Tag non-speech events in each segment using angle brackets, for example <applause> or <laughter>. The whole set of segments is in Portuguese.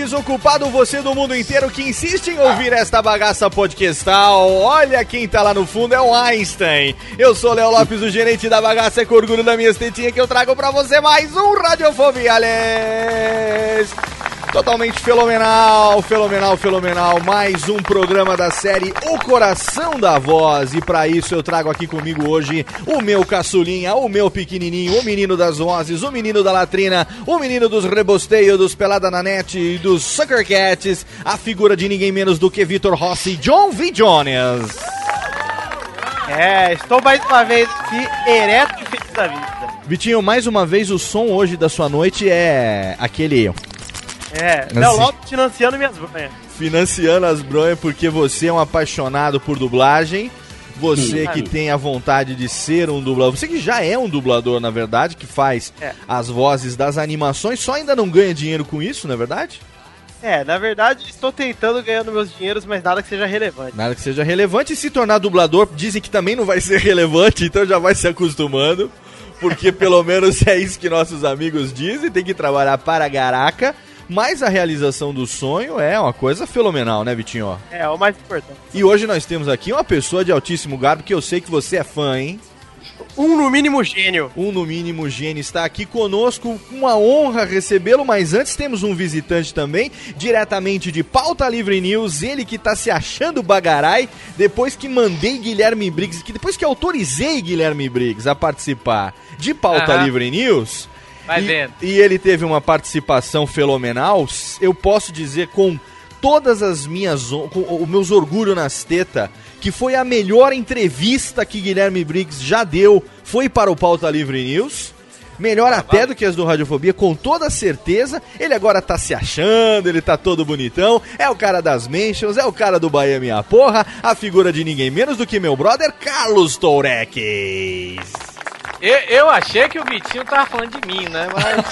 Desocupado, você do mundo inteiro que insiste em ouvir esta bagaça podcastal. Olha quem tá lá no fundo, é o Einstein. Eu sou Léo Lopes, o gerente da bagaça, é com orgulho da minha estetinha que eu trago pra você mais um Radiofobia, Alex. Totalmente fenomenal, fenomenal, fenomenal. Mais um programa da série O Coração da Voz. E para isso eu trago aqui comigo hoje o meu caçulinha, o meu pequenininho, o menino das vozes, o menino da latrina, o menino dos rebosteios, dos pelada na net e dos sucker cats, a figura de ninguém menos do que Vitor Rossi, John V. Jones. É, estou mais uma vez aqui, ereto e feliz da vida. Vitinho, mais uma vez o som hoje da sua noite é aquele É, Assim. Léo Lopes financiando minhas banhas. financiando as bronhas porque você é um apaixonado por dublagem. Você que tem a vontade de ser um dublador, você que já é um dublador, na verdade, que faz É. as vozes das animações, só ainda não ganha dinheiro com isso, na é verdade? É, na verdade, estou tentando ganhando meus dinheiros, mas nada que seja relevante. Nada que seja relevante. E se tornar dublador, dizem que também não vai ser <laughs> relevante, então já vai se acostumando. Porque pelo menos é isso que nossos amigos dizem, tem que trabalhar para a garaca. Mas a realização do sonho é uma coisa fenomenal, né, Vitinho? É, o mais importante. E hoje nós temos aqui uma pessoa de altíssimo garbo que eu sei que você é fã, hein? Um no mínimo gênio. Um no mínimo gênio está aqui conosco, uma honra recebê-lo, mas antes temos um visitante também, diretamente de Pauta Livre News, ele que tá se achando bagarai, depois que mandei Guilherme Briggs, que depois que autorizei Guilherme Briggs a participar de Pauta Aham. Livre News, Vai e, vendo. e ele teve uma participação fenomenal, eu posso dizer com todas as minhas com os meus orgulho nas tetas, que foi a melhor entrevista que Guilherme Briggs já deu, foi para o Pauta Livre News. Melhor até do que as do Radiofobia, com toda certeza. Ele agora tá se achando, ele tá todo bonitão. É o cara das mentions, é o cara do Bahia Minha Porra, a figura de ninguém menos do que meu brother Carlos Toureques. Eu, eu achei que o Vitinho tava falando de mim, né? Mas.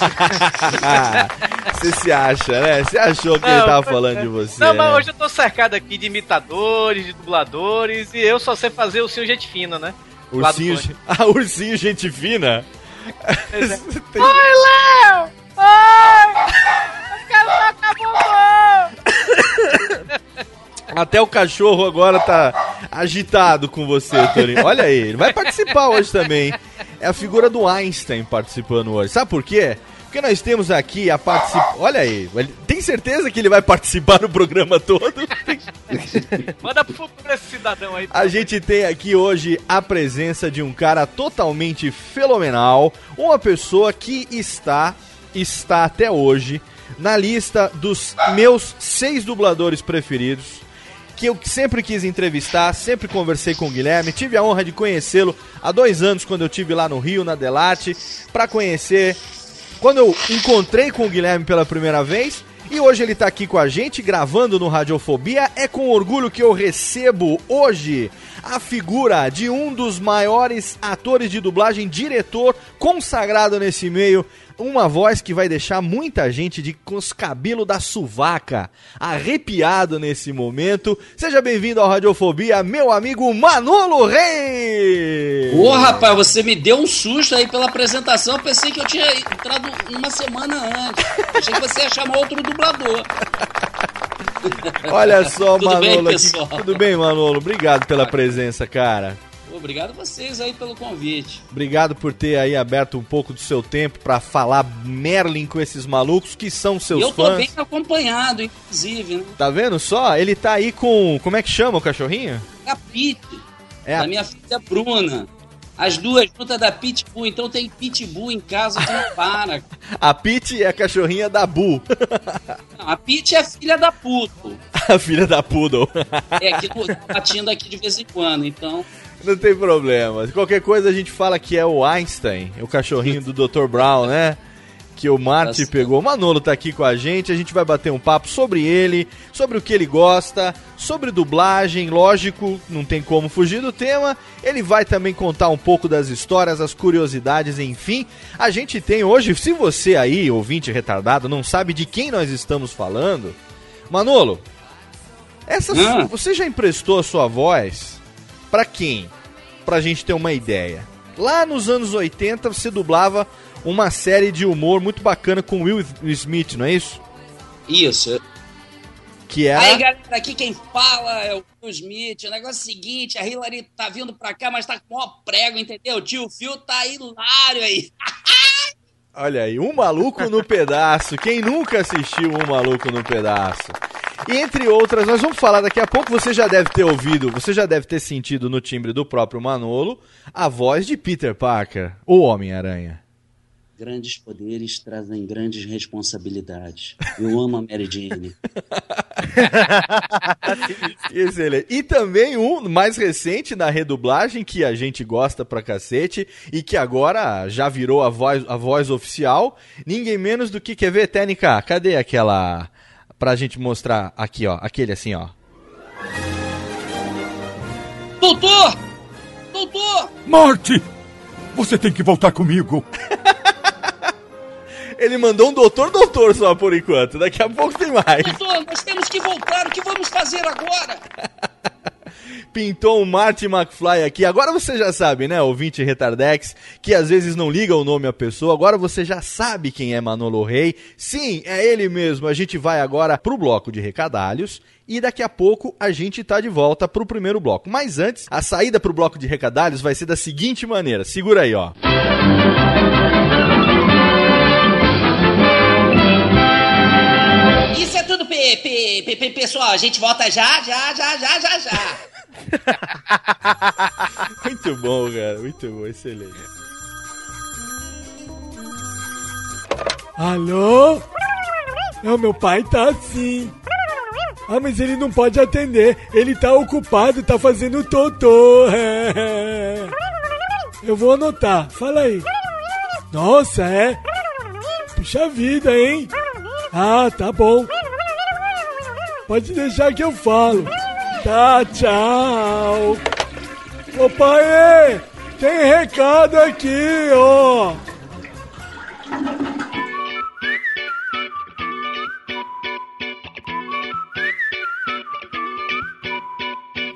<laughs> Você se acha, né? Você achou que Não, ele tava falando de você. Não, mas né? hoje eu tô cercado aqui de imitadores, de dubladores, e eu só sei fazer o seu gente fina, né? Ursinho, <laughs> ah, ursinho gente fina. <laughs> Tem- Oi, Léo! Oi! Eu quero tocar bombom! Até o cachorro agora tá agitado com você, Torinho. Olha aí, ele vai participar hoje também. É a figura do Einstein participando hoje. Sabe por quê? Porque nós temos aqui a particip... Olha aí, tem certeza que ele vai participar do programa todo? <laughs> Manda pro futuro esse cidadão aí. A gente tem aqui hoje a presença de um cara totalmente fenomenal, uma pessoa que está, está até hoje na lista dos meus seis dubladores preferidos. Que eu sempre quis entrevistar, sempre conversei com o Guilherme, tive a honra de conhecê-lo há dois anos quando eu tive lá no Rio, na Delate, para conhecer. Quando eu encontrei com o Guilherme pela primeira vez, e hoje ele tá aqui com a gente, gravando no Radiofobia. É com orgulho que eu recebo hoje a figura de um dos maiores atores de dublagem, diretor consagrado nesse meio, uma voz que vai deixar muita gente de com os cabelos da suvaca arrepiado nesse momento. Seja bem-vindo ao Radiofobia, meu amigo Manolo Rei! Ô, rapaz, você me deu um susto aí pela apresentação. Eu pensei que eu tinha entrado uma semana antes. Achei que você ia chamar outro dublador. Olha <laughs> só, Tudo Manolo. bem, aqui. Tudo bem, Manolo? Obrigado pela presença, cara. Obrigado a vocês aí pelo convite. Obrigado por ter aí aberto um pouco do seu tempo pra falar Merlin com esses malucos que são seus E eu tô fãs. bem acompanhado, inclusive, né? Tá vendo só? Ele tá aí com. Como é que chama o cachorrinho? A Pete, É a- da minha filha Bruna. As duas juntas da Pitbull, então tem Pitbull em casa que não <laughs> para. A Pete é a cachorrinha da Bu, Não, a Pete é filha da puto. <laughs> a filha da Poodle. É, que tá latindo aqui de vez em quando, então. Não tem problema. Qualquer coisa a gente fala que é o Einstein, o cachorrinho do Dr. Brown, né? Que o Marty Tá pegou. O Manolo tá aqui com a gente. A gente vai bater um papo sobre ele, sobre o que ele gosta, sobre dublagem. Lógico, não tem como fugir do tema. Ele vai também contar um pouco das histórias, as curiosidades, enfim. A gente tem hoje, se você aí, ouvinte retardado, não sabe de quem nós estamos falando, Manolo, essa Ah. você já emprestou a sua voz pra quem? Pra gente ter uma ideia. Lá nos anos 80 você dublava uma série de humor muito bacana com Will Smith, não é isso? Isso. Que era Aí, galera, aqui quem fala é o Will Smith. O negócio é o seguinte: a Hillary tá vindo pra cá, mas tá com o maior prego, entendeu? Tio Phil tá hilário aí. <laughs> Olha aí, Um Maluco no Pedaço. Quem nunca assistiu Um Maluco no Pedaço? E entre outras, nós vamos falar daqui a pouco. Você já deve ter ouvido, você já deve ter sentido no timbre do próprio Manolo a voz de Peter Parker, o Homem-Aranha. Grandes poderes trazem grandes responsabilidades. Eu amo a Mary Jane. <laughs> Excelente. E também um mais recente na redublagem que a gente gosta pra cacete e que agora já virou a voz, a voz oficial. Ninguém menos do que, quer ver, Técnica? Cadê aquela. Pra gente mostrar aqui, ó. Aquele assim, ó. Doutor! Doutor! Morte! Você tem que voltar comigo. <laughs> Ele mandou um doutor, doutor só por enquanto. Daqui a pouco tem mais. Doutor, nós temos que voltar. O que vamos fazer agora? <laughs> Pintou um Marty McFly aqui. Agora você já sabe, né, ouvinte Retardex, que às vezes não liga o nome à pessoa. Agora você já sabe quem é Manolo Rei. Sim, é ele mesmo. A gente vai agora pro bloco de recadalhos. E daqui a pouco a gente tá de volta pro primeiro bloco. Mas antes, a saída pro bloco de recadalhos vai ser da seguinte maneira. Segura aí, ó. Isso é tudo, pe, pe, pe- pe- pessoal. A gente volta já, já, já, já, já, já. <laughs> Muito bom, cara. Muito bom. Excelente. Alô? Não, meu pai tá assim. Ah, mas ele não pode atender. Ele tá ocupado, tá fazendo totô. <laughs> Eu vou anotar. Fala aí. Nossa, é? Puxa vida, hein? Ah, tá bom. Pode deixar que eu falo. Tá, tchau. Ô pai, tem recado aqui, ó.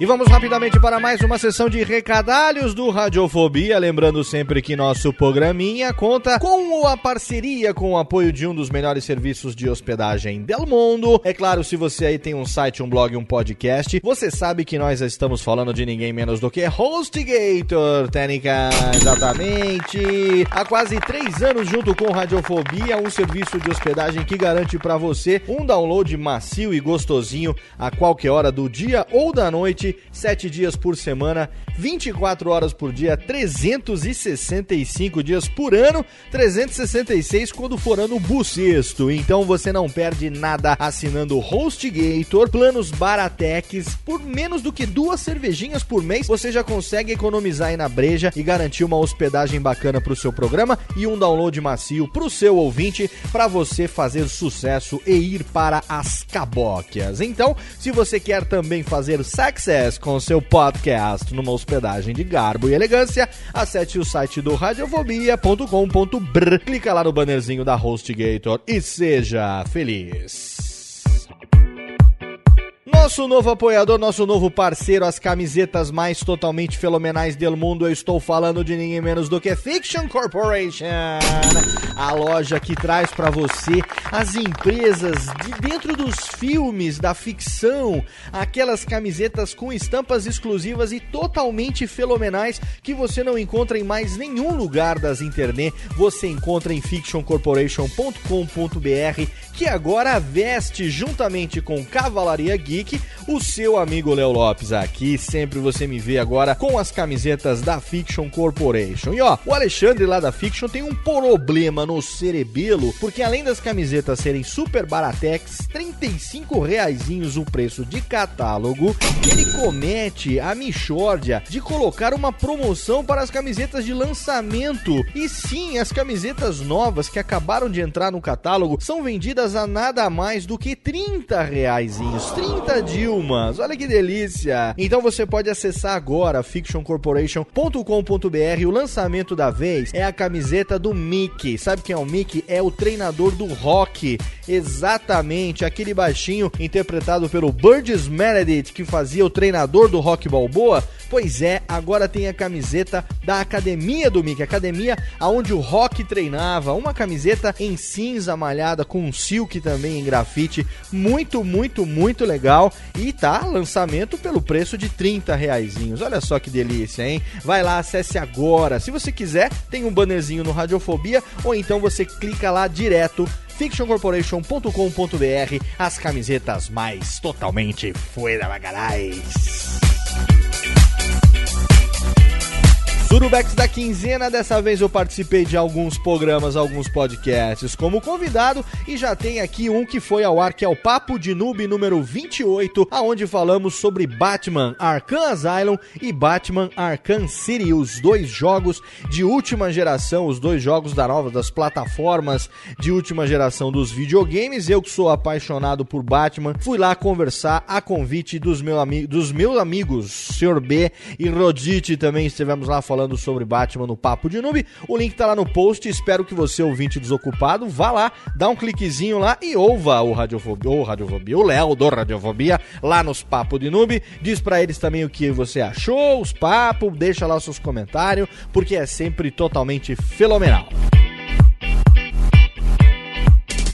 E vamos rapidamente para mais uma sessão de recadalhos do Radiofobia. Lembrando sempre que nosso programinha conta com a parceria, com o apoio de um dos melhores serviços de hospedagem del mundo. É claro, se você aí tem um site, um blog, um podcast, você sabe que nós estamos falando de ninguém menos do que HostGator, técnica, exatamente. Há quase três anos junto com Radiofobia, um serviço de hospedagem que garante para você um download macio e gostosinho a qualquer hora do dia ou da noite Nube, 7 dias por semana, 24 horas por dia, 365 dias por ano, 366 quando for ano bucesto. Então você não perde nada assinando HostGator, planos Baratex, por menos do que duas cervejinhas por mês, você já consegue economizar aí na breja e garantir uma hospedagem bacana pro seu programa e um download macio pro seu ouvinte para você fazer sucesso e ir para as cabóquias. Então, se você quer também fazer success com seu podcast numa hospedagem de garbo e elegância, acesse o site do radiofobia.com.br, clica lá no bannerzinho da HostGator e seja feliz. Nosso novo apoiador, nosso novo parceiro, as camisetas mais totalmente fenomenais do mundo. Eu estou falando de ninguém menos do que Fiction Corporation, a loja que traz para você as empresas de dentro dos filmes da ficção, aquelas camisetas com estampas exclusivas e totalmente fenomenais que você não encontra em mais nenhum lugar das internet. Você encontra em fictioncorporation.com.br, que agora veste juntamente com Cavalaria Geek o seu amigo Léo Lopes aqui. Sempre você me vê agora com as camisetas da Fiction Corporation. E ó, o Alexandre lá da Fiction tem um problema no cerebelo, porque além das camisetas serem super baratex, 35 reaisinhos o preço de catálogo, ele comete a michórdia de colocar uma promoção para as camisetas de lançamento. E sim, as camisetas novas que acabaram de entrar no catálogo são vendidas a nada mais do que 30 reaisinhos, 30 Dilmas. Olha que delícia! Então você pode acessar agora fictioncorporation.com.br. O lançamento da vez é a camiseta do Mickey. Sabe quem é o Mickey? É o treinador do rock. Exatamente, aquele baixinho interpretado pelo Burgess Meredith que fazia o treinador do Rock Balboa. Pois é, agora tem a camiseta da academia do Mickey, academia aonde o Rock treinava, uma camiseta em cinza malhada com silk também em grafite, muito, muito, muito legal e tá lançamento pelo preço de 30 reaisinhos. Olha só que delícia, hein? Vai lá, acesse agora. Se você quiser, tem um bannerzinho no Radiofobia ou então você clica lá direto fictioncorporation.com.br, as camisetas mais totalmente fora bagarais. Surubex da quinzena, dessa vez eu participei de alguns programas, alguns podcasts como convidado e já tem aqui um que foi ao ar, que é o Papo de Noob número 28, aonde falamos sobre Batman Arkham Asylum e Batman Arkham City, os dois jogos de última geração, os dois jogos da nova das plataformas de última geração dos videogames. Eu que sou apaixonado por Batman, fui lá conversar a convite dos, meu ami dos meus amigos, Sr. B e Rodite também estivemos lá falando falando sobre Batman no Papo de Noob. O link tá lá no post. Espero que você, ouvinte desocupado, vá lá, dá um cliquezinho lá e ouva o Radiofobia, o Radiofobia, o Léo do Radiofobia lá nos Papo de Noob. Diz para eles também o que você achou, os papos, deixa lá os seus comentários, porque é sempre totalmente fenomenal.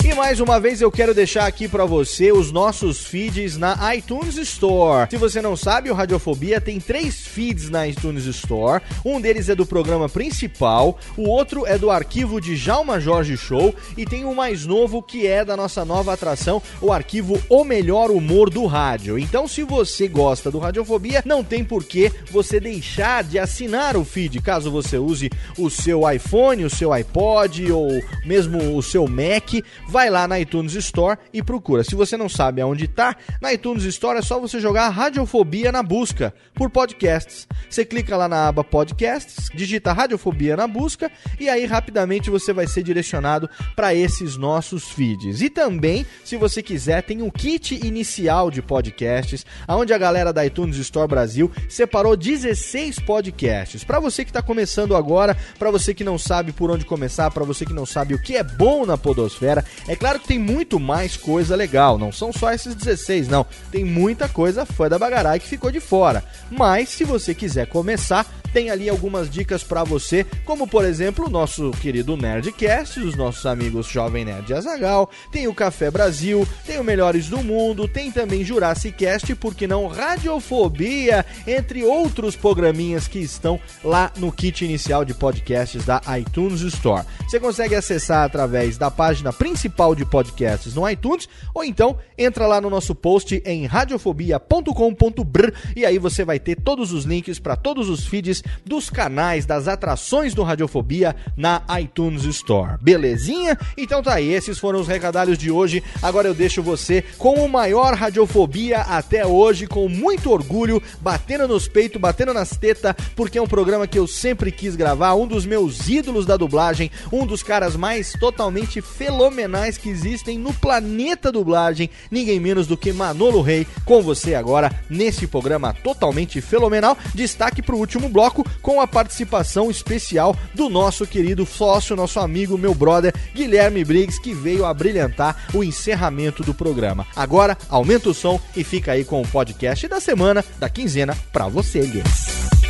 E mais uma vez eu quero deixar aqui para você os nossos feeds na iTunes Store. Se você não sabe, o Radiofobia tem três feeds na iTunes Store. Um deles é do programa principal, o outro é do arquivo de Jalma Jorge Show e tem o mais novo que é da nossa nova atração, o arquivo O Melhor Humor do Rádio. Então, se você gosta do Radiofobia, não tem por que você deixar de assinar o feed, caso você use o seu iPhone, o seu iPod ou mesmo o seu Mac vai lá na iTunes Store e procura. Se você não sabe aonde tá, na iTunes Store é só você jogar Radiofobia na busca por podcasts. Você clica lá na aba Podcasts, digita Radiofobia na busca e aí rapidamente você vai ser direcionado para esses nossos feeds. E também, se você quiser, tem um kit inicial de podcasts, onde a galera da iTunes Store Brasil separou 16 podcasts. Para você que está começando agora, para você que não sabe por onde começar, para você que não sabe o que é bom na podosfera, é claro que tem muito mais coisa legal, não são só esses 16, não. Tem muita coisa fã da Bagarai que ficou de fora. Mas se você quiser começar, tem ali algumas dicas para você, como por exemplo o nosso querido Nerdcast, dos nossos amigos Jovem Nerd Azagal, tem o Café Brasil, tem o Melhores do Mundo, tem também Jurassic Cast, porque não Radiofobia, entre outros programinhas que estão lá no kit inicial de podcasts da iTunes Store. Você consegue acessar através da página principal principal de podcasts no iTunes, ou então entra lá no nosso post em radiofobia.com.br e aí você vai ter todos os links para todos os feeds dos canais das atrações do Radiofobia na iTunes Store. Belezinha? Então tá aí, esses foram os recadalhos de hoje. Agora eu deixo você com o maior Radiofobia até hoje, com muito orgulho, batendo nos peitos, batendo nas tetas, porque é um programa que eu sempre quis gravar, um dos meus ídolos da dublagem, um dos caras mais totalmente fenomenais que existem no planeta dublagem, ninguém menos do que Manolo Rey, com você agora nesse programa totalmente fenomenal. Destaque pro último bloco com a participação especial do nosso querido sócio, nosso amigo, meu brother Guilherme Briggs, que veio a brilhantar o encerramento do programa. Agora, aumenta o som e fica aí com o podcast da semana, da quinzena, pra você, Guilherme.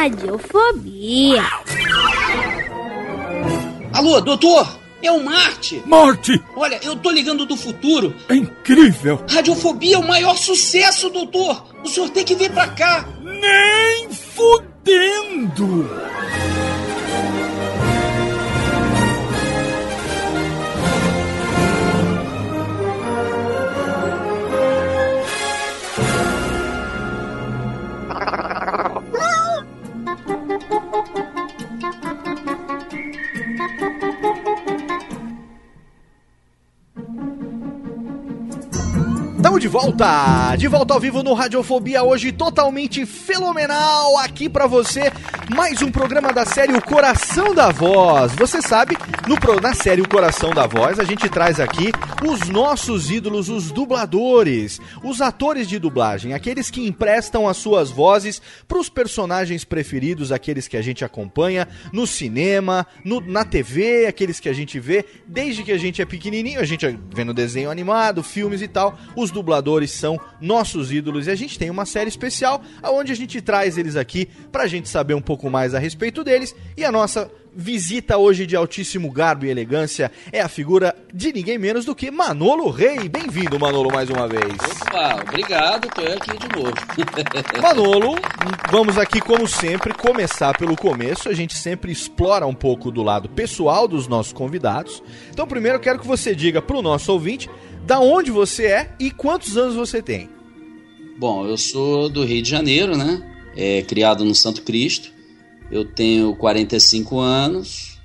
Radiofobia. Alô, doutor? É o Marte. Marte! Olha, eu tô ligando do futuro. É incrível! Radiofobia é o maior sucesso, doutor. O senhor tem que vir pra cá. Nem fudendo! De volta! De volta ao vivo no Radiofobia, hoje totalmente fenomenal aqui pra você. Mais um programa da série O Coração da Voz. Você sabe, no, na série O Coração da Voz, a gente traz aqui os nossos ídolos, os dubladores, os atores de dublagem, aqueles que emprestam as suas vozes pros personagens preferidos, aqueles que a gente acompanha no cinema, no- na TV, aqueles que a gente vê desde que a gente é pequenininho, a gente vê no desenho animado, filmes e tal. Os dubladores são nossos ídolos e a gente tem uma série especial onde a gente traz eles aqui pra gente saber um pouco mais a respeito deles e a nossa visita hoje de altíssimo garbo e elegância é a figura de ninguém menos do que Manolo Rei. Bem-vindo, Manolo, mais uma vez. Opa, obrigado, tô aqui de novo. <laughs> Manolo, vamos aqui, como sempre, começar pelo começo. A gente sempre explora um pouco do lado pessoal dos nossos convidados. Então, primeiro, eu quero que você diga pro nosso ouvinte da onde você é e quantos anos você tem. Bom, eu sou do Rio de Janeiro, né? É, criado no Santo Cristo. Eu tenho 45 anos.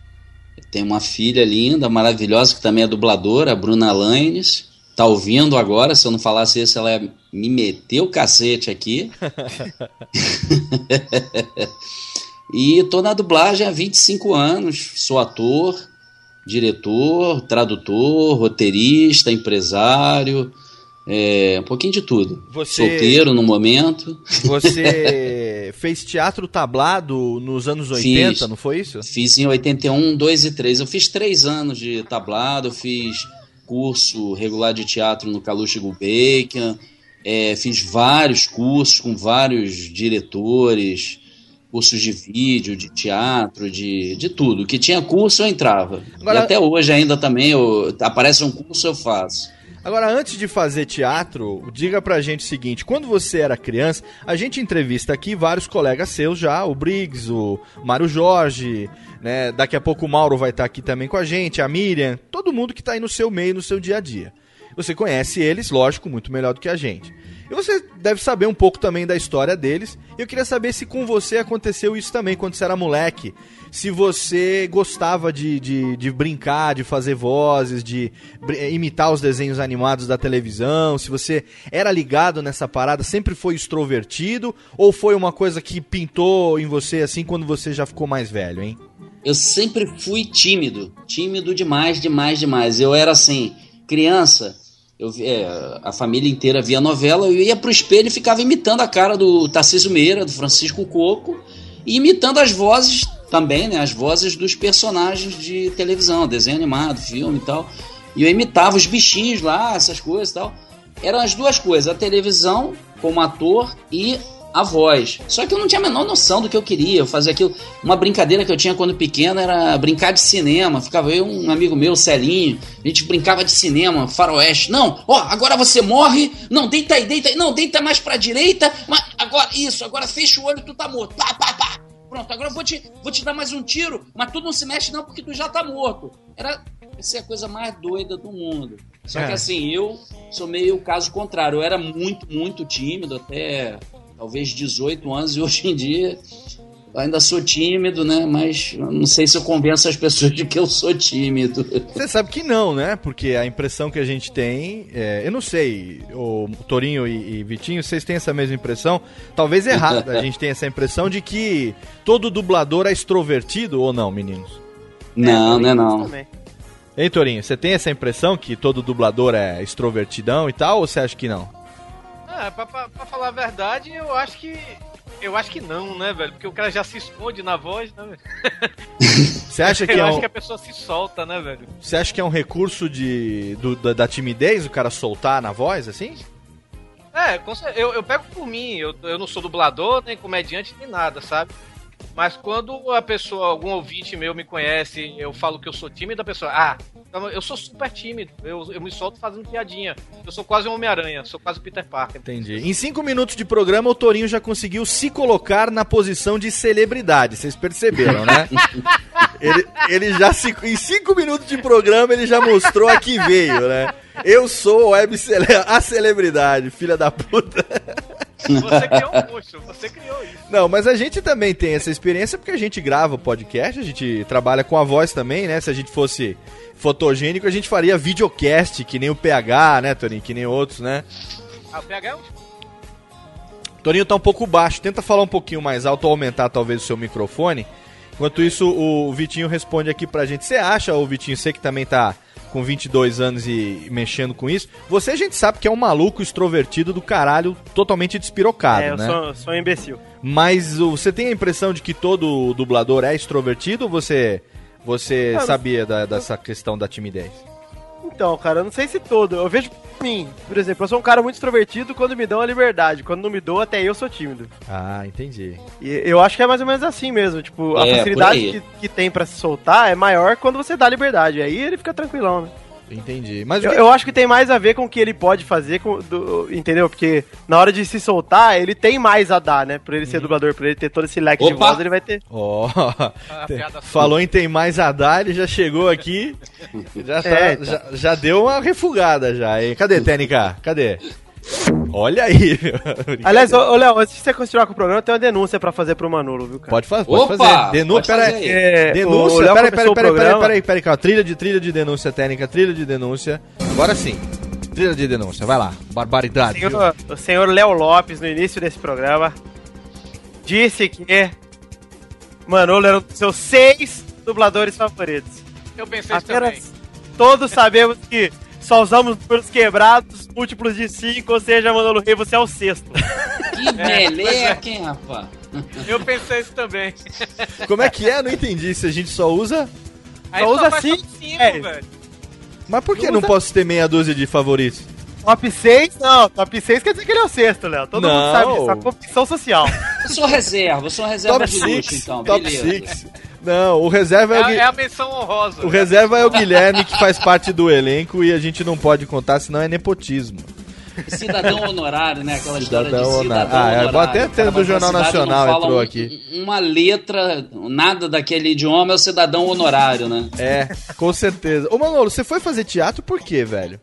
Tenho uma filha linda, maravilhosa, que também é dubladora, a Bruna Lanes. Tá ouvindo agora, se eu não falasse isso, ela ia me meter o cacete aqui. <laughs> <laughs> e tô na dublagem há 25 anos. Sou ator, diretor, tradutor, roteirista, empresário, é, um pouquinho de tudo. Você- Solteiro no momento. Você <laughs> fez teatro tablado nos anos 80, Fiz. não foi isso? Fiz em 81, 2 e 3. Eu fiz três anos de tablado, eu fiz curso regular de teatro no Caluche Gulbenkian, é, fiz vários cursos com vários diretores, cursos de vídeo, de teatro, de, de tudo. Que tinha curso eu entrava. Agora- E até hoje ainda também, eu, aparece um curso eu faço. Agora, antes de fazer teatro, diga pra gente o seguinte: quando você era criança, a gente entrevista aqui vários colegas seus já, o Briggs, o Mário Jorge, né? Daqui a pouco o Mauro vai estar aqui também com a gente, a Miriam, todo mundo que tá aí no seu meio, no seu dia a dia. Você conhece eles, lógico, muito melhor do que a gente. E você deve saber um pouco também da história deles. Eu queria saber se com você aconteceu isso também quando você era moleque. Se você gostava de, de, de brincar, de fazer vozes, de imitar os desenhos animados da televisão. Se você era ligado nessa parada, sempre foi extrovertido. Ou foi uma coisa que pintou em você assim quando você já ficou mais velho, hein? Eu sempre fui tímido, tímido demais, demais, demais. Eu era assim, criança, eu, é, a família inteira via novela, eu ia pro espelho e ficava imitando a cara do Tarcísio Meira, do Francisco Coco, e imitando as vozes também, né? As vozes dos personagens de televisão, desenho animado, filme e tal. E eu imitava os bichinhos lá, essas coisas e tal. Eram as duas coisas, a televisão como ator e a voz. Só que eu não tinha a menor noção do que eu queria. Eu fazia aquilo. Uma brincadeira que eu tinha quando pequeno era brincar de cinema. Ficava eu um amigo meu, Celinho, a gente brincava de cinema, faroeste. Não, ó, agora você morre. Não, deita aí, deita aí. Não, deita mais pra direita. Mas agora, isso, agora fecha o olho, tu tá morto. Pá, pá, pá. Pronto, agora eu vou te, vou te dar mais um tiro, mas tu não se mexe não porque tu já tá morto. Era essa é a coisa mais doida do mundo. Só É. que assim, eu sou meio o caso contrário. Eu era muito, muito tímido até talvez 18 anos e hoje em dia ainda sou tímido, né? Mas não sei se eu convenço as pessoas de que eu sou tímido. Você sabe que não, né? Porque a impressão que a gente tem, é, eu não sei, o Torinho e, e Vitinho, vocês têm essa mesma impressão? Talvez errada. a gente tem essa impressão de que todo dublador é extrovertido ou não, meninos? Não, né não. Também. Hein, Torinho? Você tem essa impressão que todo dublador é extrovertidão e tal, ou você acha que não? Ah, pra, pra- pra falar a verdade, eu acho que. Eu acho que não, né, velho? Porque o cara já se esconde na voz, né, velho? <laughs> Você acha <laughs> que eu é acho um, que a pessoa se solta, né, velho? você acha que é um recurso de, do- da, da timidez o cara soltar na voz, assim? É, eu, eu pego por mim, eu, eu não sou dublador, nem comediante, nem nada, sabe? Mas quando a pessoa, algum ouvinte meu me conhece, eu falo que eu sou tímido, a pessoa, ah, então eu sou super tímido, eu, eu me solto fazendo piadinha. Eu sou quase um Homem-Aranha, sou quase o Peter Parker. Entendi. Em cinco minutos de programa, o Torinho já conseguiu se colocar na posição de celebridade. Vocês perceberam, né? <laughs> ele, ele já se. Em cinco minutos de programa, ele já mostrou a que veio, né? Eu sou web cele- a celebridade, filha da puta. Você criou um monstro, você criou isso. Não, mas a gente também tem essa experiência porque a gente grava podcast, a gente trabalha com a voz também, né? Se a gente fosse fotogênico, a gente faria videocast, que nem o PH, né, Torinho? Que nem outros, né? Ah, o PH é um Torinho tá um pouco baixo, tenta falar um pouquinho mais alto ou aumentar talvez o seu microfone. Enquanto isso, o Vitinho responde aqui pra gente. Você acha, o Vitinho, você que também tá com 22 anos e mexendo com isso, você a gente sabe que é um maluco extrovertido do caralho, totalmente despirocado, é, eu né? sou, sou um imbecil. Mas você tem a impressão de que todo dublador é extrovertido ou você, você Cara, sabia da- dessa questão da timidez? Então, cara, eu não sei se todo. Eu vejo por mim. Por exemplo, eu sou um cara muito extrovertido quando me dão a liberdade. Quando não me dou, até eu sou tímido. Ah, entendi. E eu acho que é mais ou menos assim mesmo. Tipo, a É, facilidade que, que tem pra se soltar é maior quando você dá liberdade. Aí ele fica tranquilão, né? Entendi. Mas Eu, que- eu acho que tem mais a ver com o que ele pode fazer, com, do- entendeu? Porque na hora de se soltar, ele tem mais a dar, né? Por ele ser dublador, por ele ter todo esse leque de Opa! voz, ele vai ter. Ó, <laughs> a tem- falou em tem mais a dar, ele já chegou aqui, já, tá- É, então. já, já deu uma refugada já. hein? Cadê, Tênica? Cadê? Olha aí, <laughs> meu. Aliás, ô, ô, Léo, antes de você continuar com o programa, eu tenho uma denúncia pra fazer pro Manolo, viu, cara? Pode, fa pode Opa, fazer. Denúncia, pode pera fazer aí. É, o Denúncia, peraí, peraí, o peraí, peraí, peraí, peraí, calma. Trilha de trilha de denúncia técnica, trilha de denúncia. Agora sim. Trilha de denúncia, vai lá. Barbaridade. viu? Senhor- o senhor Léo Lopes, no início desse programa, disse que Manolo era um dos seus seis dubladores favoritos. Eu pensei isso também. Apenas todos sabemos que só usamos números quebrados, múltiplos de cinco, ou seja, Manolo Rei, você é o sexto. Que meleca, hein, rapaz? Eu pensei isso também. Como é que é? Não entendi. Se a gente só usa. Aí Só usa faz cinco, top cinco, é. velho. Mas por que Não não usa- posso ter meia dúzia de favoritos? Top 6? Não, top 6 quer dizer que ele é o sexto, Léo. Todo Não. mundo sabe disso, a competição social. Eu sou reserva, eu sou reserva Top de luxo, 6. então, top beleza. 6. Não, o reserva é, É, o, a- é a menção honrosa. o né? reserva é o Guilherme que faz parte do elenco e a gente não pode contar, senão é nepotismo. Cidadão honorário, né? Aquela história de Cidadão cidadão honorário. Ah, é, honorário. até- até O cara do Jornal Nacional entrou um- aqui. Uma letra, nada daquele idioma é o cidadão honorário, né? É, com certeza. Ô Manolo, você foi fazer teatro por quê, velho?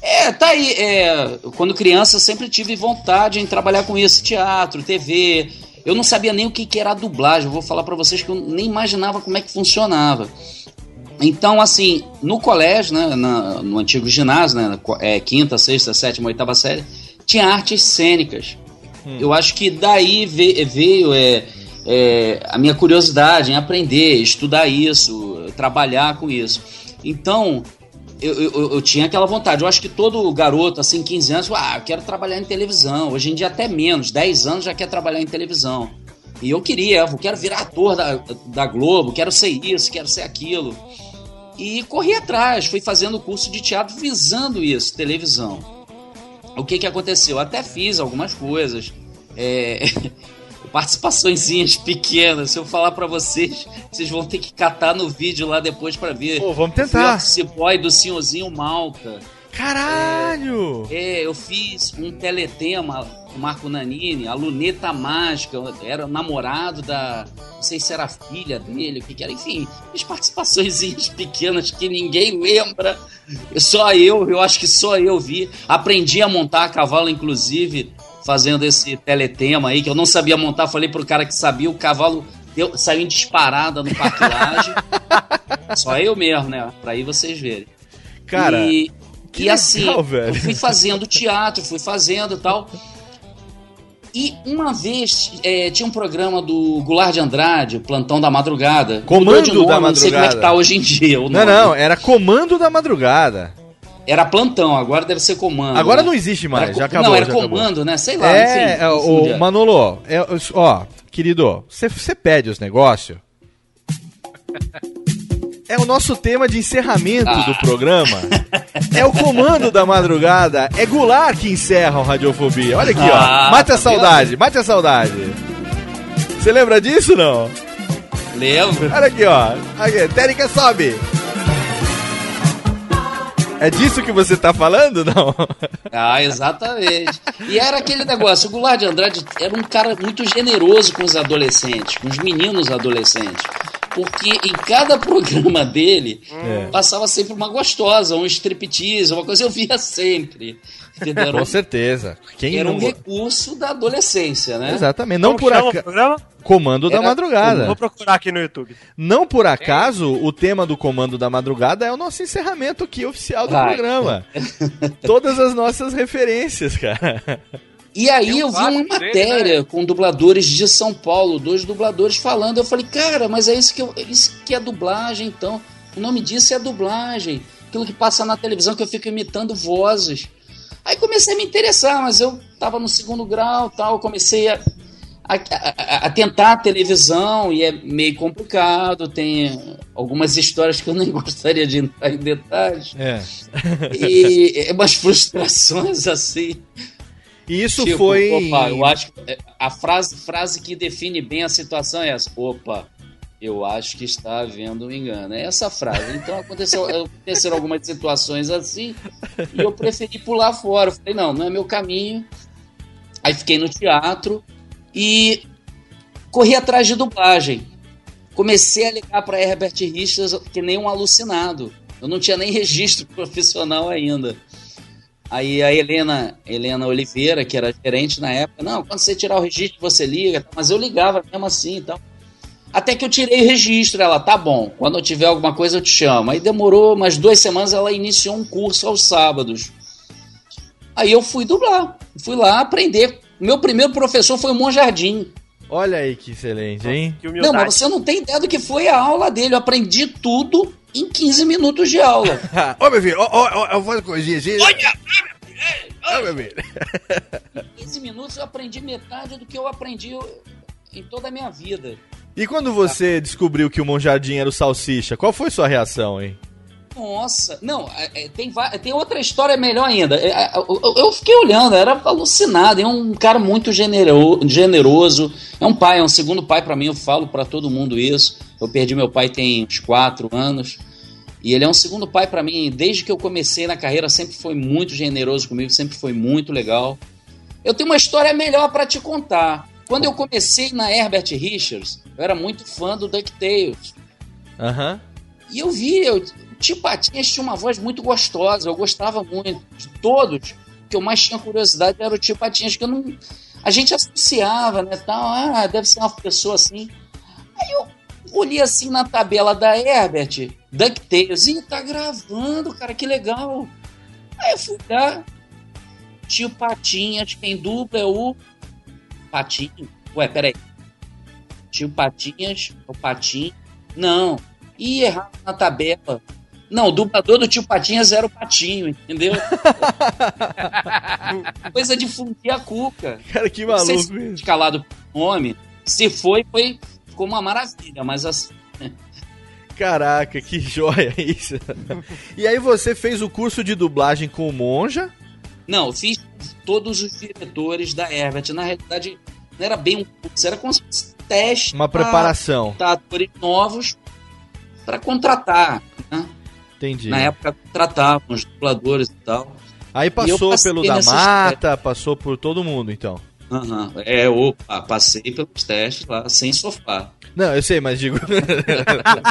É, tá aí. é, quando criança eu sempre tive vontade em trabalhar com isso, teatro, TV. Eu não sabia nem o que, que era a dublagem. Eu vou falar pra vocês que eu nem imaginava como é que funcionava. Então, assim, no colégio, né, na- no antigo ginásio, né, é, quinta, sexta, sétima, oitava série, tinha artes cênicas. Eu acho que daí ve- veio é, é, a minha curiosidade em aprender, estudar isso, trabalhar com isso. Então, eu, eu, eu tinha aquela vontade. Eu acho que todo garoto, assim, 15 anos, ah, eu quero trabalhar em televisão. Hoje em dia, até menos, 10 anos já quer trabalhar em televisão. E eu queria, eu quero virar ator da, da Globo, quero ser isso, quero ser aquilo. E corri atrás, fui fazendo curso de teatro visando isso, televisão. O que que aconteceu? Eu até fiz algumas coisas, é, <laughs> participaçõezinhas pequenas. Se eu falar pra vocês, vocês vão ter que catar no vídeo lá depois pra ver. Pô, vamos tentar. Office boy do senhorzinho Malta. Caralho! É, eu fiz um teletema com o Marco Nanini, a luneta mágica, era o namorado da. Não sei se era filha dele, o que, que era, enfim, fiz participações pequenas que ninguém lembra. Só eu, eu acho que só eu vi. Aprendi a montar a cavalo, inclusive, fazendo esse teletema aí, que eu não sabia montar, falei pro cara que sabia, o cavalo deu, saiu em disparada no parquilagem. <laughs> só eu mesmo, né? Pra aí vocês verem. Cara, e, que e legal, assim, velho. eu fui fazendo teatro, fui fazendo e tal. E uma vez é, tinha um programa do Goulart de Andrade, o Plantão da Madrugada. Comando nome, da Não sei como é que Madrugada. tá hoje em dia. o Não, não, era Comando da Madrugada. Era Plantão, agora deve ser Comando. Agora né? não existe mais, Era já acabou. Não, era já acabou. Comando, né? Sei lá, É, enfim. é, o já. Manolo, é, ó, querido, você pede os negócios. <laughs> É o nosso tema de encerramento Ah. do programa. É o comando da madrugada. É Goulart que encerra o Radiofobia. Olha aqui, Ah, ó. Mate a tá saudade, mate a saudade. Você lembra disso não? Lembro. Olha aqui, ó. Aqui, Térica sobe. É disso que você tá falando, não? <laughs> Ah, exatamente. E era aquele negócio, o Goulart de Andrade era um cara muito generoso com os adolescentes, com os meninos adolescentes. Porque em cada programa dele É. passava sempre uma gostosa, um striptease, uma coisa eu via sempre. Entendeu? Com um- certeza. Quem Era um não... recurso da adolescência, né? Exatamente. Não Como por acaso. programa? Comando da Era- madrugada. Vou procurar aqui no YouTube. Não por acaso, o tema do Comando da Madrugada é o nosso encerramento aqui oficial do Vai. programa. <laughs> Todas as nossas referências, cara. E aí eu vi uma vácuo dele, matéria com dubladores de São Paulo, dois dubladores falando. Eu falei, cara, mas é isso que, eu, é isso que é dublagem, então. O nome disso é dublagem. Aquilo que passa na televisão que eu fico imitando vozes. Aí comecei a me interessar, mas eu tava no segundo grau tal, comecei a, a, a- a tentar a televisão e é meio complicado, tem algumas histórias que eu nem <laughs> gostaria de entrar em detalhes. É. E é umas frustrações assim. E isso Tipo, foi. Opa, eu acho que é, a frase, frase que define bem a situação é essa. Opa, eu acho que está havendo um engano. É essa frase. Então aconteceu, <laughs> aconteceram algumas situações assim e eu preferi pular fora. Eu falei, não, não é meu caminho. Aí fiquei no teatro e corri atrás de dublagem. Comecei a ligar para Herbert Richards que nem um alucinado. Eu não tinha nem registro <laughs> profissional ainda. Aí a Helena, Helena Oliveira, que era gerente na época, não, quando você tirar o registro você liga, mas eu ligava mesmo assim, então. Até que eu tirei o registro, ela, tá bom, quando eu tiver alguma coisa eu te chamo. Aí demorou umas duas semanas, ela iniciou um curso aos sábados. Aí eu fui dublar, fui lá aprender. Meu primeiro professor foi o Monjardim. Olha aí que excelente, hein? Que Não, mas você não tem ideia do que foi a aula dele. Eu aprendi tudo em 15 minutos de aula. <laughs> Ô, meu filho, ó, ó, ó, eu faço coisinha assim. Olha! Ô, meu filho. Em 15 minutos eu aprendi metade do que eu aprendi em toda a minha vida. E quando você descobriu que o Monjardim era o Salsicha, qual foi sua reação, hein? Nossa, não, é, é, tem, tem outra história melhor ainda. É, Eu, fiquei olhando, era alucinado. É um cara muito genero- generoso. É um pai, é um segundo pai pra mim. Eu falo pra todo mundo isso. Eu perdi meu pai tem uns quatro anos. E ele é um segundo pai pra mim. Desde que eu comecei na carreira, sempre foi muito generoso comigo, sempre foi muito legal. Eu tenho uma história melhor pra te contar. Quando eu comecei na Herbert Richards, eu era muito fã do DuckTales. Aham. E eu vi, eu, o Tio Patinhas tinha uma voz muito gostosa, eu gostava muito. De todos, o que eu mais tinha curiosidade era o Tio Patinhas, que eu não. A gente associava, né? Tal, ah, deve ser uma pessoa assim. Aí eu olhei assim na tabela da Herbert, DuckTales, e tá gravando, cara, que legal. Aí eu fui lá, Tio Patinhas, quem dubla é o Patinho. Ué, peraí. Tio Patinhas, o Patinho. Não. Ih, errado na tabela. Não, o dublador do tio Patinhas era o Patinho, entendeu? <laughs> Coisa de fundir a cuca. Cara, que maluco se escalado por nome. Se foi, foi, ficou uma maravilha, mas assim. Caraca, que joia isso. e aí você fez o curso de dublagem com o Monja? Não, fiz, todos os diretores da Herbert. Na realidade, não era bem um curso, era como se fosse teste. Uma preparação. botar atores novos para contratar. Né? Entendi. Na época contratavam os dubladores e tal. Aí passou pelo da Mata, passou por todo mundo, então. Aham. É, opa, passei pelos testes lá, sem sofá. Não, eu sei, mas digo. <laughs>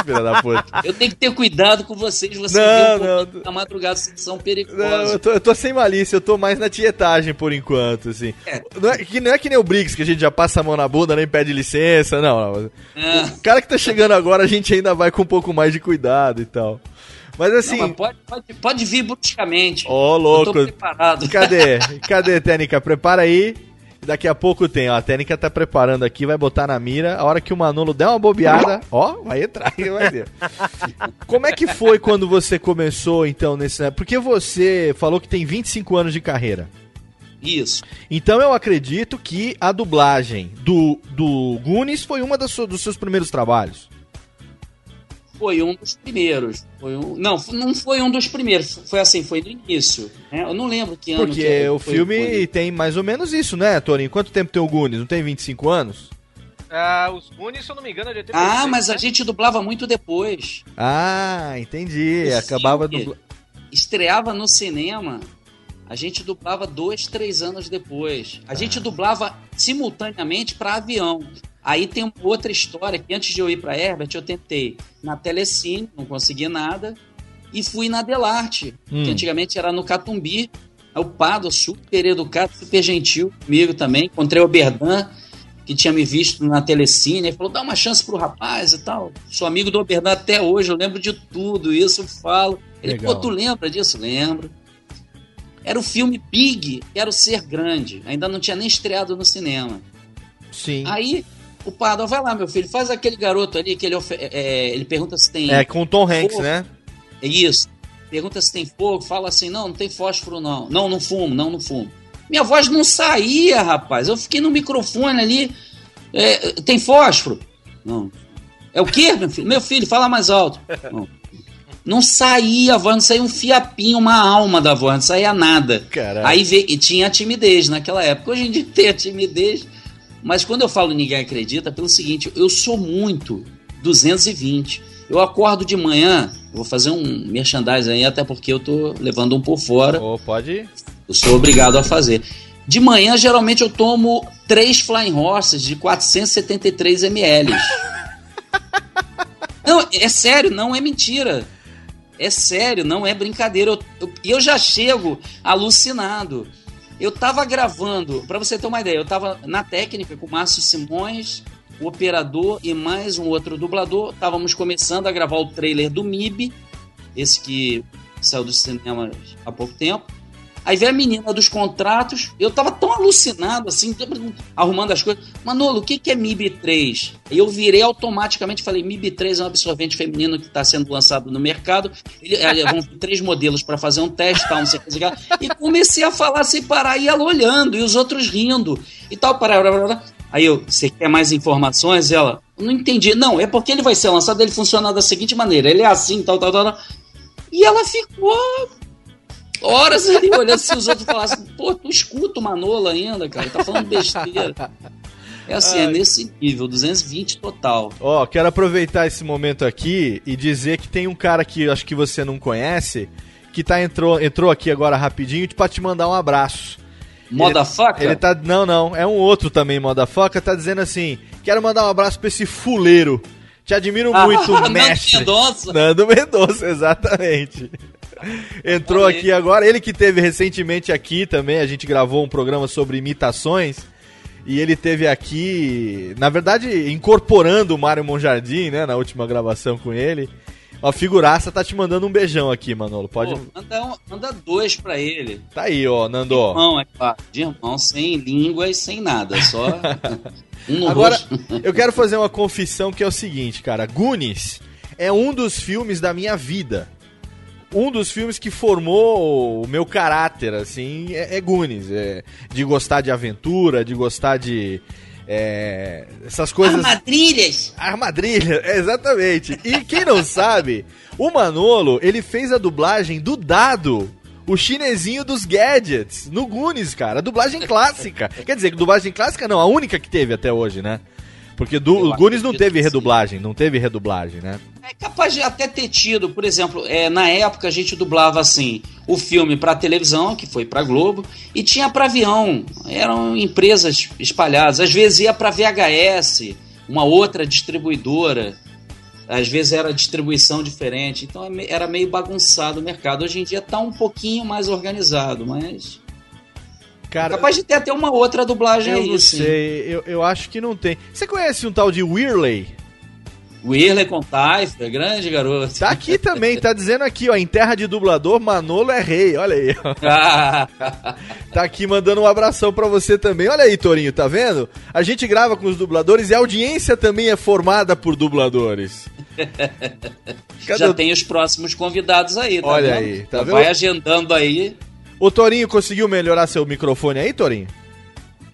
Filha da puta. Eu tenho que ter cuidado com vocês, vocês Não, não. na madrugada, vocês são Não, perigosos. eu tô, eu tô sem malícia, eu tô mais na tietagem por enquanto, assim. É. Não, é, que, não é que nem o Briggs, que a gente já passa a mão na bunda, nem pede licença, não. não. Ah, O cara que tá chegando agora, a gente ainda vai com um pouco mais de cuidado e tal. Mas não, assim. mas pode, pode, pode vir bruscamente. Ô, Eu louco. tô preparado. Cadê? <laughs> Cadê, Técnica? Prepara aí. Daqui a pouco tem, ó. A técnica tá preparando aqui, vai botar na mira. A hora que o Manolo der uma bobeada, ó, vai entrar e <laughs> vai ver. Como é que foi quando você começou, então, nesse. Porque você falou que tem 25 anos de carreira. Isso. Então eu acredito que a dublagem do, do Goonies foi uma das dos seus primeiros trabalhos. Foi um dos primeiros. Foi um, não, não foi um dos primeiros. Foi assim, foi no início. né? Eu não lembro que ano Porque que o foi filme tem mais ou menos isso, né, Torinho? Quanto tempo tem o Goonies? Não tem 25 anos? Ah, os Goonies, se eu não me engano, é de 86, Ah, mas a né? gente dublava muito depois. Ah, entendi. O Acabava. Estreava no cinema, a gente dublava dois, três anos depois. A Ah. gente dublava simultaneamente para avião. Aí tem uma outra história que antes de eu ir para Herbert, eu tentei na Telecine, não consegui nada, e fui na Delarte, Hum. que antigamente era no Catumbi. Aí O Pado, super educado, super gentil comigo também. Encontrei o Berdan, que tinha me visto na Telecine. Ele falou: dá uma chance pro rapaz e tal. Sou amigo do Berdan até hoje, eu lembro de tudo isso, eu falo. Ele, Legal. pô, tu lembra disso? Lembro. Era o filme Big, Quero Ser Grande. Ainda não tinha nem estreado no cinema. Sim. Aí o Pado, vai lá, meu filho, faz aquele garoto ali que ele, ofe- é, ele pergunta se tem. É com o Tom Hanks, Fogo. né? É isso. Pergunta se tem fogo, fala assim: não, não tem fósforo, não. Não, não fumo, não, não fumo. Minha voz não saía, rapaz. Eu fiquei no microfone ali. É, tem fósforo? Não. É o quê, meu filho? Meu filho, fala mais alto. Não. Não saía a voz, não saía um fiapinho, uma alma da voz, não saía nada. Caralho. Aí vê, e tinha a timidez naquela época. Hoje em dia tem a timidez. Mas quando eu falo ninguém acredita, pelo seguinte, eu sou muito 220. Eu acordo de manhã, vou fazer um merchandising aí, até porque eu tô levando um por fora. Ô, pode ir. Eu sou obrigado a fazer. De manhã, geralmente, eu tomo três Flying Horses de 473 ml. <laughs> Não, é sério, não é mentira. É sério, não é brincadeira. Eu, eu, e eu já chego alucinado. Eu tava gravando, pra você ter uma ideia, eu tava na técnica com o Márcio Simões, o operador e mais um outro dublador. Estávamos começando a gravar o trailer do MIB, esse que saiu do cinema há pouco tempo. Aí veio a menina dos contratos, eu tava tão alucinado assim, arrumando as coisas. Manolo, o que, que é MIB 3? Aí eu virei automaticamente falei: MIB 3 é um absorvente feminino que está sendo lançado no mercado. Ele, é, vão ter três modelos para fazer um teste, tal, não sei o que. E comecei a falar sem parar, e ela olhando, e os outros rindo, e tal, para. Aí eu, você quer mais informações? Ela, não entendi. Não, é porque ele vai ser lançado, ele funciona da seguinte maneira: ele é assim, tal, tal, tal. E ela ficou horas ali olhando se os outros falassem, pô, tu escuta o Manolo ainda, cara, tá falando besteira. É assim, é nesse nível, 220 total. Ó, quero aproveitar esse momento aqui e dizer que tem um cara que acho que você não conhece, que tá entrou, entrou aqui agora rapidinho pra te mandar um abraço. Modafaca? Ele tá. Não, não, é um outro também, Modafaca, tá dizendo assim: quero mandar um abraço pra esse fuleiro. Te admiro Ah, muito, Nando mestre. Mendonça. Nando Mendonça, exatamente. Entrou aqui agora, ele que teve recentemente aqui também, a gente gravou um programa sobre imitações. E ele teve aqui, na verdade, incorporando o Mário Monjardim, né, na última gravação com ele. Ó, figuraça tá te mandando um beijão aqui, Manolo. Pode. Pô, manda, um- manda dois pra ele. Tá aí, ó, Nando. De irmão, é claro. De irmão, sem língua e sem nada. Só <laughs> um Agora, rosto. <laughs> eu quero fazer uma confissão que é o seguinte, cara. Goonies é um dos filmes da minha vida. Um dos filmes que formou o meu caráter, assim, é, é Goonies. É, de gostar de aventura, de gostar de. É, essas coisas. Armadilhas! Armadilha, <laughs> exatamente. E quem não sabe, o Manolo, ele fez a dublagem do Dado, o chinesinho dos gadgets no Goonies, cara. A dublagem clássica. Quer dizer, dublagem clássica não, a única que teve até hoje, né? Porque do, o Goonies não teve redublagem, não teve redublagem, né? É capaz de até ter tido, por exemplo, é, na época a gente dublava assim o filme para televisão, que foi para Globo, e tinha para avião. Eram empresas espalhadas. Às vezes ia para VHS, uma outra distribuidora. Às vezes era distribuição diferente. Então é era meio bagunçado o mercado. Hoje em dia tá um pouquinho mais organizado, mas. Cara, Capaz de ter até uma outra dublagem eu aí, não sim. sei, eu, eu acho que não tem. Você conhece um tal de Weirley? Whirley com Taifra, grande garoto. Tá aqui também, tá dizendo aqui, ó, em terra de dublador, Manolo é rei, olha aí, ó. Ah, Tá aqui mandando um abração pra você também. Olha aí, Torinho, tá vendo? A gente grava com os dubladores e a audiência também é formada por dubladores. Cadê já o- tem os próximos convidados aí, tá Olha vendo? aí, tá vendo? Vai agendando aí. O Torinho conseguiu melhorar seu microfone aí, Torinho?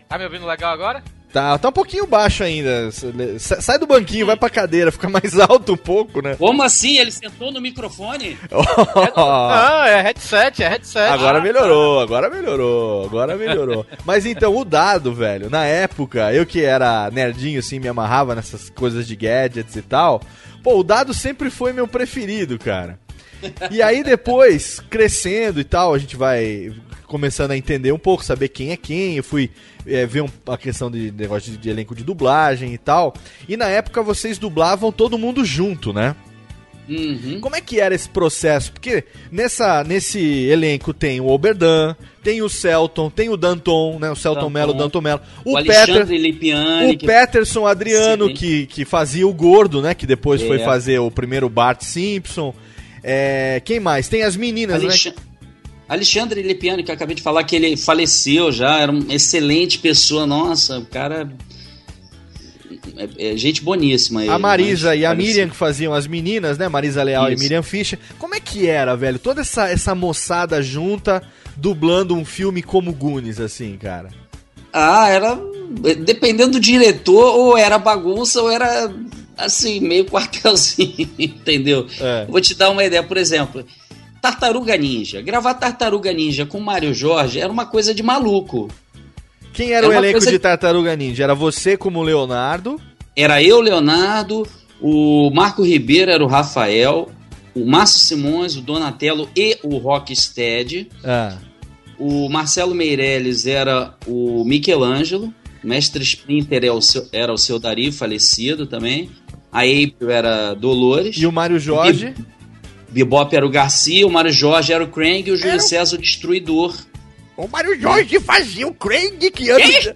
Tá me ouvindo legal agora? Tá, tá um pouquinho baixo ainda. Sa- Sai do banquinho, vai pra cadeira, fica mais <laughs> alto um pouco, né? Como assim? Ele sentou no microfone? <laughs> Não, é headset, é headset. Agora Ah, melhorou, agora melhorou, agora melhorou. <laughs> Mas então, o dado, velho, na época, eu que era nerdinho, assim, me amarrava nessas coisas de gadgets e tal. Pô, o dado sempre foi meu preferido, cara. E aí depois, crescendo e tal, a gente vai começando a entender um pouco, saber quem é quem. Eu fui é, ver um- a questão de negócio de, de elenco de dublagem e tal. E na época vocês dublavam todo mundo junto, né? Uhum. Como é que era esse processo? Porque nessa, nesse elenco tem o Oberdan, tem o Celton, tem o Danton, né? O Celton Danton. Mello, Danton Mello. O, O, Peter, Lipiani. o Peterson Adriano, Sim. que, que fazia o gordo, né? Que depois É. foi fazer o primeiro Bart Simpson. É, quem mais? Tem as meninas, né? Alex... Alexandre Lipiani, que eu acabei de falar que ele faleceu já, era uma excelente pessoa, nossa, o cara. É, é gente boníssima. ele, A Marisa mas e a faleceu. Miriam que faziam as meninas, né? Marisa Leal Isso. e Miriam Fischer. Como é que era, velho? Toda essa, essa moçada junta dublando um filme como Goonies, assim, cara. Ah, era. Dependendo do diretor, ou era bagunça, ou era assim, meio quartelzinho, <laughs> entendeu? É. Vou te dar uma ideia, por exemplo. Tartaruga Ninja. Gravar Tartaruga Ninja com Mário Jorge era uma coisa de maluco. Quem era É o elenco coisa- de Tartaruga Ninja? Era você como Leonardo? Era eu, Leonardo, o Marco Ribeiro era o Rafael, o Márcio Simões, o Donatello e o Rocksteady. Ah. O Marcelo Meirelles era o Michelangelo. O Mestre Splinter é o seu- era o seu Dari, falecido também. A April era Dolores. E o Mário Jorge? Bebop era o Garcia, o Mário Jorge era o Krang e o Júlio César o Destruidor. O Mário Jorge fazia o Krang que anos,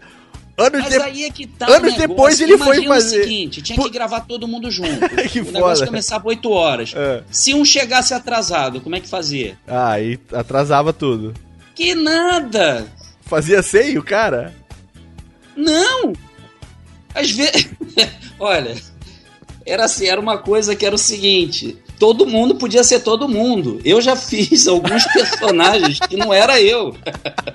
anos, Mas de- aí é que tá anos o depois ele foi Imagina fazer- o seguinte, tinha que gravar todo mundo junto. <laughs> Que o foda. negócio começava 8 horas. É. Se um chegasse atrasado, como é que fazia? Ah, aí atrasava tudo. Que nada! Fazia seio, cara? Não! Às vezes. <laughs> Olha, era assim, era uma coisa que era o seguinte: todo mundo podia ser todo mundo. Eu já <laughs> fiz alguns personagens que não era eu.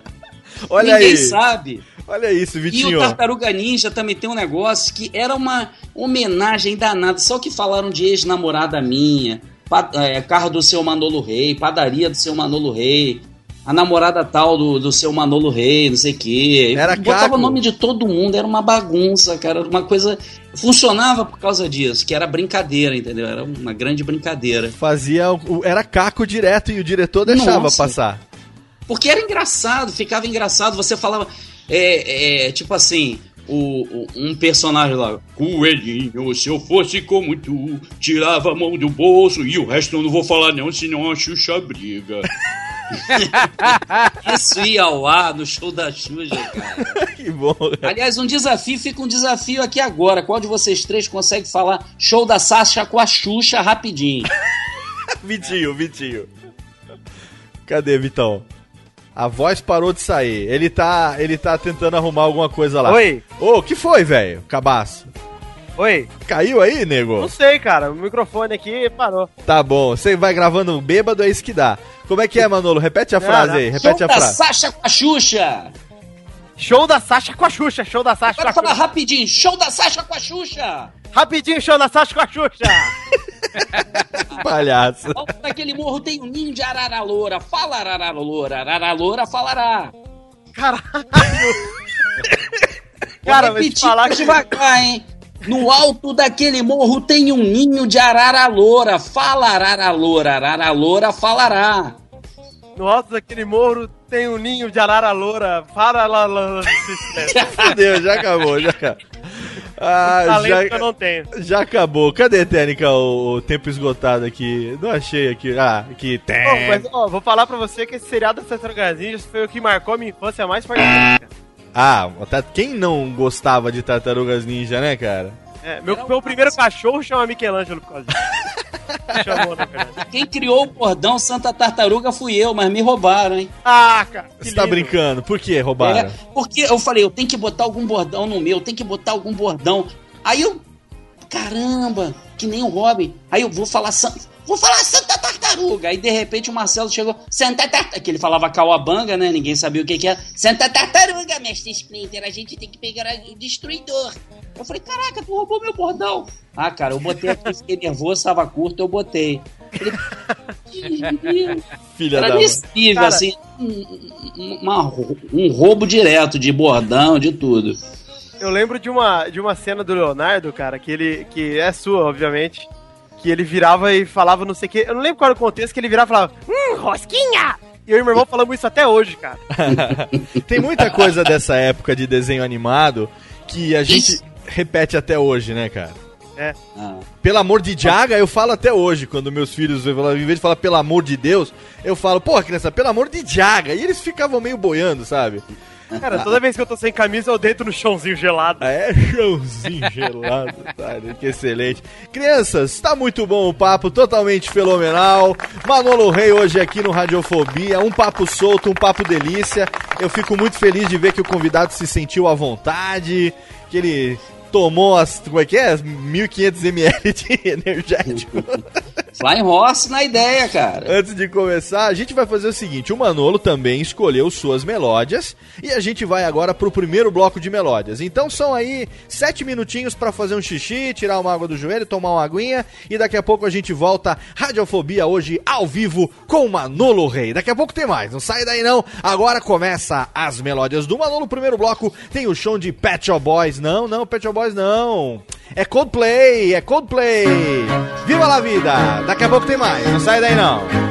<laughs> Olha Ninguém aí. sabe. Olha isso, E Vitinho. o Tartaruga Ninja também tem um negócio que era uma homenagem danada. Só que falaram de ex-namorada minha, é, carro do seu Manolo Rei, padaria do seu Manolo Rei, a namorada tal do, do seu Manolo Rei, não sei o quê. Era Botava Caco. o nome de todo mundo, era uma bagunça, cara. Era uma coisa. Funcionava por causa disso, que era brincadeira, entendeu? Era uma grande brincadeira. Fazia. Era caco direto e o diretor deixava Nossa. passar. Porque era engraçado, ficava engraçado. Você falava, é, é, tipo assim, o, o- um personagem lá, Coelhinho, se eu fosse como tu, tirava a mão do bolso e o resto eu não vou falar não, senão a Xuxa briga. <laughs> Isso ia ao ar no show da Xuxa, cara. <laughs> que bom. Aliás, um desafio, fica um desafio aqui agora. Qual de vocês três consegue falar show da Sasha com a Xuxa rapidinho? <laughs> Vitinho, Vitinho. Cadê, Vitão? A voz parou de sair. Ele tá, ele tá tentando arrumar alguma coisa lá. Oi, Ô, o que foi, velho? Cabaço. Oi. Caiu aí, nego? Não sei, cara. O microfone aqui parou. Tá bom. Você vai gravando bêbado, é isso que dá. Como é que é, Manolo? Repete a Não, frase não. aí. show Repete a da frase. Sasha com a Xuxa! Show da Sasha com a Xuxa. Show da Sasha com Pode a falar Xuxa. rapidinho, show da Sasha com a Xuxa! Rapidinho, show da Sasha com a Xuxa. <laughs> Palhaço. Volta daquele morro tem um ninho de arara loura. Fala arara loura, arara loura falará. Caralho! Cara, vou te falar que- devagar, hein? No alto daquele morro tem um ninho de arara loura. Fala arara loura, arara loura falará. No alto daquele morro tem um ninho de arara loura. Para lá. <laughs> Fudeu, já acabou, já acabou. Ah, Talento que já, eu não tenho. já acabou. Cadê, Técnica, o, o tempo esgotado aqui? Não achei aqui. Ah, aqui tem. Ô, mas, ó, vou falar pra você que esse seriado das Tartarugas Ninjas foi o que marcou minha infância mais fortemente. Ah, tá- quem não gostava de Tartarugas Ninja, né, cara? É, meu, meu primeiro cachorro chama Michelangelo por causa disso. <laughs> Chamou, na verdade. Quem criou o bordão Santa Tartaruga fui eu, mas me roubaram, hein? Ah, cara. Você tá brincando? Por que roubaram? É, porque eu falei, eu tenho que botar algum bordão no meu, tem que botar algum bordão. Aí eu, caramba, que nem o Robin. Aí eu vou falar, San- vou falar Santa Tartaruga. Aí de repente o Marcelo chegou, Santa Tartaruga, que ele falava Cauabanga, né? Ninguém sabia o que que era. Santa Tartaruga, mestre Splinter, a gente tem que pegar o destruidor. Eu falei, caraca, tu roubou meu bordão. Ah, cara, eu botei aqui, fiquei nervoso, tava curto, eu botei. Falei, Filha Era da. nesse nível, Cara- assim, um, um- uma- um roubo direto de bordão, de tudo. Eu lembro de uma, de uma cena do Leonardo, cara, que ele. que é sua, obviamente. Que ele virava e falava não sei o quê. Eu não lembro qual era o contexto que ele virava e falava, hum, rosquinha! E eu e meu irmão falamos isso até hoje, cara. <laughs> Tem muita coisa dessa época de desenho animado que a gente Isso. repete até hoje, né, cara? Ah, Pelo amor de Jaga, eu falo até hoje, quando meus filhos, em vez de falar pelo amor de Deus, eu falo, porra, criança, pelo amor de Jaga. E eles ficavam meio boiando, sabe? Cara, toda vez que eu tô sem camisa, eu deito no chãozinho gelado. É chãozinho <laughs> gelado, tá? Que excelente. Crianças, tá muito bom o papo, totalmente fenomenal. Manolo Rei hoje aqui no Radiofobia, um papo solto, um papo delícia. Eu fico muito feliz de ver que o convidado se sentiu à vontade, que ele tomou as, como é que é? As 1500 ml de <laughs> energético. Flying Horse na ideia, cara. Antes de começar, a gente vai fazer o seguinte: o Manolo também escolheu suas melódias e a gente vai agora pro primeiro bloco de melódias. Então são aí sete minutinhos pra fazer um xixi, tirar uma água do joelho, tomar uma aguinha e daqui a pouco a gente volta Radiofobia hoje ao vivo com o Manolo Rei. Daqui a pouco tem mais, não sai daí não. Agora começa as melódias do Manolo. Primeiro bloco tem o show de Pet Shop Boys. Não, não, Pet Shop Boys não. É Coldplay, é Coldplay. Viva la vida! Daqui a pouco tem mais, não sai daí não.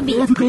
Radiofobia.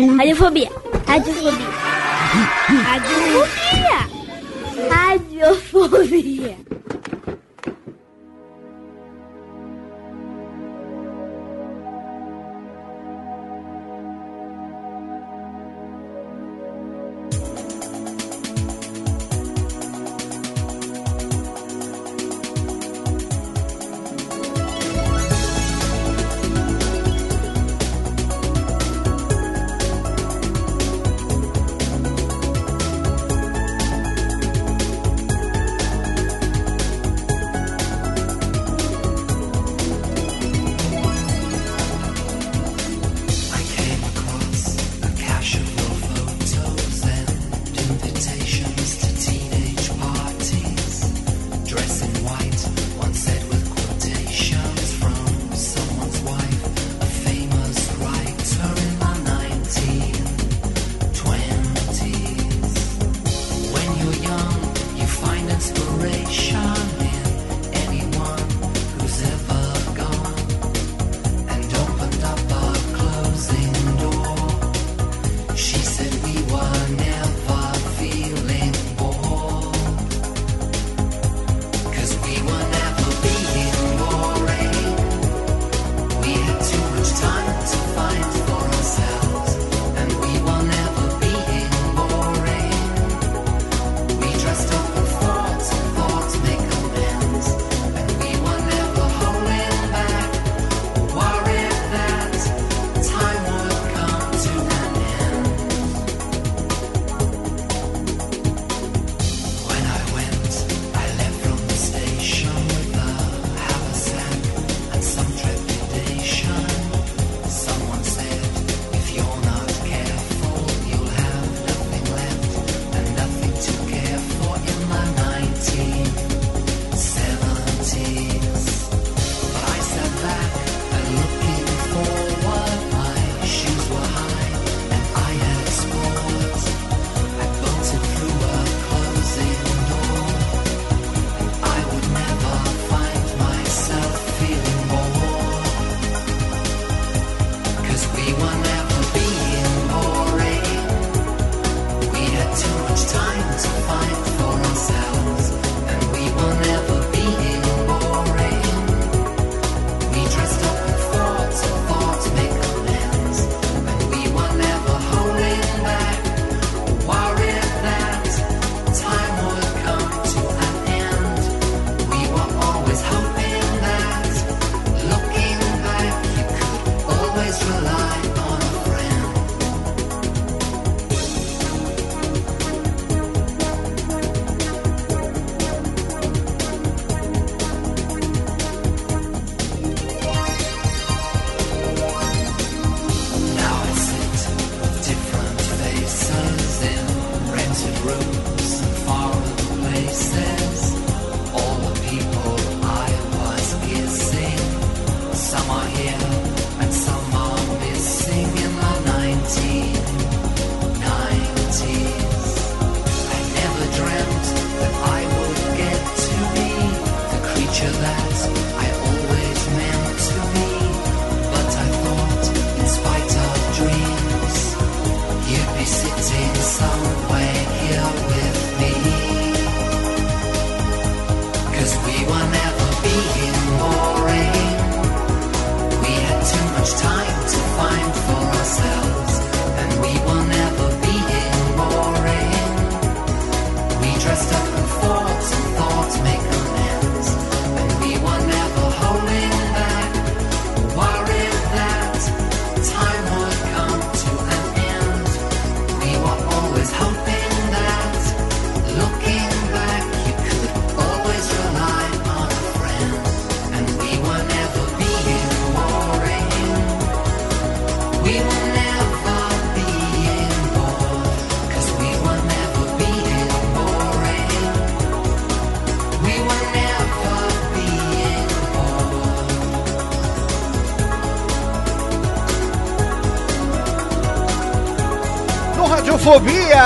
Radiofobia!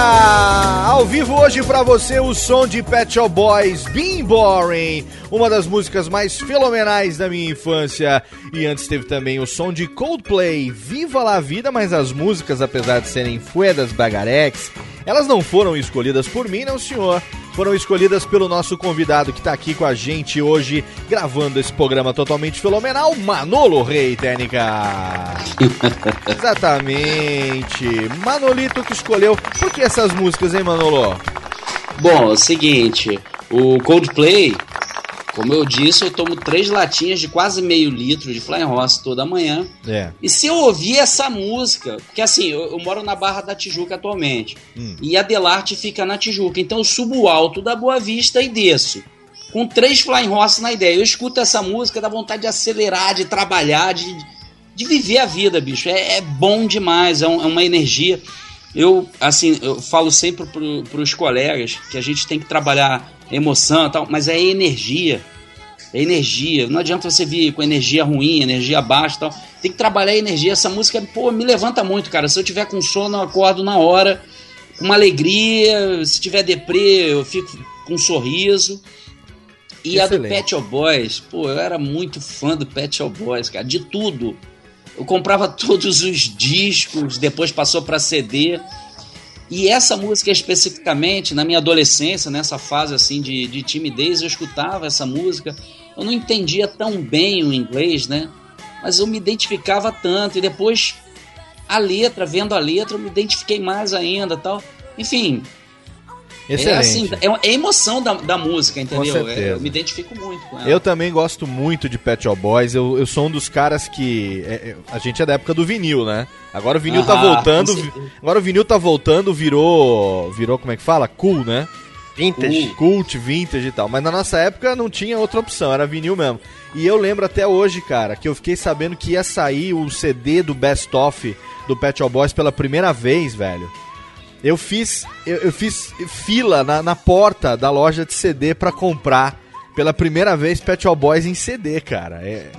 Ao vivo hoje pra você o som de Pet Shop Boys, Being Boring, uma das músicas mais fenomenais da minha infância. E antes teve também o som de Coldplay, Viva la Vida, mas as músicas, apesar de serem fuedas bagarex, elas não foram escolhidas por mim, não senhor. Foram escolhidas pelo nosso convidado que tá aqui com a gente hoje, gravando esse programa totalmente fenomenal, Manolo Rei Técnica. <laughs> Exatamente. Manolito que escolheu. Por que essas músicas, hein, Manolo? Bom, é o seguinte, o Coldplay, como eu disse, eu tomo três latinhas de quase meio litro de Flying Horse toda manhã. É. E se eu ouvir essa música, porque assim, eu, eu moro na Barra da Tijuca atualmente, Hum. e a Delarte fica na Tijuca, então eu subo o alto da Boa Vista e desço. Com três Flying Horse na ideia. Eu escuto essa música, dá vontade de acelerar, de trabalhar, de, de viver a vida, bicho. É, é bom demais, é, um- é uma energia. Eu, assim, eu falo sempre pro, pros colegas que a gente tem que trabalhar emoção e tal, mas é energia. É energia. Não adianta você vir com energia ruim, energia baixa e tal. Tem que trabalhar a energia. Essa música, pô, me levanta muito, cara. Se eu tiver com sono, eu acordo na hora, com uma alegria. Se tiver deprê, eu fico com um sorriso. E a do Excelente. Pet Shop Boys, pô, eu era muito fã do Pet Shop Boys, cara, de tudo. Eu comprava todos os discos, depois passou para CD. E essa música especificamente, na minha adolescência, nessa fase assim de, de timidez, eu escutava essa música. Eu não entendia tão bem o inglês, né? Mas eu me identificava tanto. E depois a letra, vendo a letra, eu me identifiquei mais ainda tal. Enfim, Excelente. é assim, é, é emoção da, da música, entendeu? Com certeza. É, eu me identifico muito com ela. Eu também gosto muito de Pet Shop Boys. Eu, eu sou um dos caras que. é, é, a gente é da época do vinil, né? Agora o vinil tá Aham, voltando. Agora o vinil tá voltando, virou. Virou, como é que fala? Cool, né? Vintage. Cult, vintage e tal. Mas na nossa época não tinha outra opção, era vinil mesmo. E eu lembro até hoje, cara, que eu fiquei sabendo que ia sair o CD do Best Of do Pet Shop Boys pela primeira vez, velho. Eu fiz, eu, eu fiz fila na, na porta da loja de CD pra comprar pela primeira vez Pet Shop Boys em CD, cara. É,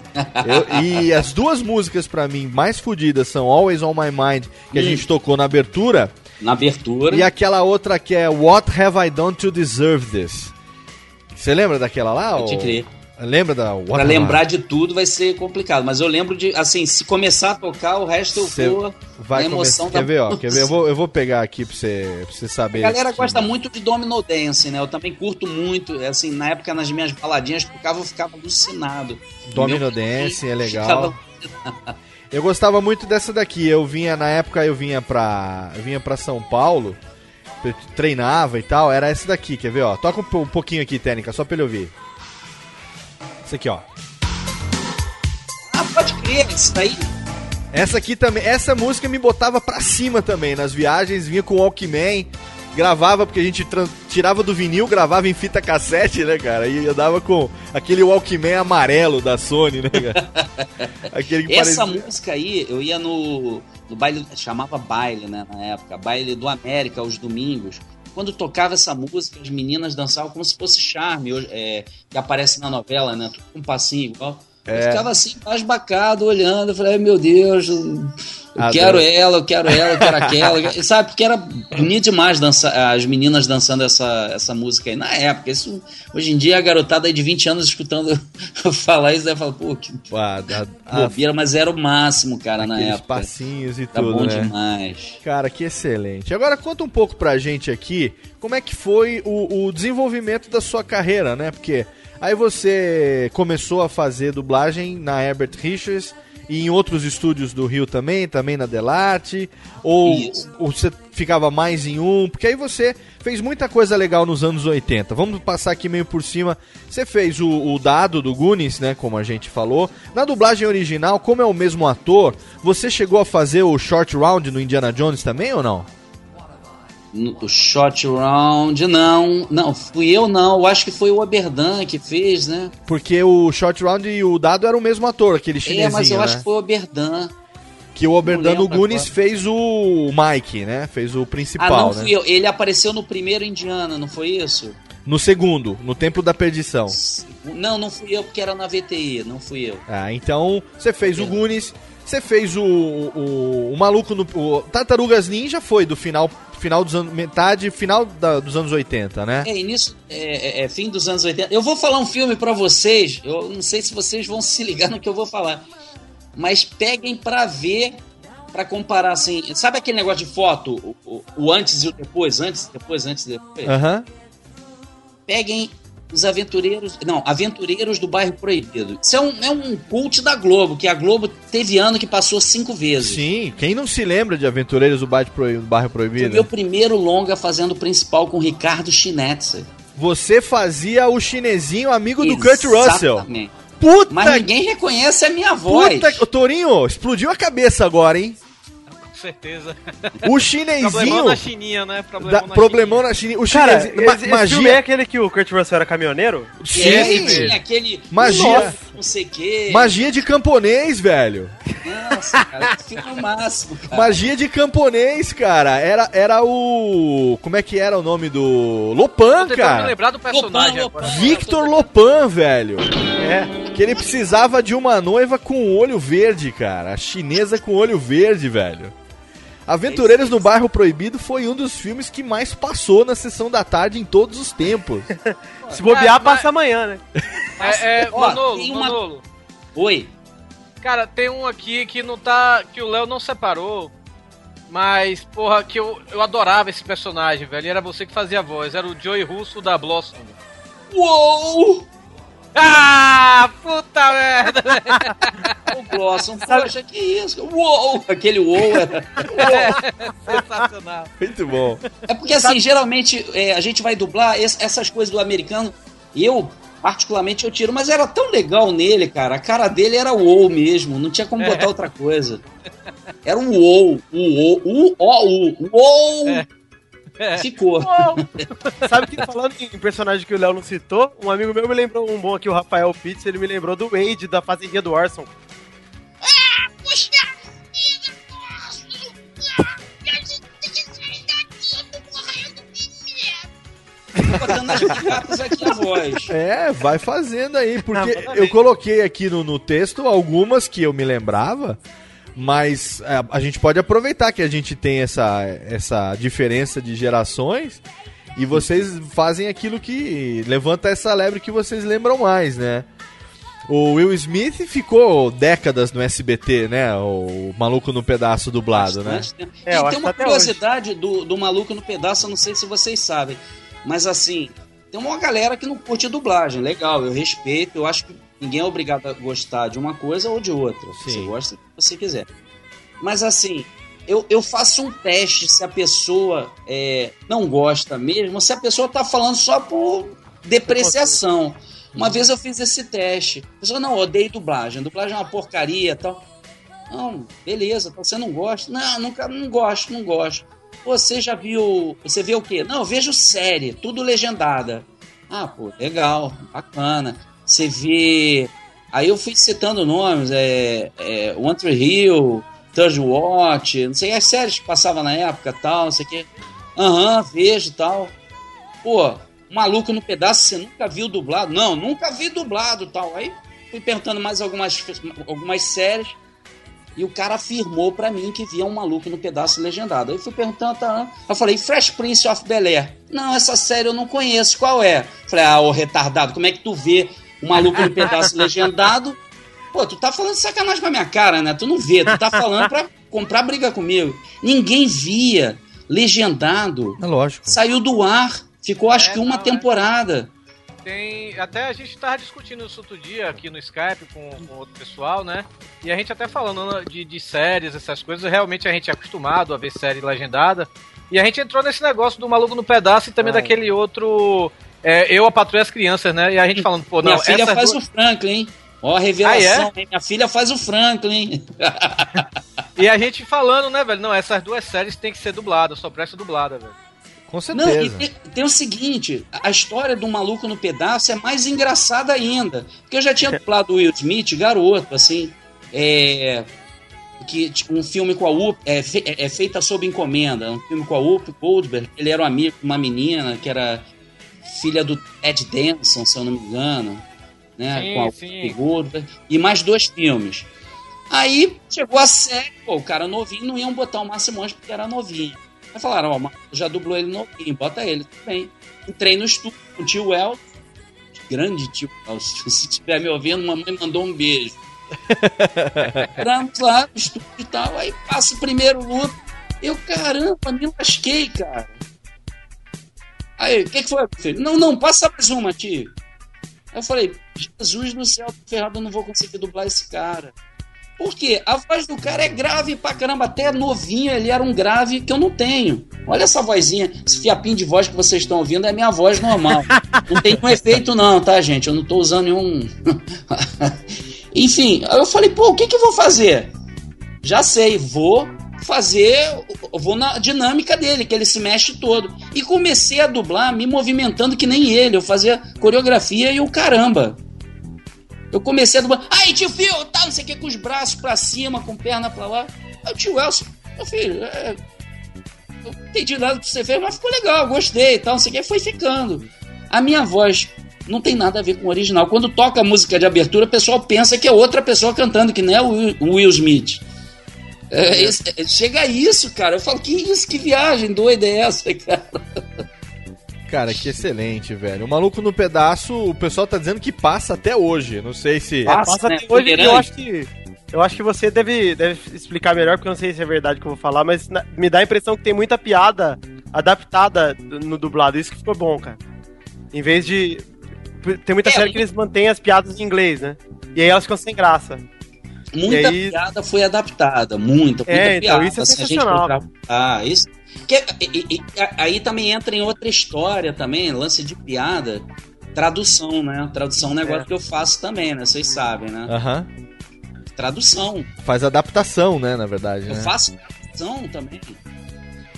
eu- e as duas músicas pra mim mais fodidas são Always on My Mind, que a Hum. gente tocou na abertura, Na abertura. e aquela outra que é What Have I Done to Deserve This? Você lembra daquela lá? Pode ou- crer. Lembra da What Pra lembrar de tudo vai ser complicado. Mas eu lembro de, assim, se começar a tocar, o resto eu Cê vou Vai na emoção começar. Quer da ver, ó? Quer ver? Eu vou, eu vou pegar aqui pra você, pra você saber. A galera gosta muito de Domino Dance, né? Eu também curto muito. Assim, na época, nas minhas baladinhas, tocava, eu ficava alucinado. Domino Dance é legal. ficava- Eu gostava muito dessa daqui. Eu vinha, na época, eu vinha pra, eu vinha pra São Paulo, treinava e tal. Era essa daqui, quer ver, ó? Toca um, um pouquinho aqui, Técnica, só pra ele ouvir. Essa aqui, ó. Ah, pode crer, isso daí. Essa aqui também, essa música me botava pra cima também. Nas viagens, vinha com o Walkman, gravava, porque a gente tirava do vinil, gravava em fita cassete, né, cara? E eu dava com aquele Walkman amarelo da Sony, né, cara? <laughs> Aquele que Essa parecia... música aí, eu ia no, no baile, chamava baile, né, na época, baile do América, aos domingos. Quando tocava essa música, as meninas dançavam como se fosse charme, é, que aparece na novela, né, tudo com um passinho igual. É. Eu ficava assim, embasbacado, olhando, eu falei, meu Deus, eu Adoro. quero ela, eu quero ela, eu quero aquela. <laughs> Sabe, porque era bonito demais dançar, as meninas dançando essa, essa música aí. Na época, isso, hoje em dia a garotada aí de 20 anos escutando eu <laughs> falar isso, deve falar, pô, que a- bobeira, mas era o máximo, cara, na época. passinhos e Tá tudo, bom né? demais. Cara, que excelente. Agora conta um pouco pra gente aqui como é que foi o, o desenvolvimento da sua carreira, né? Porque aí você começou a fazer dublagem na Herbert Richards e em outros estúdios do Rio também, também na Delarte, ou, ou você ficava mais em um, porque aí você fez muita coisa legal nos anos 80. Vamos passar aqui meio por cima. Você fez o, o dado do Goonies, né, como a gente falou. Na dublagem original, como é o mesmo ator, você chegou a fazer o short round no Indiana Jones também ou não? No o shot round, não. Não, fui eu não. Eu acho que foi o Oberdan que fez, né? Porque o short round e o dado era o mesmo ator, aquele chinesinho, é, mas eu né? acho que foi o Oberdan. Que o Oberdan Goonies agora. fez o Mike, né? Fez o Ah, principal, não né? fui eu. Ele apareceu no primeiro Indiana, não foi isso? No segundo, no Templo da Perdição. Não, não fui eu porque era na VTI, não fui eu. Ah, então você fez o Goonies, você fez o, o, o maluco no. O Tartarugas Ninja foi do final final dos anos. Metade, final da- dos anos 80, né? É, início, é, é, é fim dos anos 80. Eu vou falar um filme pra vocês, eu não sei se vocês vão se ligar no que eu vou falar, mas peguem pra ver, pra comparar assim. Sabe aquele negócio de foto, o, o- o antes e o depois, antes, depois, antes, depois? Aham. Peguem os aventureiros, não, aventureiros do bairro proibido. Isso é um, é um cult da Globo, que a Globo teve ano que passou cinco vezes. Sim, quem não se lembra de Aventureiros do Bairro Proibido? do Bairro Foi Proibido? meu primeiro longa fazendo o principal com Ricardo Schnetzer. Você fazia o chinesinho amigo do Kurt Russell. Puta Mas ninguém reconhece a minha voz. Puta, Torinho, explodiu a cabeça agora, hein? Com certeza. O chinesinho. Problemão na chininha, né? Problemão Da, na problemão na China. O Cara, chinesinho. esse, esse filme é aquele que o Kurt Russell era caminhoneiro? Sim. É, aquele. Magia. Nossa, não sei o quê. Magia de camponês, velho. Nossa, cara, que é o máximo, cara. Magia de camponês, cara. Era, era o. Como é que era o nome do. Lopan, tentando me cara. lembrar do personagem Lopan, agora. Victor Lopan, velho. É. Que ele precisava de uma noiva com olho verde, cara. A chinesa com olho verde, velho. Aventureiros no Bairro Proibido foi um dos filmes que mais passou na sessão da tarde em todos os tempos. <laughs> Se bobear, Cara, mas- passa amanhã, né? É, é, Ó, Manolo, tem uma- Manolo. Oi. Cara, tem um aqui que não tá. que o Léo não separou. Mas, porra, que eu, eu adorava esse personagem, velho. E era você que fazia a voz. Era o Joey Russo da Blossom. Uou! Ah, puta merda! O Blossom, poxa, que isso? Uou! Aquele uou era. Sensacional. Muito bom. É porque, assim, geralmente é, a gente vai dublar es- essas coisas do americano. E eu, particularmente, eu tiro. Mas era tão legal nele, cara. A cara dele era uou mesmo. Não tinha como botar outra coisa. Era um uou. Uou. U-O-U. Uou! Ficou. <laughs> Sabe que falando em personagem que o Léo não citou, um amigo meu me lembrou um bom aqui, o Rafael Pitts, ele me lembrou do Wade da Fazendinha do Orson. botando as aqui a voz. É, vai fazendo aí, porque Ah, eu coloquei aqui no, no texto algumas que eu me lembrava, mas é, a gente pode aproveitar que a gente tem essa, essa diferença de gerações e vocês fazem aquilo que levanta essa lebre que vocês lembram mais, né? O Will Smith ficou décadas no SBT, né? O maluco no pedaço dublado, né? É, e tem uma curiosidade do, do maluco no pedaço, eu não sei se vocês sabem. Mas assim, tem uma galera que não curte dublagem. Legal, eu respeito. Eu acho que ninguém é obrigado a gostar de uma coisa ou de outra. Sim. Você gosta se você quiser. Mas assim, eu, eu faço um teste se a pessoa é, não gosta mesmo, ou se a pessoa tá falando só por depreciação. Uma vez eu fiz esse teste. A pessoa, não, odeio dublagem. Dublagem é uma porcaria e tal. Não, beleza, você não gosta? Não, nunca, não gosto, não gosto. Você já viu. Você vê o quê? Não, eu vejo série, tudo legendada. Ah, pô, legal, bacana. Você vê. Aí eu fui citando nomes, é, é One Tree Hill, Third Watch, não sei, as séries que passavam na época tal, não sei o quê. Aham, vejo tal. Pô, maluco no pedaço, você nunca viu dublado? Não, nunca vi dublado tal. Aí fui perguntando mais algumas, algumas séries. E o cara afirmou pra mim que via um maluco no pedaço legendado. Aí eu fui perguntando, tá, eu falei, Fresh Prince of Bel Air. Não, essa série eu não conheço, qual é? Falei, ah, ô retardado, como é que tu vê um maluco no pedaço <laughs> legendado? Pô, tu tá falando de sacanagem com a minha cara, né? Tu não vê, tu tá falando pra comprar briga comigo. Ninguém via legendado. É lógico. Saiu do ar, ficou acho É, que uma não, é. Tem. Até a gente tava discutindo isso outro dia aqui no Skype com, com outro pessoal, né? E a gente até falando de, de séries, essas coisas, realmente a gente é acostumado a ver série legendada. E a gente entrou nesse negócio do maluco no pedaço e também Ah. daquele outro. é, eu, a patrulha as crianças, né? E a gente falando, pô, não, minha filha faz duas- o Franklin. Ó, a revelação, Ah, hein? Minha filha faz o Franklin. <laughs> E a gente falando, né, velho? Não, essas duas séries tem que ser dubladas, só presta dublada, velho. Com Não, e certeza. tem, tem o seguinte, a história do maluco no pedaço é mais engraçada ainda. Porque eu já tinha <laughs> dublado o Will Smith, garoto, assim, é, que tipo, um filme com a Up, é, fe- é, é feita sob encomenda, um filme com a Up Goldberg, ele era um amigo de uma menina que era filha do Ted Danson, se eu não me engano, né, Sim, com a sim. Goldberg, e mais dois filmes. Aí chegou a série, pô, o cara novinho, não iam botar o Márcio Monte porque era novinho. Aí falaram, ó, o Marcelo já dublou ele novinho, bota ele, tudo bem. Entrei no estúdio com o tio El, grande tio El, <laughs> se estiver me ouvindo, mamãe mandou um beijo. <laughs> Entramos lá no estúdio e tal, aí passa o primeiro luto. Eu, caramba, me lasquei, cara. Aí, o que, que foi, filho? Não, não, passa mais uma, tio. Aí eu falei, Jesus do céu, ferrado, eu não vou conseguir dublar esse cara. Por quê? A voz do cara é grave pra caramba, até novinho ele era um grave que eu não tenho. Olha essa vozinha, esse fiapinho de voz que vocês estão ouvindo é minha voz normal. <laughs> Não tem nenhum efeito não, tá, gente? Eu não tô usando nenhum... <laughs> Enfim, eu falei, pô, o que que eu vou fazer? Já sei, vou fazer, vou na dinâmica dele, que ele se mexe todo. E comecei a dublar me movimentando que nem ele, eu fazia coreografia e o caramba. Eu comecei a dublar, ai tio Phil, tá, não sei o que, com os braços pra cima, com perna pra lá. Aí o tio Elson, meu filho, é, eu não entendi nada que você fez, mas ficou legal, gostei e tal, não sei o que, foi ficando. A minha voz não tem nada a ver com o original. Quando toca a música de abertura, o pessoal pensa que é outra pessoa cantando, que não é o Will- Smith. É, esse- é, chega a isso, cara. Eu falo, que isso, que viagem doida é essa, <laughs> cara? Cara, que excelente, velho. O Maluco no Pedaço, o pessoal tá dizendo que passa até hoje. Não sei se... Passa, Passa né? até hoje, eu Tolerante. acho que. Eu acho que você deve, deve explicar melhor, porque eu não sei se é verdade que eu vou falar, mas na- me dá a impressão que tem muita piada adaptada no dublado. Isso que ficou bom, cara. Em vez de. Tem muita É, série que eles mantêm as piadas em inglês, né? E aí elas ficam sem graça. Muita aí- piada foi adaptada, muita, muita É, então, piada. isso é assim, sensacional. Ah, isso. Que, e- e- aí também entra em outra história também, lance de piada. Tradução, né? Tradução é um negócio É. que eu faço também, né? Vocês sabem, né? Aham. Tradução. Faz adaptação, né, na verdade, Eu né? faço tradução também.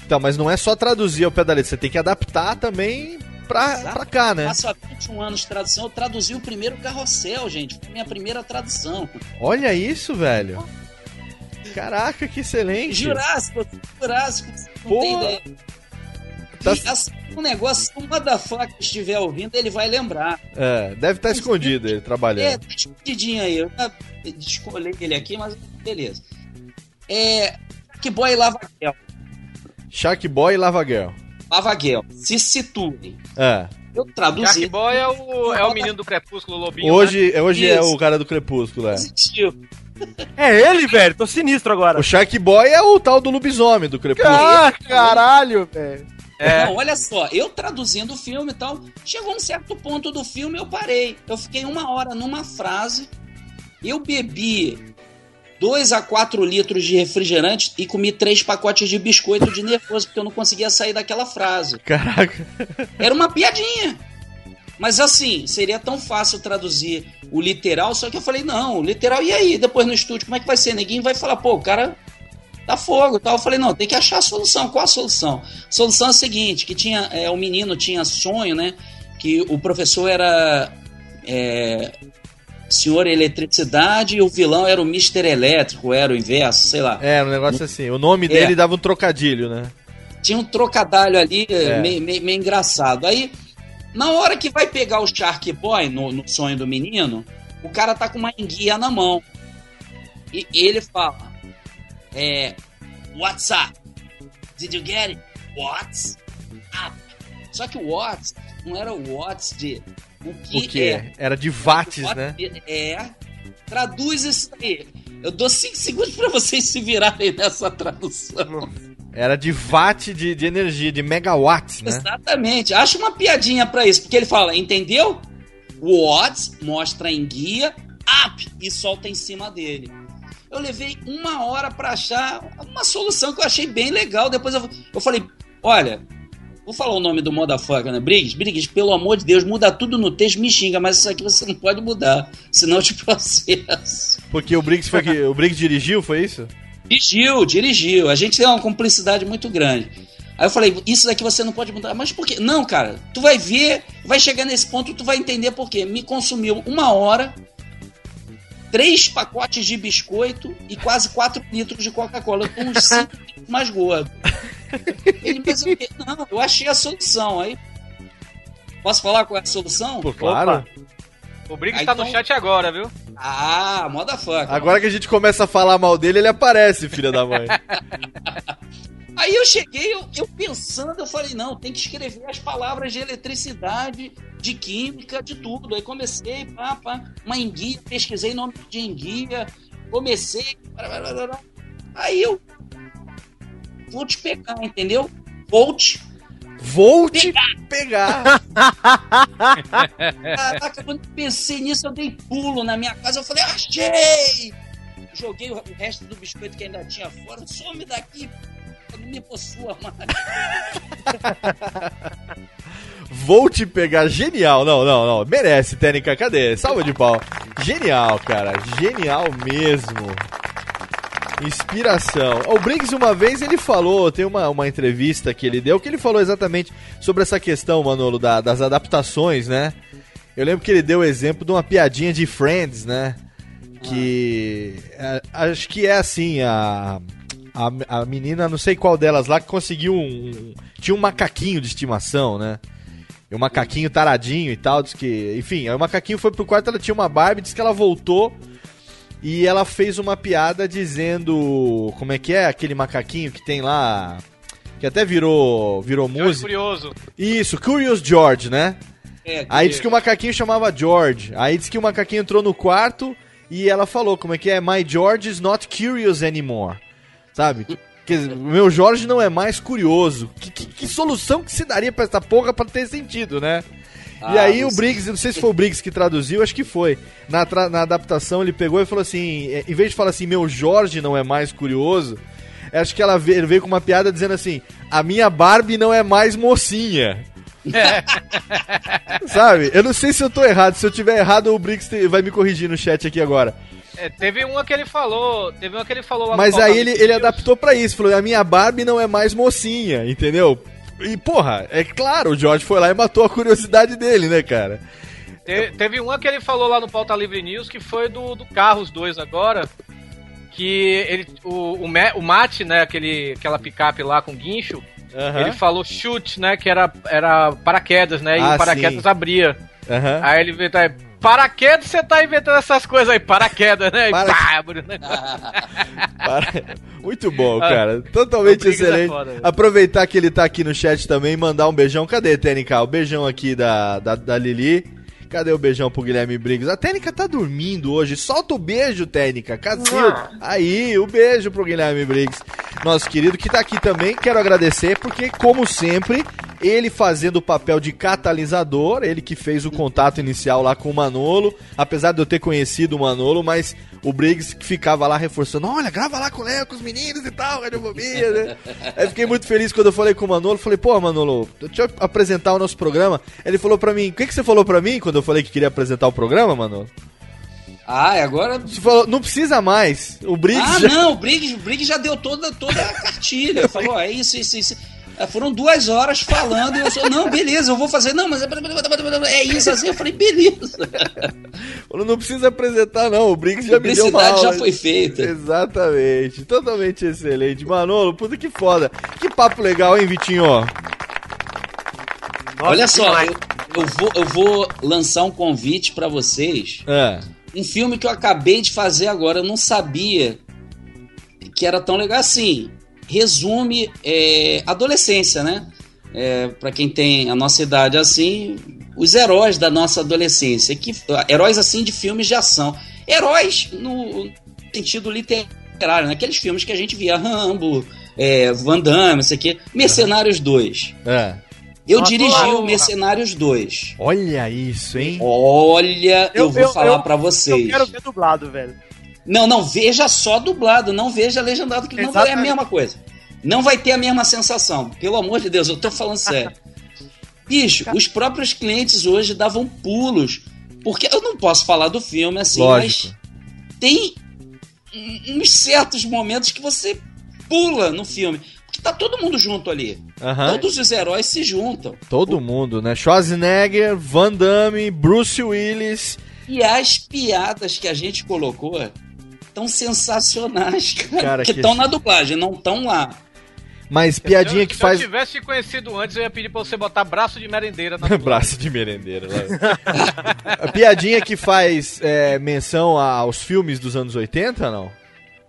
Então, mas não é só traduzir ao pé da letra, você tem que adaptar também pra, Exato. pra cá, né? Faço há 21 anos de tradução. Eu traduzi o primeiro carrossel, gente. Foi a minha primeira tradução. Olha isso, velho. Caraca, que excelente. Jurássico, Jurássico, você não Pô. tem ideia. Tá- E assim, um negócio, se o motherfucker estiver ouvindo, ele vai lembrar. É, deve estar escondido ele É, trabalhando. tá escondidinho aí. Eu já escolhi ele aqui, mas beleza. É. Que boy Lavaguel. Shark Boy e Lava Girl. Lavaguel. Se situem. É. Eu traduzi. Shark Boy é o, é o menino do Crepúsculo Lobinho. né? Hoje, hoje é o cara do Crepúsculo, é. Existiu. É ele, velho? Tô sinistro agora. O Shark Boy é o tal do lobisomem do Crepúsculo. Ah, caralho, velho. É. Não, olha só, eu traduzindo o filme e tal, chegou um certo ponto do filme eu parei. Eu fiquei uma hora numa frase, eu bebi 2 a 4 litros de refrigerante e comi três pacotes de biscoito de nervoso, porque eu não conseguia sair daquela frase. Caraca. Era uma piadinha. Mas assim, seria tão fácil traduzir o literal, só que eu falei, não, o literal, e aí? Depois no estúdio, como é que vai ser? Neguinho vai falar, pô, o cara tá fogo e tal. Eu falei, não, tem que achar a solução. Qual a solução? A solução é a seguinte, que tinha, é, o menino tinha sonho, né? Que o professor era é, senhor eletricidade e o vilão era o Mister Elétrico, era o inverso, sei lá. É, um negócio assim. O nome É. dele dava um trocadilho, né? tinha um trocadalho ali É. meio, meio- meio engraçado. Aí, na hora que vai pegar o Shark Boy no, no sonho do menino, o cara tá com uma enguia na mão. E ele fala: é, What's up? Did you get it? What's up? Só que o What's não era o What's de o que, O que é. Era de What né? É. Traduz isso aí. Eu dou 5 <laughs> segundos pra vocês se virarem nessa tradução. Era de watt de, de energia, de megawatts, né? Exatamente. Acha uma piadinha pra isso, porque ele fala, entendeu? What mostra em guia, up e solta em cima dele. Eu levei uma hora pra achar uma solução que eu achei bem legal. Depois eu, eu falei, olha, vou falar o nome do motherfucker, né? Briggs, Briggs, pelo amor de Deus, muda tudo no texto, me xinga, mas isso aqui você não pode mudar, senão eu te <laughs> processo. Porque o Briggs foi que. O Briggs dirigiu, foi isso? Dirigiu, dirigiu. A gente tem uma cumplicidade muito grande. Aí eu falei, isso daqui você não pode mudar. Mas por quê? Não, cara, tu vai ver, vai chegar nesse ponto, tu vai entender por quê. Me consumiu uma hora, três pacotes de biscoito e quase quatro litros de Coca-Cola. Eu tô uns <laughs> cinco litros mais gordo. Ele, mas eu, não, eu achei a solução. Aí, posso falar qual é a solução? Pô, claro. O Briggs Ah, tá então- no chat agora, viu? Ah, motherfucker. Agora que a gente começa a falar mal dele, ele aparece, filha da mãe. <laughs> Aí eu cheguei, eu, eu pensando, eu falei, não, tem que escrever as palavras de eletricidade, de química, de tudo. Aí comecei, pá, pá, uma enguia, pesquisei nome de enguia, comecei. blá, blá, blá, blá, blá. Aí eu vou te pegar, entendeu? Vou te Vou te pegar. <laughs> Caraca, quando pensei nisso, eu dei pulo na minha casa. Eu falei, achei! Joguei o o resto do biscoito que ainda tinha fora. Some daqui, não me possua mais. <laughs> Vou te pegar. Genial. Não, não, não. Merece, Técnica. Cadê? Salva de pau. Genial, cara. Genial mesmo. Inspiração. O Briggs, uma vez, ele falou, tem uma, uma entrevista que ele deu, que ele falou exatamente sobre essa questão, Manolo, da- das adaptações, né? Eu lembro que ele deu o exemplo de uma piadinha de Friends, né? Que. é, acho que é assim, a. A, a menina, não sei qual delas lá, que conseguiu um. um- Tinha um macaquinho de estimação, né? E o macaquinho taradinho e tal, diz que. Enfim, aí o macaquinho foi pro quarto, ela tinha uma Barbie, disse que ela voltou e ela fez uma piada dizendo. Como é que é aquele macaquinho que tem lá. Que até virou, virou George música. Curioso. Isso, Curious George, né? É, Aí diz que o macaquinho chamava George. Aí diz que o macaquinho entrou no quarto e ela falou, como é que é? My George is not curious anymore. Sabe? Quer dizer, meu Jorge não é mais curioso. Que, que- que solução que se daria pra essa porra pra ter sentido, né? E Ah, aí o Briggs, não sei se foi o Briggs que traduziu, acho que foi. Na, na adaptação ele pegou e falou assim, é, em vez de falar assim, meu Jorge não é mais curioso, acho que ela veio, veio com uma piada dizendo assim, a minha Barbie não é mais mocinha. <laughs> Sabe? Eu não sei se eu tô errado. Se eu tiver errado, o Briggs vai me corrigir no chat aqui agora. É, teve uma que ele falou. Teve uma que ele falou lá Mas aí ele, ele adaptou pra isso. Falou, a minha Barbie não é mais mocinha, entendeu? E, porra, é claro, o George foi lá e matou a curiosidade dele, né, cara? Te- teve uma que ele falou lá no Pauta Livre News que foi do, do Carros 2 agora. Que ele, o, o, o Mate, né, aquele, aquela picape lá com guincho, ele falou chute, né, que era, era paraquedas, né, e Ah, o paraquedas sim. abria. Aí ele aí, paraquedas, você tá inventando essas coisas aí, paraquedas, né, Para- pá, né? <laughs> Para- Muito bom, Ah, cara. Totalmente é excelente. foda, velho. Aproveitar que ele tá aqui no chat também e mandar um beijão. Cadê, Tênica? O beijão aqui da, da, da Lili. Cadê o beijão pro Guilherme Briggs? A Tênica tá dormindo hoje. Solta o beijo, Tênica. Cacildo. Aí, o beijo pro Guilherme Briggs, nosso querido, que tá aqui também. Quero agradecer, porque, como sempre, ele fazendo o papel de catalisador, ele que fez o contato inicial lá com o Manolo, apesar de eu ter conhecido o Manolo, mas o Briggs que ficava lá reforçando, olha, grava lá com o Léo, com os meninos e tal, radiofobia, né? Aí fiquei muito feliz quando eu falei com o Manolo, falei, pô, Manolo, deixa eu apresentar o nosso programa. Ele falou pra mim, o que, que você falou pra mim quando eu falei que queria apresentar o programa, Manolo? Ah, e agora. Você falou, não precisa mais, o Briggs Ah, já... não, o Briggs, o Briggs já deu toda, toda a cartilha. <laughs> Falou, é isso, isso, isso. É, Foram duas horas falando e eu sou, não, beleza, eu vou fazer. Não, mas é, é isso assim. Eu falei, beleza. Falou, não precisa apresentar não, o Briggs já me deu uma Publicidade aula. já foi feita. Exatamente, totalmente excelente. Manolo, puta que foda. Que papo legal, hein, Vitinho? Olha só, eu, eu vou, eu vou lançar um convite pra vocês. É. Um filme que eu acabei de fazer agora, eu não sabia que era tão legal assim. Resume é, adolescência, né? É, para quem tem a nossa idade assim, os heróis da nossa adolescência, que heróis assim de filmes de ação, heróis no sentido literário, né? aqueles filmes que a gente via Rambo, é, Van Damme, isso aqui, Mercenários 2. É. Eu Nossa, dirigi porra. o Mercenários 2. Olha isso, hein? Olha, eu, vou falar pra vocês. Eu quero ver dublado, velho. Não, não, veja só dublado, não veja legendado, que não é a Exatamente. mesma coisa. Não vai ter a mesma sensação. Pelo amor de Deus, eu tô falando sério. <laughs> Bicho, os próprios clientes hoje davam pulos. Porque eu não posso falar do filme assim, Lógico. mas tem uns certos momentos que você pula no filme. Porque tá todo mundo junto ali. Aham. Todos os heróis se juntam. Todo mundo, né? Schwarzenegger, Van Damme, Bruce Willis. E as piadas que a gente colocou tão sensacionais, cara. Cara, que que- estão na dublagem, não estão lá. Mas piadinha se eu, que se faz. eu tivesse te conhecido antes, eu ia pedir pra você botar braço de merendeira na. <laughs> Braço de merendeira. <laughs> A piadinha que faz é, menção aos filmes dos anos 80, não?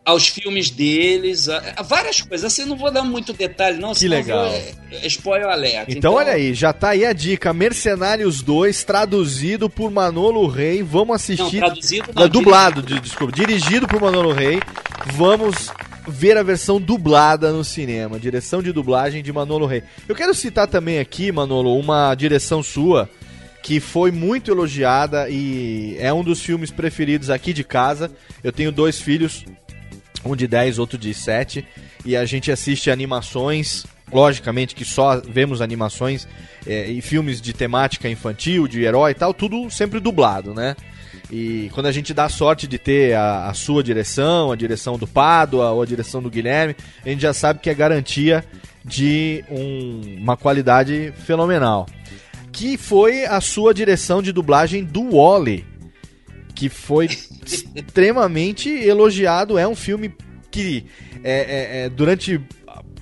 Aos filmes deles, a, a várias coisas. Assim, não vou dar muito detalhe, não. Que legal. vou, é, é spoiler alerta. Então, olha aí, já tá aí a dica. Mercenários 2, traduzido por Manolo Rey. Vamos Não, assistir. traduzido Não, dublado, de- desculpa. Dirigido por Manolo Rey. Vamos ver a versão dublada no cinema. Direção de dublagem de Manolo Rey. Eu quero citar também aqui, Manolo, uma direção sua que foi muito elogiada e é um dos filmes preferidos aqui de casa. Eu tenho dois filhos, um de 10, outro de 7, e a gente assiste animações, logicamente que só vemos animações é, e filmes de temática infantil, de herói e tal, tudo sempre dublado, né? E quando a gente dá sorte de ter a, a sua direção, a direção do Pádua ou a direção do Guilherme, a gente já sabe que é garantia de um- uma qualidade fenomenal. Que foi a sua direção de dublagem do Wally, que foi extremamente elogiado. É um filme que é, é, é, durante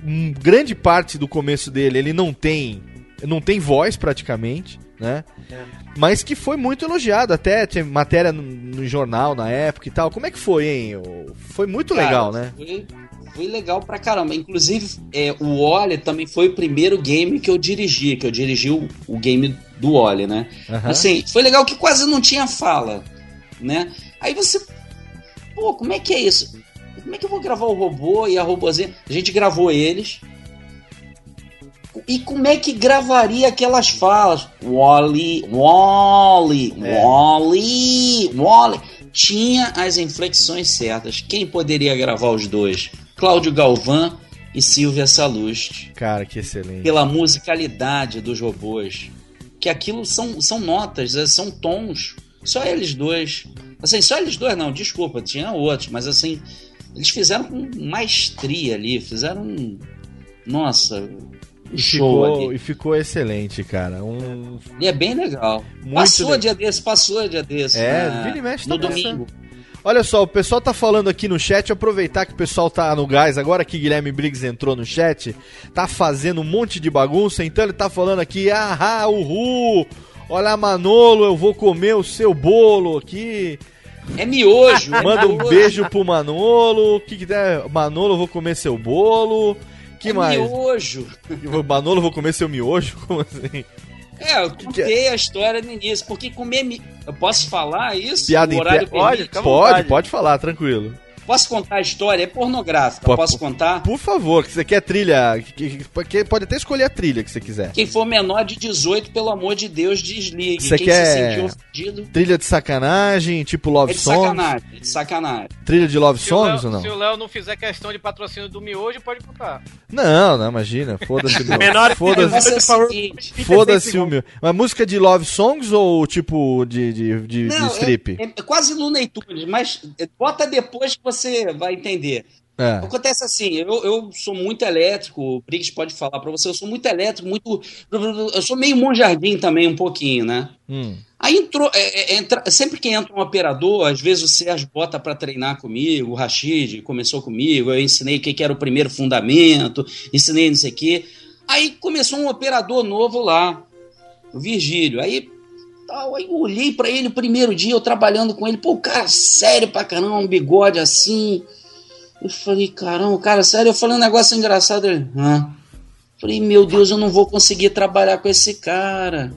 um grande parte do começo dele ele não tem não tem voz praticamente, né? Mas que foi muito elogiado, até tinha matéria no, no jornal na época e tal. Como é que foi, hein? Foi muito Cara, legal, né? Foi, foi legal pra caramba. Inclusive, é, o Wally também foi o primeiro game que eu dirigi, que eu dirigi o, o game do Wally, né? Assim, foi legal que quase não tinha fala, né? Aí você, pô, como é que é isso? Como é que eu vou gravar o robô e a robozinha? A gente gravou eles. E como é que gravaria aquelas falas? Wally, Wally, É. Wally, Wally. Tinha as inflexões certas. Quem poderia gravar os dois? Cláudio Galvão e Silvia Salust. Cara, que excelente. Pela musicalidade dos robôs. Que aquilo são, são notas, é, são tons. Só eles dois. Assim, só eles dois não, desculpa, tinha outros, mas assim, eles fizeram com maestria ali, fizeram. um- Nossa, E ficou, e ficou excelente, cara. Um E é bem legal. Muito passou legal. dia desse, passou dia desse. É, na- vira e mexe No tá domingo. Olha só, o pessoal tá falando aqui no chat, aproveitar que o pessoal tá no gás agora que Guilherme Briggs entrou no chat, tá fazendo um monte de bagunça, então ele tá falando aqui, ah, uhul, olha Manolo, eu vou comer o seu bolo aqui. É miojo. é Manda um miojo. beijo pro Manolo, o que que der? Manolo, eu vou comer seu bolo. Que é mais? miojo. Manolo, eu vou comer seu miojo? <laughs> Como assim? É, eu contei a história no início, porque comer. Mi... Eu posso falar isso? Piada O horário interna. permite? Pode, pode falar, tranquilo. Posso contar a história? É pornográfica. Pô, Posso contar? Por favor, que você quer trilha. que- que- pode até escolher a trilha que você quiser. Quem for menor de 18, pelo amor de Deus, desligue. Você Quem quer se sentir ofendido. trilha de sacanagem, tipo Love É de Songs? sacanagem, é de sacanagem. Trilha de Love Se Léo- Songs ou não? Se o Léo não fizer questão de patrocínio do miojo, pode botar. Não, não, imagina. Foda-se o <laughs> meu. Menor Foda-se. É o por favor. seguinte, Foda-se o meu. Mas música de Love Songs ou tipo de, de, de, de Não, strip? é, é quase Looney Tunes, mas bota depois que você vai entender. É. Acontece assim, eu, eu sou muito elétrico, o Briggs pode falar pra você, eu sou muito elétrico, muito. Eu sou meio monjardim também, um pouquinho, né? Hum. Aí entrou. é, é, entra- sempre que entra um operador, às vezes o Sérgio bota pra treinar comigo, o Rashid começou comigo, eu ensinei o que que era o primeiro fundamento, ensinei não sei o quê. Aí começou um operador novo lá, o Virgílio. Aí, tal, aí eu olhei pra ele o primeiro dia, eu trabalhando com ele, pô, o cara sério pra caramba, um bigode assim. Eu falei, caramba, cara, sério, eu falei um negócio engraçado. Ele, hã? Falei, meu Deus, eu não vou conseguir trabalhar com esse cara.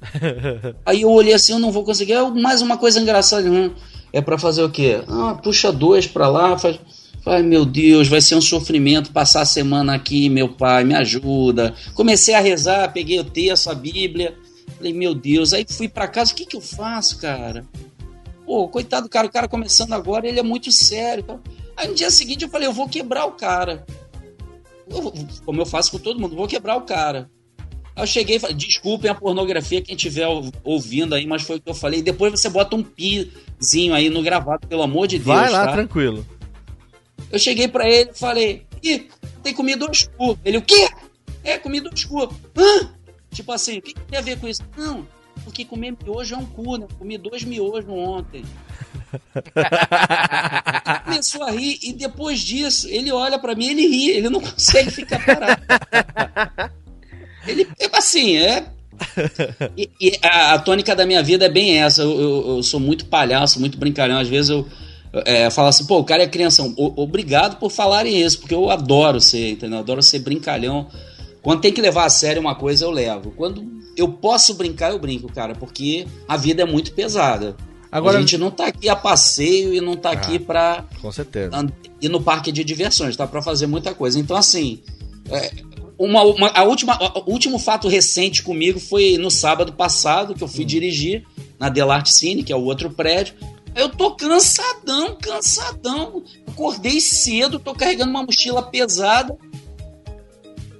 <laughs> Aí eu olhei assim, eu não vou conseguir. É mais uma coisa engraçada. Hum, é pra fazer o quê? Ah, puxa dois pra lá. Faz... Ai, meu Deus, vai ser um sofrimento passar a semana aqui, meu pai, me ajuda. Comecei a rezar, peguei o texto, a Bíblia. Falei, meu Deus. Aí fui pra casa, o que que eu faço, cara? Pô, coitado do cara, o cara começando agora, ele é muito sério. tá? Aí no dia seguinte eu falei, eu vou quebrar o cara. Eu como eu faço com todo mundo, vou quebrar o cara. Aí eu cheguei e falei, desculpem a pornografia quem estiver ou- ouvindo aí, mas foi o que eu falei. Depois você bota um pizinho aí no gravado, pelo amor de Deus. Vai lá, tá? tranquilo. Eu cheguei pra ele e falei, ih, tem comido dois cu. Ele, o quê? É, comi dois cu. Hã? Tipo assim, o que, que tem a ver com isso? Não, porque comer miojo é um cu, né? Comi dois miojos ontem. Começou a rir e depois disso, ele olha pra mim, ele ri, ele não consegue ficar parado. Ele, é, assim, é. E, e a, a tônica da minha vida é bem essa. Eu, eu- eu sou muito palhaço, muito brincalhão. Às vezes eu, é, assim, pô, o cara é criança. O- Obrigado por falarem isso, porque eu adoro ser, entendeu? Eu adoro ser brincalhão. Quando tem que levar a sério uma coisa, eu levo. Quando eu posso brincar, eu brinco, cara, porque a vida é muito pesada. Agora- A gente não tá aqui a passeio e não tá aqui pra Com certeza. ir no parque de diversões, tá pra fazer muita coisa. Então, assim, é, uma, uma- a última, o último fato recente comigo foi no sábado passado, que eu fui dirigir na Delarte Cine, que é o outro prédio. Eu tô cansadão, cansadão. Acordei cedo, tô carregando uma mochila pesada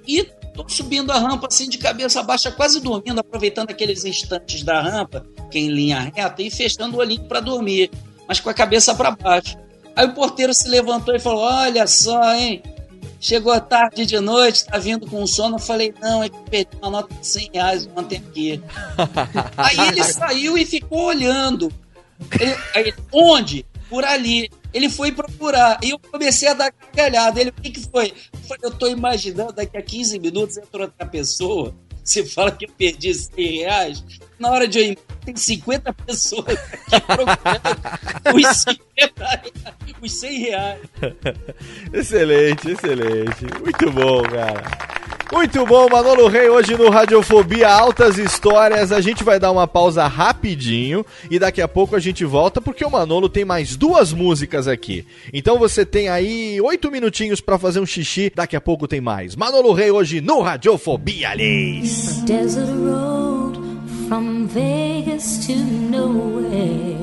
e tô subindo a rampa assim de cabeça baixa, quase dormindo, aproveitando aqueles instantes da rampa, que é em linha reta, e fechando o olhinho para dormir, mas com a cabeça para baixo. Aí o porteiro se levantou e falou: Olha só, hein? Chegou tarde de noite, tá vindo com sono. Eu falei: Não, é que perdi uma nota de 100 reais ontem aqui. <laughs> Aí ele saiu e ficou olhando. Ele- aí onde? Por ali. Ele foi procurar. E eu comecei a dar gargalhada. Ele, o que, que foi? Eu falei, eu tô imaginando, daqui a 15 minutos entra outra pessoa. Você fala que eu perdi 100 reais. Na hora de eu ir, tem 50 pessoas aqui procurando os 50 reais, os 100 reais. <laughs> excelente, excelente. Muito bom, cara. Muito bom, Manolo Rei, hoje no Radiofobia Altas Histórias. A gente vai dar uma pausa rapidinho e daqui a pouco a gente volta porque o Manolo tem mais duas músicas aqui. Então você tem aí oito minutinhos pra fazer um xixi, daqui a pouco tem mais. Manolo Rei hoje no Radiofobia, aliás. Desert road from Vegas to nowhere.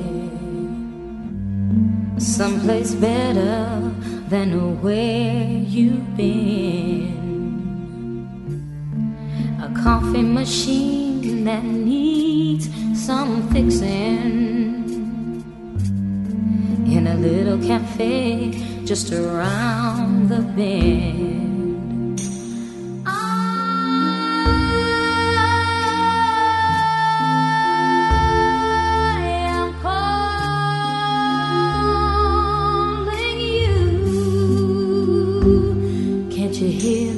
Someplace better than where you've been. A coffee machine that needs some fixing. In a little cafe just around the bend. You hear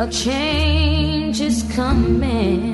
a change is coming.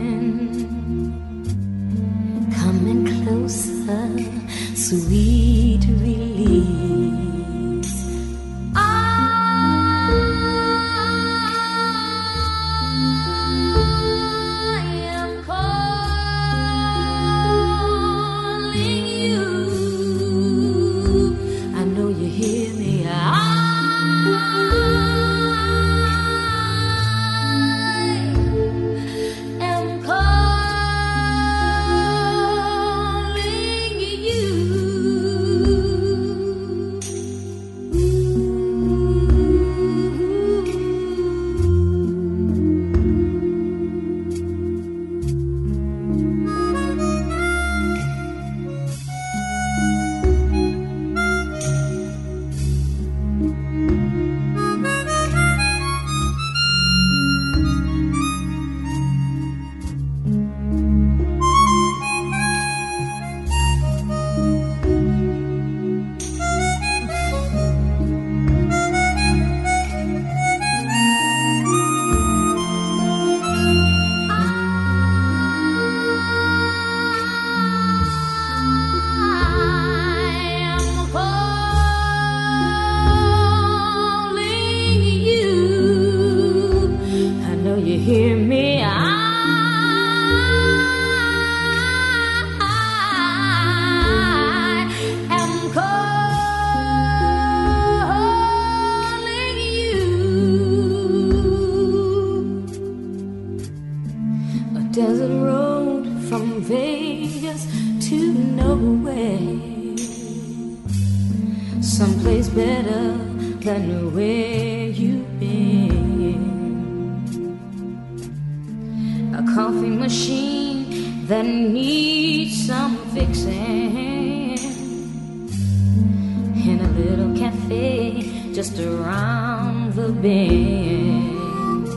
just around the bend.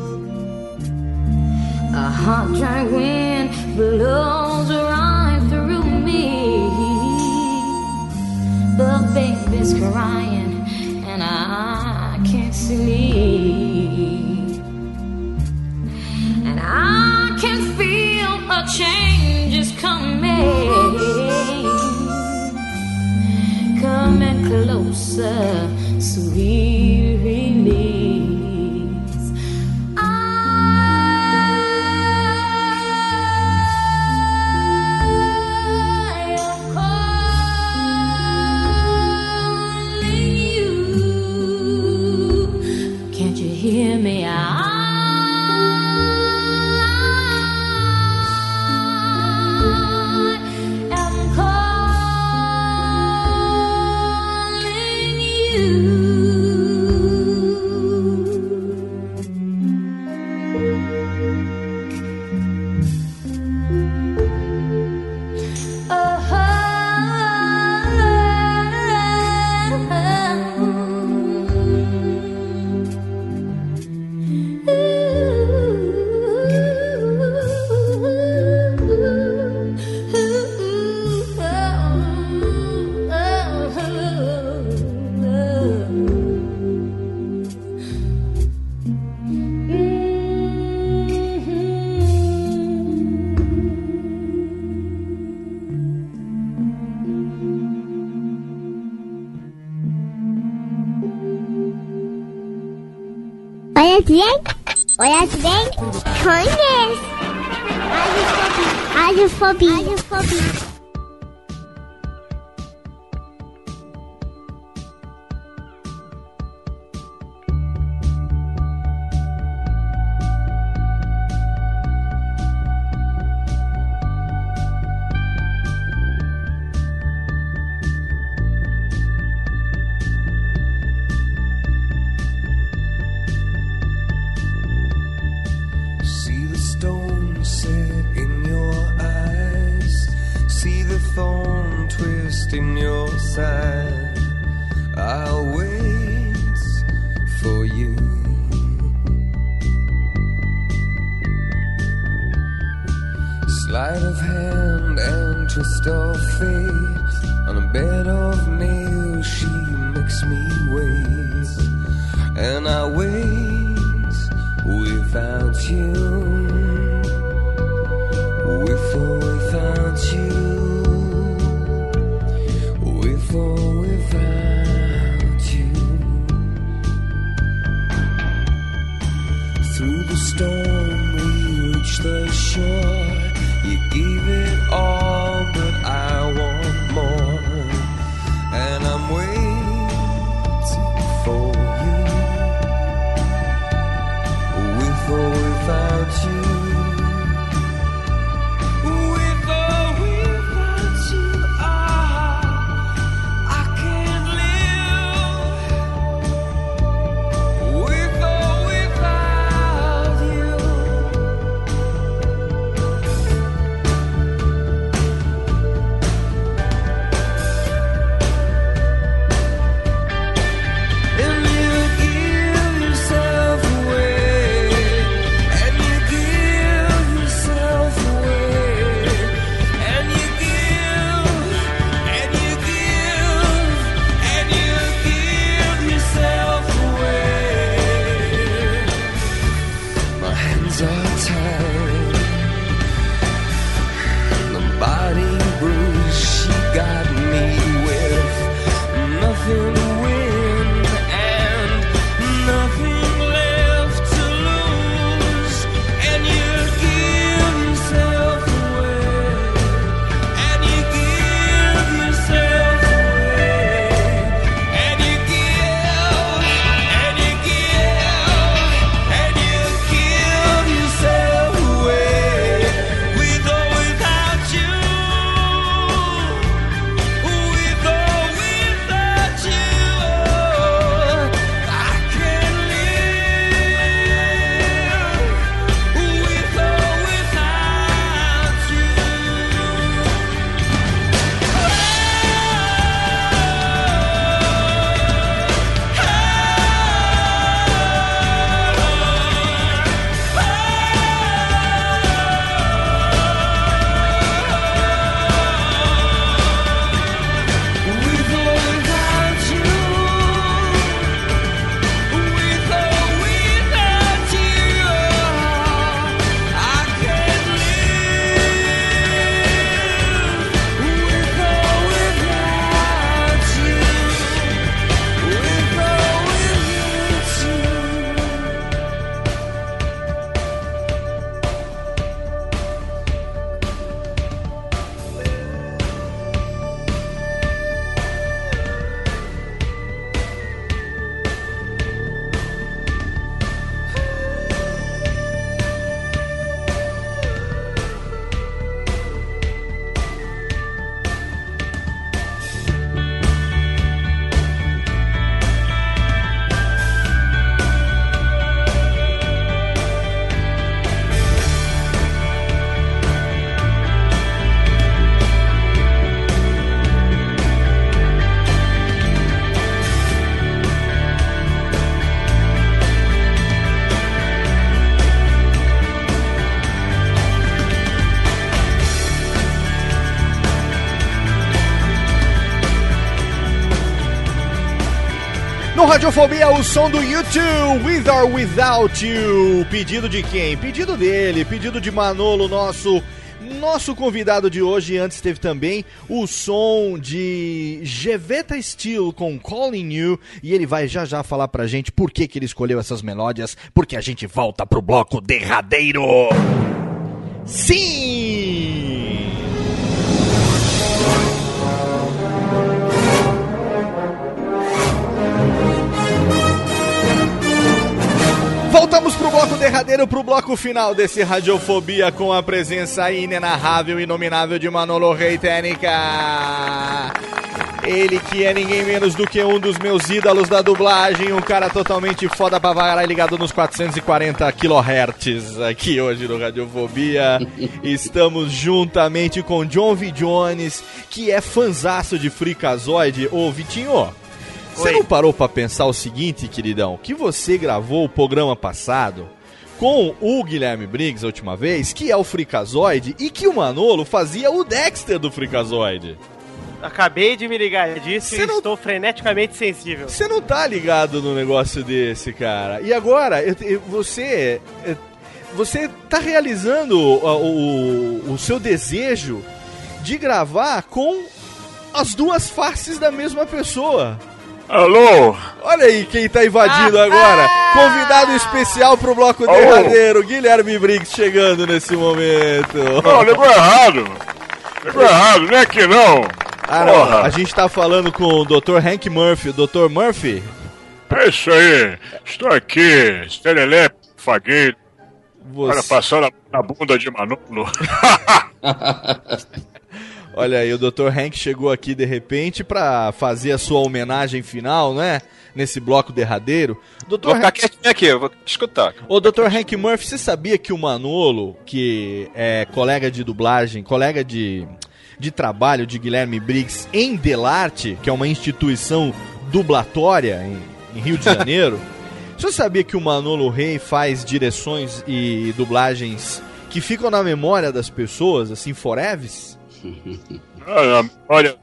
A hot, dry wind blows right through me. The baby's crying, and I can't sleep. Olhas bem? Conheço. Radiofobia. Radiofobia. Radiofobia. Radiofobia, o som do YouTube, With or Without You. Pedido de quem? Pedido dele, pedido de Manolo, nosso nosso convidado de hoje. Antes teve também o som de Geveta Steel com Calling You. E ele vai já já falar pra gente por que, que ele escolheu essas melódias. Porque a gente volta pro bloco derradeiro. Sim! Bloco derradeiro, pro bloco final desse Radiofobia com a presença inenarrável e inominável de Manolo Rei Técnica. Ele que é ninguém menos do que um dos meus ídolos da dublagem, um cara totalmente foda pra varar ligado nos 440 kHz aqui hoje no Radiofobia. <laughs> Estamos juntamente com John V. Jones, que é fanzaço de Freakazoid. Ô, Vitinho, você não parou pra pensar o seguinte, queridão? Que você gravou o programa passado com o Guilherme Briggs a última vez, que é o Freakazoid, e que o Manolo fazia o Dexter do Freakazoid. Acabei de me ligar disso Você e não- estou freneticamente sensível. Você não tá ligado no negócio desse, cara. E agora, eu- eu- você. é, Você tá realizando ó, o, o seu desejo de gravar com as duas faces da mesma pessoa. Alô? Olha aí quem tá invadindo agora. Convidado especial pro bloco Alô? derradeiro, Guilherme Briggs chegando nesse momento. Não, ligou errado. Ligou errado, não é aqui não. Ah, não, a gente tá falando com o Dr. Hank Murphy. Dr. Murphy? É isso aí. Estou aqui, Estelelé, fagueiro. Você- Olha, passando a- na bunda de Manolo. <laughs> Olha aí, o Dr. Hank chegou aqui de repente pra fazer a sua homenagem final, né? Nesse bloco derradeiro. Dr. Vou ficar Hank... quietinho aqui, eu vou escutar. Ô, Dr. Hank Murphy, você sabia que o Manolo, que é colega de dublagem, colega de, de trabalho de Guilherme Briggs em Delarte, que é uma instituição dublatória em, em Rio de <laughs> Janeiro, você sabia que o Manolo Rey faz direções e dublagens que ficam na memória das pessoas, assim, foreves? Ah, Olha,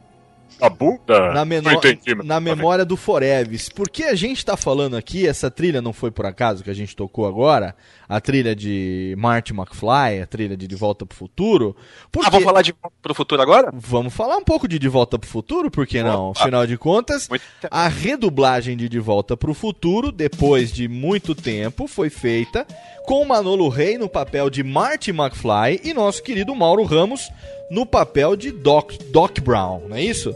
a bunda? Na, menor, entendi, na memória do Foreves. Porque a gente tá falando aqui, essa trilha não foi por acaso que a gente tocou agora, a trilha de Marty McFly, a trilha de De Volta pro Futuro. Porque... Ah, vamos falar de pro futuro agora? Vamos falar um pouco de De Volta pro Futuro, por que não? Afinal de contas, a redublagem de De Volta pro Futuro, depois de muito tempo, foi feita com Manolo Rey no papel de Marty McFly e nosso querido Mauro Ramos no papel de Doc, Doc Brown, não é isso?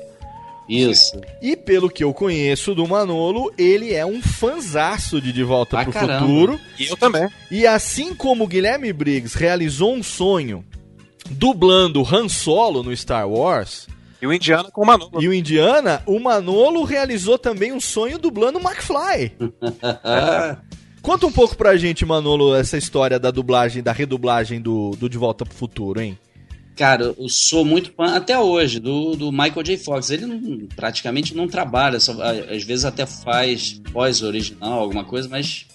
Isso. E pelo que eu conheço do Manolo, ele é um fanzaço de De Volta Pra pro caramba. Futuro. E eu também. E assim como o Guilherme Briggs realizou um sonho dublando Han Solo no Star Wars. E o Indiana com o Manolo. E o Indiana, o Manolo realizou também um sonho dublando o McFly. <laughs> Conta um pouco pra gente, Manolo, essa história da dublagem, da redublagem do, do De Volta pro Futuro, hein? Cara, eu sou muito fã até hoje do, do Michael J. Fox. Ele não- praticamente não trabalha, só, às vezes até faz voz original, alguma coisa, mas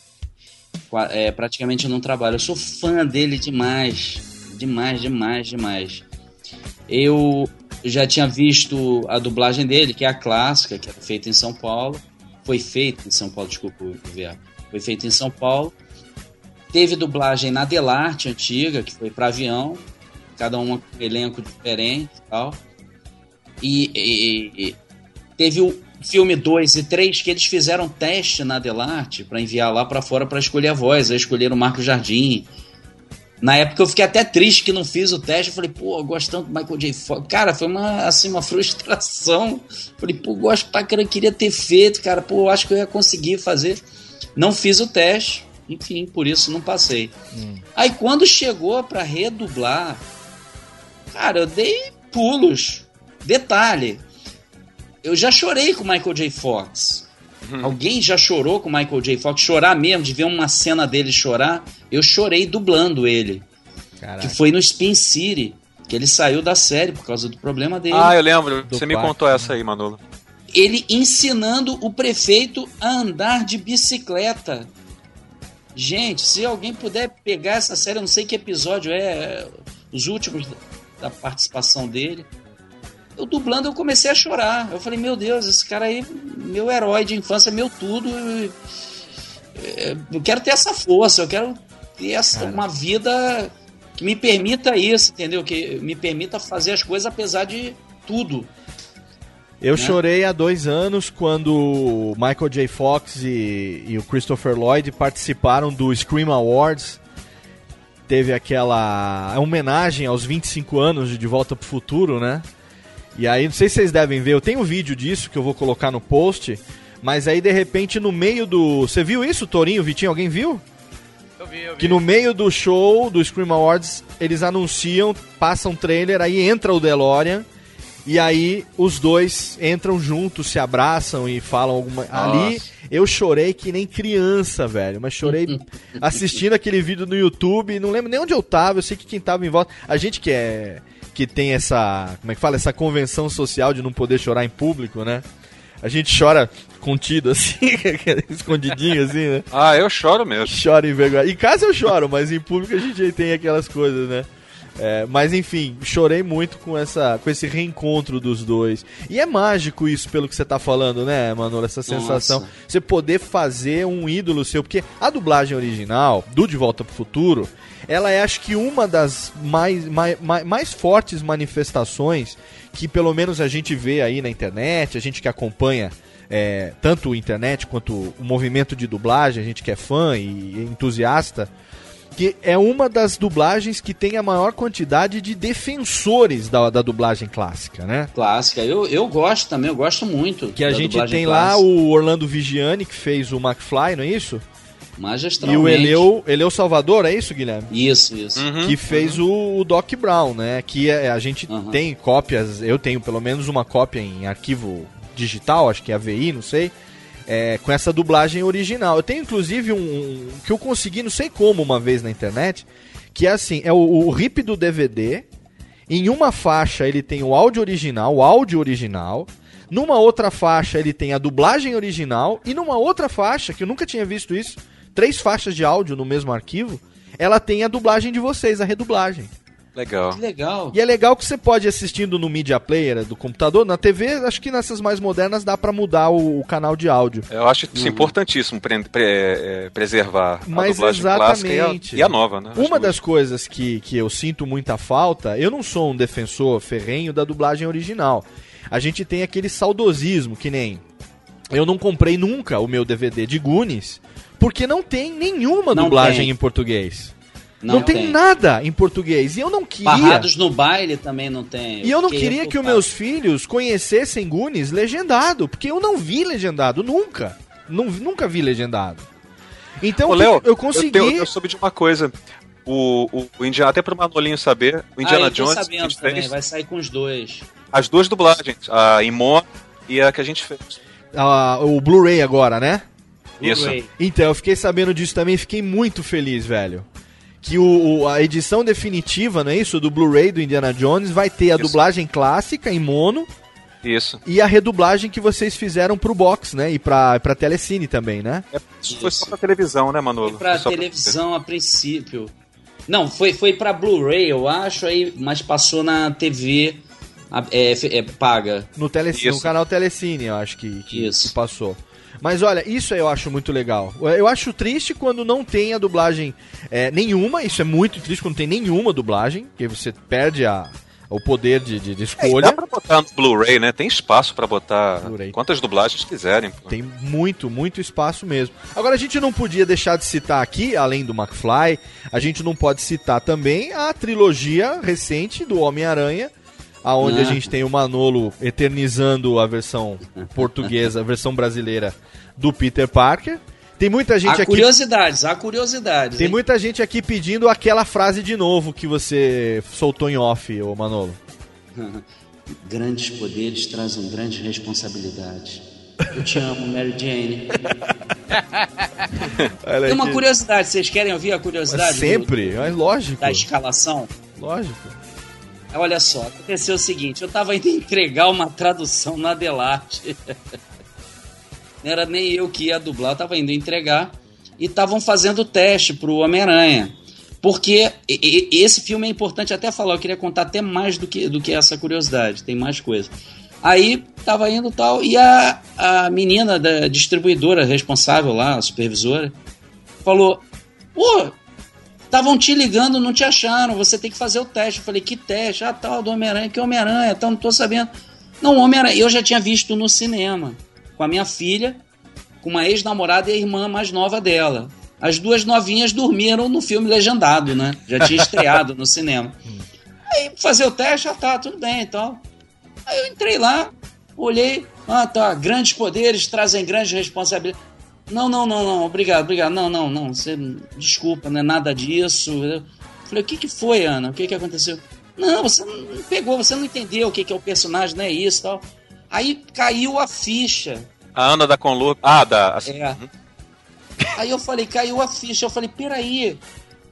é, praticamente não trabalha. Eu sou fã dele demais. Demais, demais, demais. Eu já tinha visto a dublagem dele, que é a clássica, que é feita em São Paulo. Foi feita em São Paulo, desculpa, ver. Foi feita em São Paulo. Teve dublagem na Delarte antiga, que foi para avião, cada uma com um elenco diferente e tal. E, e- e teve o filme 2 e 3 que eles fizeram teste na Delarte para enviar lá para fora para escolher a voz. Aí escolheram o Marco Jardim. Na época eu fiquei até triste que não fiz o teste. Eu falei, pô, eu gosto tanto do Michael J. Fox. Cara, foi uma, assim, uma <laughs> frustração. Falei, pô, gosto pra caramba, queria ter feito, cara. Pô, eu acho que eu ia conseguir fazer. Não fiz o teste. Enfim, por isso não passei. Aí quando chegou pra redublar, cara, eu dei pulos. Detalhe, eu já chorei com o Michael J. Fox. Alguém já chorou com o Michael J. Fox? Chorar mesmo, de ver uma cena dele chorar? Eu chorei dublando ele. Que foi no Spin City, que ele saiu da série por causa do problema dele. Ah, eu lembro. Do Você me contou essa aí, Manolo. Ele ensinando o prefeito a andar de bicicleta. Gente, se alguém puder pegar essa série, eu não sei que episódio é, os últimos da- participação dele. eu dublando eu comecei a chorar. Eu falei, meu Deus, esse cara aí, meu herói de infância, meu tudo. Eu, eu quero ter essa força, eu quero ter essa, uma vida que me permita isso, entendeu? Que me permita fazer as coisas apesar de tudo. Eu Né? chorei há dois anos quando Michael J. Fox e, e o Christopher Lloyd participaram do Scream Awards. Teve aquela homenagem aos 25 anos de De Volta pro Futuro, né? E aí, não sei se vocês devem ver, eu tenho um vídeo disso que eu vou colocar no post. Mas aí, de repente, no meio do. Você viu isso, Torinho, Vitinho? Alguém viu? Eu vi, eu vi. Que no meio do show do Scream Awards, eles anunciam, passam um trailer, aí entra o DeLorean. E aí os dois entram juntos, se abraçam e falam alguma. Ali eu chorei que nem criança, velho. Mas chorei <laughs> assistindo aquele vídeo no YouTube. Não lembro nem onde eu tava. Eu sei que quem tava em volta. A gente que é. Que tem essa. Como é que fala? Essa convenção social de não poder chorar em público, né? A gente chora contido <laughs> assim, escondidinho assim, né? Ah, eu choro mesmo. Chora em vergonha. Em casa eu choro, mas em público a gente tem aquelas coisas, né? É, mas enfim, chorei muito com, essa, com esse reencontro dos dois. E é mágico isso, pelo que você tá falando, né, Manolo? Essa sensação. Nossa. Você poder fazer um ídolo seu. Porque a dublagem original, do De Volta pro Futuro, ela é acho que uma das mais, mais, mais, fortes manifestações que pelo menos a gente vê aí na internet, a gente que acompanha é, tanto a internet quanto o movimento de dublagem, a gente que é fã e entusiasta, que é uma das dublagens que tem a maior quantidade de defensores da, da dublagem clássica, né? Clássica. Eu, eu gosto também, eu gosto muito. Que a gente tem lá clássica. o Orlando Vigiani, que fez o McFly, não é isso? E o Eleu, Eleu Salvador, é isso, Guilherme? Isso, isso. que fez o, o Doc Brown, né? Que é- a gente Uhum. tem cópias, eu tenho pelo menos uma cópia em arquivo digital, acho que é AVI, não sei, é, com essa dublagem original. Eu tenho inclusive um, um que eu consegui, não sei como, uma vez na internet, que é assim, é o, o RIP do DVD. Em uma faixa ele tem o áudio original, o áudio original. Numa outra faixa ele tem a dublagem original e numa outra faixa, que eu nunca tinha visto isso, três faixas de áudio no mesmo arquivo, ela tem a dublagem de vocês, a redublagem. Legal. Que legal. E é legal que você pode ir assistindo no media player do computador, na TV, acho que nessas mais modernas dá pra mudar o, o canal de áudio. Eu acho isso importantíssimo pre- pre- é, preservar Mas a dublagem clássica e a, exatamente. e a nova, né? Uma das coisas que, que eu sinto muita falta, eu não sou um defensor ferrenho da dublagem original. A gente tem aquele saudosismo, que nem. Eu não comprei nunca o meu DVD de Goonies, porque não tem nenhuma Não dublagem tem. em português. Não Não, tem, tem. nada em português. E eu não queria. Barrados no baile também não tem. E eu não queria que os meus filhos conhecessem Goonies legendado, porque eu não vi legendado, nunca. Não, nunca vi legendado. Então Ô, o que Léo, eu consegui. Eu, tenho- eu soube de uma coisa. O, o, o Indiana, até pro Manolinho saber, o Indiana ah, eu tô Jones sabendo a gente também, fez vai sair com os dois. as duas dublagens, a Imon e a que a gente fez. ah, o Blu-ray agora, né? Isso. Blu-ray. Então, eu fiquei sabendo disso também, fiquei muito feliz, velho. Que o, o- a edição definitiva, não é isso? Do Blu-ray do Indiana Jones vai ter a Isso. dublagem clássica em mono Isso. e a redublagem que vocês fizeram pro box, né? E pra, pra telecine também, né? É, isso foi só pra televisão, né, Manolo? Foi pra Foi televisão a princípio. Não, foi, foi pra Blu-ray, eu acho, aí, mas passou na TV é, é, paga. No, telecine, no Isso. canal Telecine, eu acho que, que, Isso. que passou. Mas olha, isso eu acho muito legal. Eu acho triste quando não tem a dublagem é, nenhuma. Isso é muito triste quando tem nenhuma dublagem, porque você perde a, o poder de, de, de É, escolha. dá pra botar no Blu-ray, né? Tem espaço pra botar quantas dublagens quiserem. pô. Tem muito, muito espaço mesmo. Agora a gente não podia deixar de citar aqui, além do McFly, a gente não pode citar também a trilogia recente do Homem-Aranha, aonde a Ah. gente tem o Manolo eternizando a versão <laughs> portuguesa, a versão brasileira do Peter Parker. Tem muita gente há aqui curiosidades, há curiosidades. Tem hein? muita gente aqui pedindo aquela frase de novo que você soltou em off, ô Manolo. <laughs> Grandes poderes trazem grande responsabilidade. Eu te amo, Mary Jane. <laughs> Tem uma curiosidade, vocês querem ouvir a curiosidade? do- Sempre, mas lógico. da escalação? Lógico. Olha só, aconteceu o seguinte, eu tava indo <laughs> entregar uma tradução na Delarte. <laughs> Não era nem eu que ia dublar, eu tava indo entregar. E estavam fazendo teste pro Homem-Aranha. Porque esse filme é importante até falar, eu queria contar até mais do que, do que essa curiosidade, tem mais coisa. Aí tava indo tal, e a, a menina da distribuidora responsável lá, a supervisora, falou: Pô, estavam te ligando, não te acharam, você tem que fazer o teste. Eu falei: Que teste? Ah, tal, do Homem-Aranha, que Homem-Aranha? Então, não tô sabendo. Não, Homem-Aranha, eu já tinha visto no cinema, com a minha filha, com uma ex-namorada e a irmã mais nova dela. As duas novinhas dormiram no filme legendado, né? Já tinha estreado no cinema. <laughs> Aí fazer o teste, ah tá, tudo bem então. Aí eu entrei lá, olhei, ah tá, grandes poderes trazem grandes responsabilidades. Não, não, não, não, obrigado, obrigado. Não, não, não, você, desculpa, não é nada disso. Eu falei, o que que foi, Ana? O que que aconteceu? Não, você não pegou, você não entendeu o que que é o personagem, não é isso e tal. Aí caiu a ficha. A Ana da Conlu. Ah, da. É. Aí eu falei, caiu a ficha. Eu falei, peraí,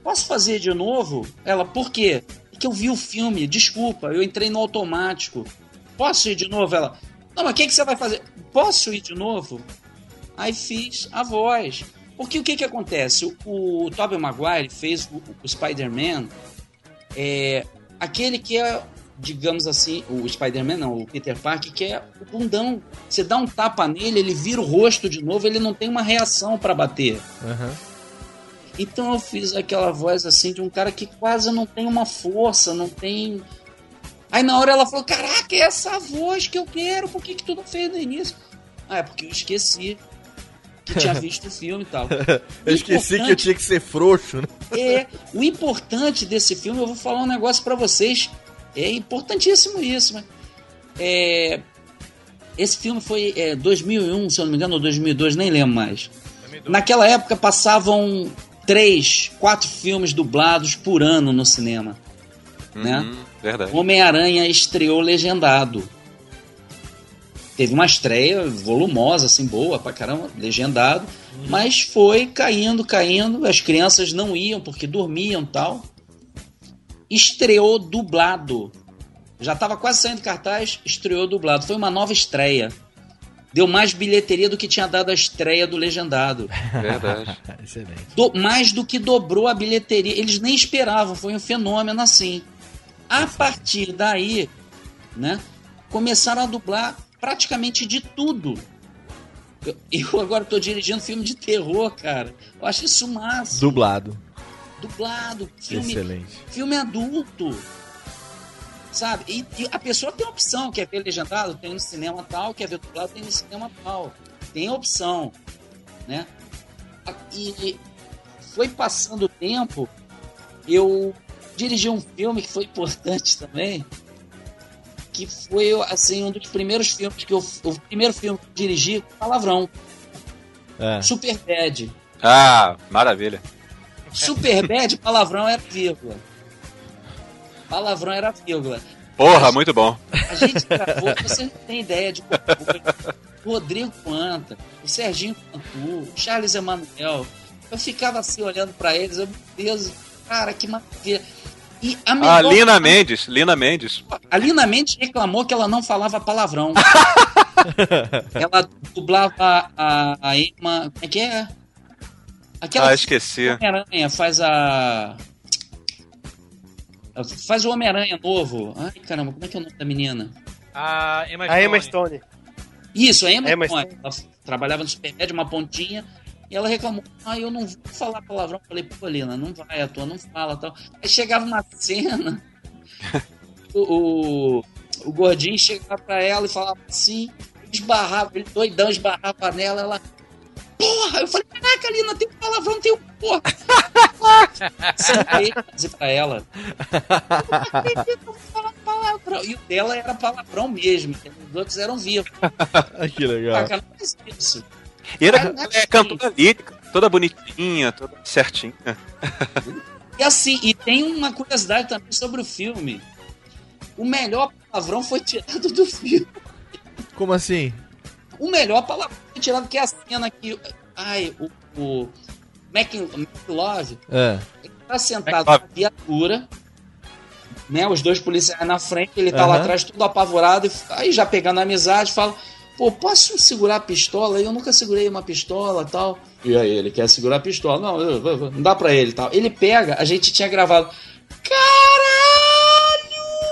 posso fazer de novo? Ela, por quê? É que eu vi o filme, desculpa, eu entrei no automático. Posso ir de novo? Ela, não, mas o que, que você vai fazer? Posso ir de novo? Aí fiz a voz. Porque o que que acontece? O, o Tobey Maguire fez o, o Spider-Man, é, aquele que é, digamos assim, o Spider-Man não, o Peter Parker, que é o bundão. Você dá um tapa nele, ele vira o rosto de novo, ele não tem uma reação pra bater. Então eu fiz aquela voz assim de um cara que quase não tem uma força, não tem. Aí na hora ela falou: Caraca, é essa voz que eu quero, por que, que tu não fez no início? Ah, é porque eu esqueci que tinha visto o filme e tal. <laughs> Eu esqueci que eu tinha que ser frouxo, né? É, o importante desse filme, eu vou falar um negócio pra vocês. É importantíssimo isso, mas é, esse filme foi é, 2001, se eu não me engano, ou 2002, nem lembro mais. Naquela época passavam três, quatro filmes dublados por ano no cinema, né? Uhum, verdade. Homem-Aranha estreou legendado. Teve uma estreia volumosa, assim, boa pra caramba, legendado. Mas foi caindo, caindo. As crianças não iam porque dormiam tal. Estreou dublado. Já tava quase saindo cartaz, estreou dublado. Foi uma nova estreia. Deu mais bilheteria do que tinha dado a estreia do legendado. Verdade. <laughs> Excelente. Do- mais do que dobrou a bilheteria. Eles nem esperavam, foi um fenômeno assim. A partir daí, né, começaram a dublar praticamente de tudo. Eu, eu agora estou dirigindo filme de terror, cara. Eu acho isso massa. Dublado. Dublado, filme, Excelente. filme adulto. Sabe? E, e a pessoa tem opção, quer ver legendado, tem no cinema tal, quer ver dublado, tem no cinema tal. Tem opção, né? E foi passando o tempo, eu dirigi um filme que foi importante também, que foi assim um dos primeiros filmes que eu, o primeiro filme que eu dirigi palavrão, É. Super Bad. Ah, maravilha. Super Bad, <laughs> palavrão era vírgula. Palavrão era vírgula. Porra, muito bom. A gente gravou, você não tem ideia de como foi. O Rodrigo Quanta, o Serginho Cantu, o Charles Emanuel. Eu ficava assim olhando pra eles, eu, meu Deus, cara, que maravilha. E a Ah, melhor Lina Mendes. Lina Mendes. a Lina Mendes reclamou que ela não falava palavrão. <laughs> ela dublava a, a Emma. Como é que é? Aquela Ah, esqueci. Homem-Aranha faz a. Faz o Homem-Aranha novo. Ai, caramba, como é que é o nome da menina? A Emma A Emma Stone. Stone. Isso, a Emma, Emma Stone. Ela trabalhava no Supermédio, uma pontinha. E ela reclamou: Ah, eu não vou falar palavrão. Eu falei: Pô, Lina, não vai, a tua não fala tal. Aí chegava uma cena. <laughs> o, o, o gordinho chegava pra ela e falava assim, esbarrava, ele doidão esbarrava nela, ela. Porra! Eu falei, caraca, Lina, tem um palavrão, tem um porra. Sentei pra dizer pra ela. Eu não acredito, eu falar palavrão. E o dela era palavrão mesmo, os outros eram vivos. <laughs> que legal. Ah, cara, não faz isso. E era não é é, cantora lírica, toda bonitinha, toda certinha. E assim, e tem uma curiosidade também sobre o filme. O melhor palavrão foi tirado do filme. Como assim? O melhor palavrão foi tirado que é a cena que. Ai, o. o Mac, McLove É. ele tá sentado na viatura, né? Os dois policiais na frente, ele tá lá Aham. atrás, tudo apavorado, e aí já pegando amizade, fala: pô, posso segurar a pistola? Eu nunca segurei uma pistola tal. E aí, ele quer segurar a pistola. Não, eu- eu- não dá pra ele tal. Ele pega, a gente tinha gravado.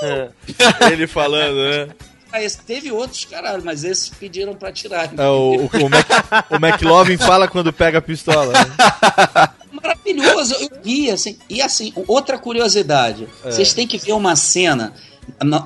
<laughs> Ele falando, né? Ah, esse- teve outros, caralho, mas esses pediram pra tirar. É, o, o, Mac, o McLovin fala quando pega a pistola. né? <laughs> Maravilhoso, eu ri, assim. E assim, outra curiosidade. É. Vocês têm que ver uma cena, na-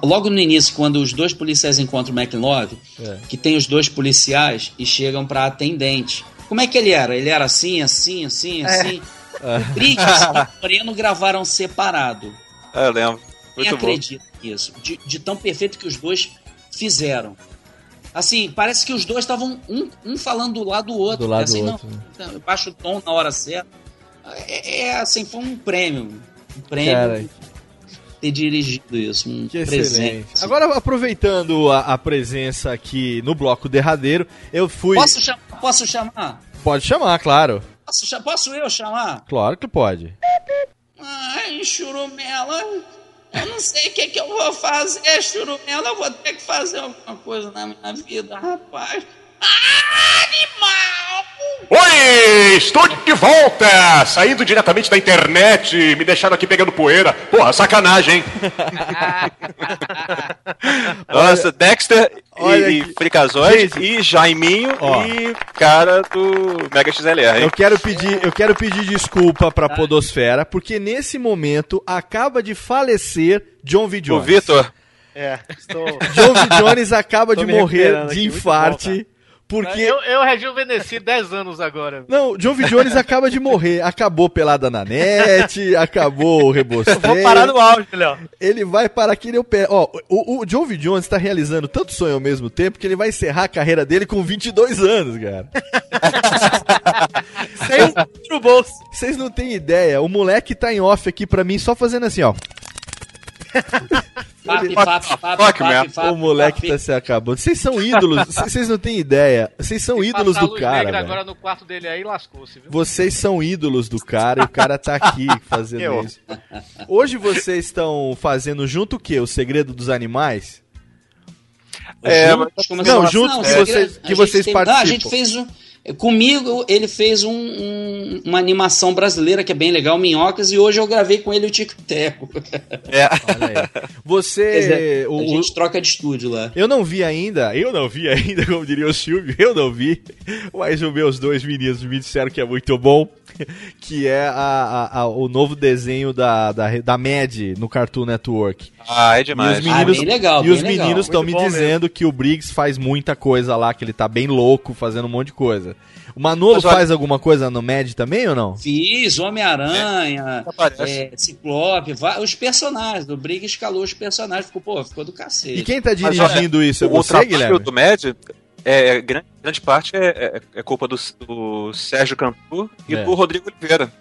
logo no início, quando os dois policiais encontram o McLove, É. que tem os dois policiais e chegam pra atendente. Como é que ele era? Ele era assim, assim, assim, É. assim. É. O Briggs e o Moreno gravaram separado. É, eu lembro. Quem Muito bom. acredita nisso? De, de tão perfeito que os dois fizeram. Assim, parece que os dois estavam um, um falando do lado do outro. Do lado assim, do não, outro, né? não, Baixa o tom na hora certa. É, é, assim, foi um prêmio. Um prêmio Cara, ter dirigido isso. Um Que presente. excelente. Agora, aproveitando a, a presença aqui no bloco derradeiro, eu fui. Posso chamar? Posso chamar? Pode chamar, claro. Posso, posso eu chamar? Claro que pode. Ai, churumela, eu não sei o que, que eu vou fazer, churumela. Eu vou ter que fazer alguma coisa na minha vida, rapaz. Oi, estou de volta! Saindo diretamente da internet, me deixaram aqui pegando poeira. Porra, sacanagem, hein? <laughs> Nossa, Dexter olha e, e Gente. e Jaiminho Ó. e cara do Mega XLR, hein? Eu quero pedir, eu quero pedir desculpa pra Podosfera, porque nesse momento acaba de falecer John V. O Jones. Vitor. É, estou. John V. Jones acaba Tô de me morrer recuperando de aqui, muito infarte. Porque. Eu, eu rejuvenesci 10 anos agora. Não, John V. Jones acaba de morrer. Acabou pelada na net, acabou o rebosteio. Vou parar no áudio, Léo. Ele vai parar aqui no pé. Ó, o, o John V. Jones tá realizando tanto sonho ao mesmo tempo que ele vai encerrar a carreira dele com 22 anos, cara. <laughs> Sem um no bolso. Vocês não têm ideia. O moleque tá em off aqui pra mim só fazendo assim, ó. Papi, papi, papi, papi, o moleque papi. tá se acabando. Vocês são ídolos. Vocês não têm ideia. Vocês são ídolos do cara, agora no quarto dele aí lascou-se, viu? Vocês são ídolos do cara e o cara tá aqui <laughs> fazendo Eu. isso. Hoje vocês estão fazendo junto o quê? O Segredo dos Animais? É, Juntos, mas- Não, juntos que vocês- que vocês tem- Não, a participam. gente fez um. Comigo, ele fez um- um- uma animação brasileira que é bem legal, Minhocas, e hoje eu gravei com ele o Tico e Teco. É. Olha aí. Você. Dizer, o- a gente troca de estúdio lá. Eu não vi ainda, eu não vi ainda, como diria o Silvio, eu não vi, mas os meus dois meninos me disseram que é muito bom, que é a- a- a- o novo desenho da, da, da Mad no Cartoon Network. Ah, é E demais. os meninos Ah, bem legal, e os meninos estão me dizendo que o Briggs faz muita coisa lá, que ele tá bem louco, fazendo um monte de coisa. O Manolo Mas olha- faz alguma coisa no Mad também ou não? Fiz É, Homem-Aranha, Aparece. é, Ciclope, os personagens. Do Briggs escalou os personagens, ficou, pô, ficou do cacete. E quem tá Mas olha, dirigindo isso? É o você, trabalho Guilherme? do Med, é, grande, grande parte é, é- é culpa do, do Sérgio Cantu e É. do Rodrigo Oliveira.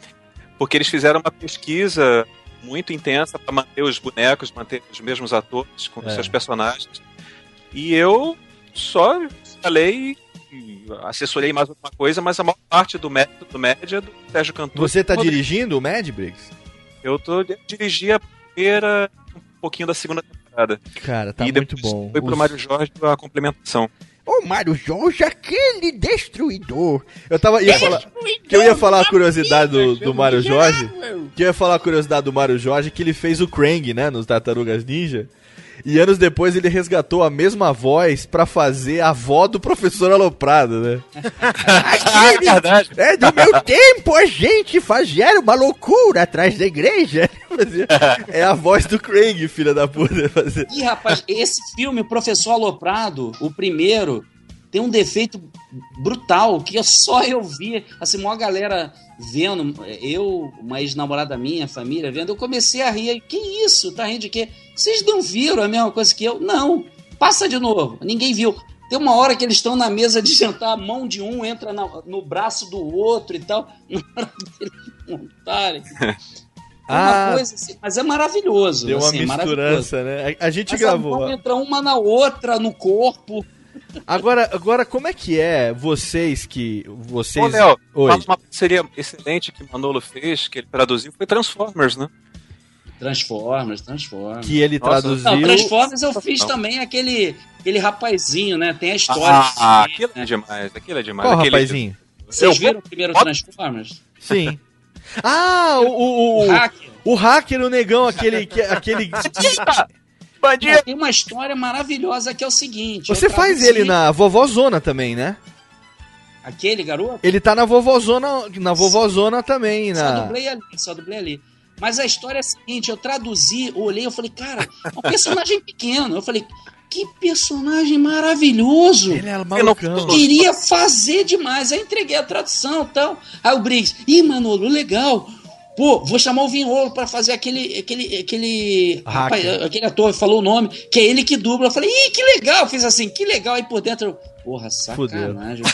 Porque eles fizeram uma pesquisa muito intensa para manter os bonecos, manter os mesmos atores com os É. seus personagens. E eu só falei, assessorei mais alguma coisa, mas a maior parte do método do média é do Sérgio Cantu. Você tá dirigindo o Mad, Briggs? Eu tô eu dirigi a primeira, um pouquinho da segunda temporada. Cara, tá e muito bom. Foi pro Os- Mário Jorge a complementação. Ô, Mário Jorge, aquele destruidor. Eu tava. Ia falar, que eu ia falar a curiosidade do, do Mário Jorge. Que eu ia falar a curiosidade do Mário Jorge que ele fez o Krang, né? Nos Tartarugas Ninja. E anos depois ele resgatou a mesma voz pra fazer a avó do professor Aloprado, né? Ah, <laughs> é verdade. É do meu tempo a gente fazia uma loucura atrás da igreja. <laughs> É a voz do Krang, filha da puta. <laughs> Ih, rapaz, esse filme, o Professor Aloprado, o primeiro, tem um defeito brutal que só eu vi. Assim, uma galera vendo, eu, uma ex-namorada minha, família vendo, eu comecei a rir. Que isso? Tá rindo de quê? Vocês não viram a mesma coisa que eu? Não. Passa de novo. Ninguém viu. Tem uma hora que eles estão na mesa de jantar, a mão de um entra na- no braço do outro e tal. <laughs> Na hora deles montarem. É uma Ah. coisa assim, mas é maravilhoso. Deu uma assim, é maravilhoso. misturança, né? A, a gente Mas gravou. A mão entra uma na outra, no corpo. Agora, agora, como é que é vocês que. Vocês. Ô, Léo, uma- uma parceria excelente que o Manolo fez, que ele traduziu, foi Transformers, né? Transformers, Transformers. Que ele Nossa. traduziu. Não, Transformers eu fiz Não. também aquele aquele rapazinho, né? Tem a história. Ah, dele, aquilo né? é demais, aquilo é demais. Qual aquele- rapazinho? Vocês viram o primeiro Transformers? Sim. Ah, o, o, o, O hacker. o hacker, o negão, aquele. que- aquele... <laughs> Não, tem uma história maravilhosa que é o seguinte. Você faz ele na vovózona também, né? Aquele garoto? Ele tá na vovózona, na vovózona também, Só na. dublei ali, só dublei ali. Mas a história é a seguinte, eu traduzi, eu olhei, eu falei, cara, é um personagem pequeno. Eu falei, que personagem maravilhoso. Ele é Eu malucão. queria fazer demais. Aí entreguei a tradução e tal. Aí o Briggs, ih, Manolo, legal. Pô, vou chamar o Vinholo pra fazer aquele. aquele, aquele, rapaz, aquele ator falou o nome, que é ele que dubla. Eu falei, ih, que legal. Eu fiz assim, que legal. Aí por dentro, eu, porra, sacanagem.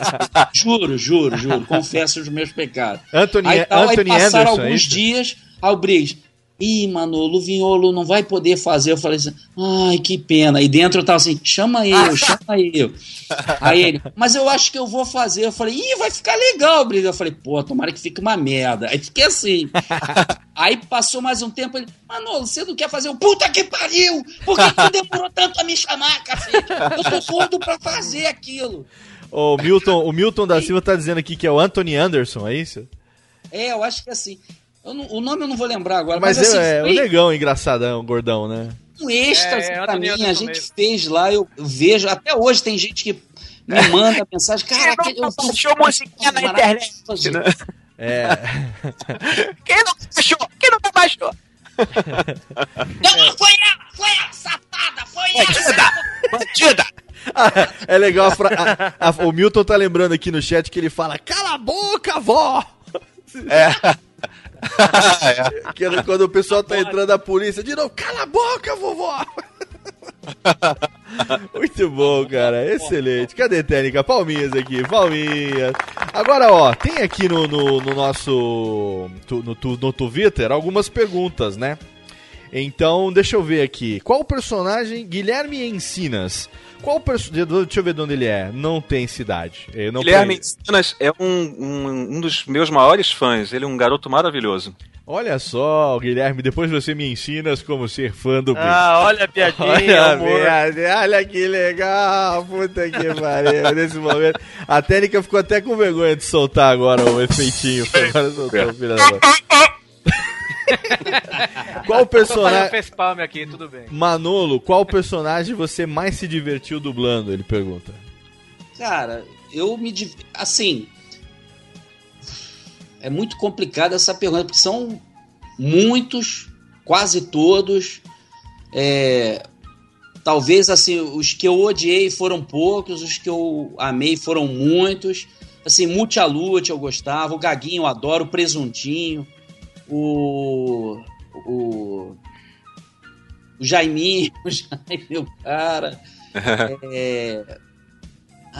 <laughs> juro, juro, juro. Confesso os meus pecados. Anthony, Aí, tal, Anthony aí passaram Anderson, é alguns isso? dias, aí o Briggs, ih, Manolo, o Vinholo não vai poder fazer. Eu falei assim, ai, que pena. E dentro eu tava assim, chama eu, <laughs> chama eu. Aí ele, mas eu acho que eu vou fazer. Eu falei, ih, vai ficar legal, Briggs. Eu falei, pô, tomara que fique uma merda. Aí fiquei assim. <laughs> Aí passou mais um tempo, ele, Manolo, você não quer fazer? o puta que pariu! Por que tu demorou tanto a me chamar, cacete? Eu tô gordo pra fazer aquilo. O Milton, o Milton da Silva tá dizendo aqui que é o Anthony Anderson, é isso? É, eu acho que assim. Eu não- o nome eu não vou lembrar agora, Mas, mas, assim, é, é o foi negão engraçadão, gordão, né? um êxtase É, é, pra mim. A gente mesmo. fez lá, eu vejo. Até hoje tem gente que me <laughs> manda mensagem. Cara, aquele, eu baixou musiquinha na internet, né? É. <laughs> Quem não baixou? Quem <laughs> não baixou? Não, foi ela! Foi ela, safada! Foi ela! Bandida! é legal a fra- a- a- o Milton tá lembrando aqui no chat que ele fala: Cala a boca, vó! É. <laughs> Que quando o pessoal tá entrando a polícia, de novo, cala a boca, vovó! <laughs> Muito bom, cara. Excelente. Cadê técnica? Palminhas aqui, palminhas. Agora, ó, tem aqui no, no, no nosso. tu- No, tu- no Twitter algumas perguntas, né? Então, deixa eu ver aqui. Qual personagem. Guilherme Encinas. Qual personagem. Deixa eu ver de onde ele é. Não tem cidade. Eu não Guilherme conheço. É um, um, um dos meus maiores fãs. Ele é um garoto maravilhoso. Olha só, Guilherme, depois você me ensinas como ser fã do Ah, olha a piadinha, Olha, amor. olha que legal, puta que <laughs> pariu. Nesse momento, a técnica ficou até com vergonha de soltar agora o efeitinho. Agora soltou, da mãe. <laughs> <laughs> Qual personagem. aqui, tudo bem. Manolo, qual personagem você mais se divertiu dublando? Ele pergunta. Cara, eu me. div- Assim. É muito complicada essa pergunta, porque são muitos, quase todos. É, talvez assim, os que eu odiei foram poucos, os que eu amei foram muitos. Assim, Multialute eu gostava, o Gaguinho eu adoro, o Presuntinho, o. O. O Jaiminho, <laughs> o Jaime, meu cara. <laughs> É,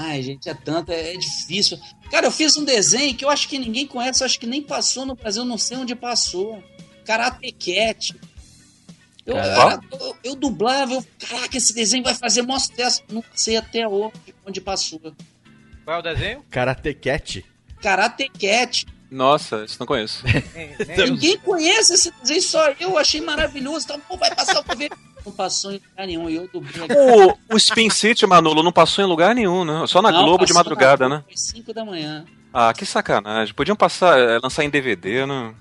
Ai, gente, é tanto, é, é difícil. Cara, eu fiz um desenho que eu acho que ninguém conhece, eu acho que nem passou no Brasil, não sei onde passou. Karate Cat. Eu, cara, eu, eu dublava, eu, caraca, esse desenho vai fazer mó sucesso. Não sei até hoje onde passou. Qual é o desenho? Karate Cat? Karate Cat. Nossa, isso não conheço. <laughs> Ninguém conhece esse desenho, só eu achei maravilhoso. Então, pô, vai passar o ver. Não passou em lugar nenhum, e eu dublei. O, o Spin City, Manolo, não passou em lugar nenhum, né? Só na Não, Globo de madrugada, na né? Foi 5 da manhã. Ah, que sacanagem. Podiam passar, eh, lançar em DVD, né?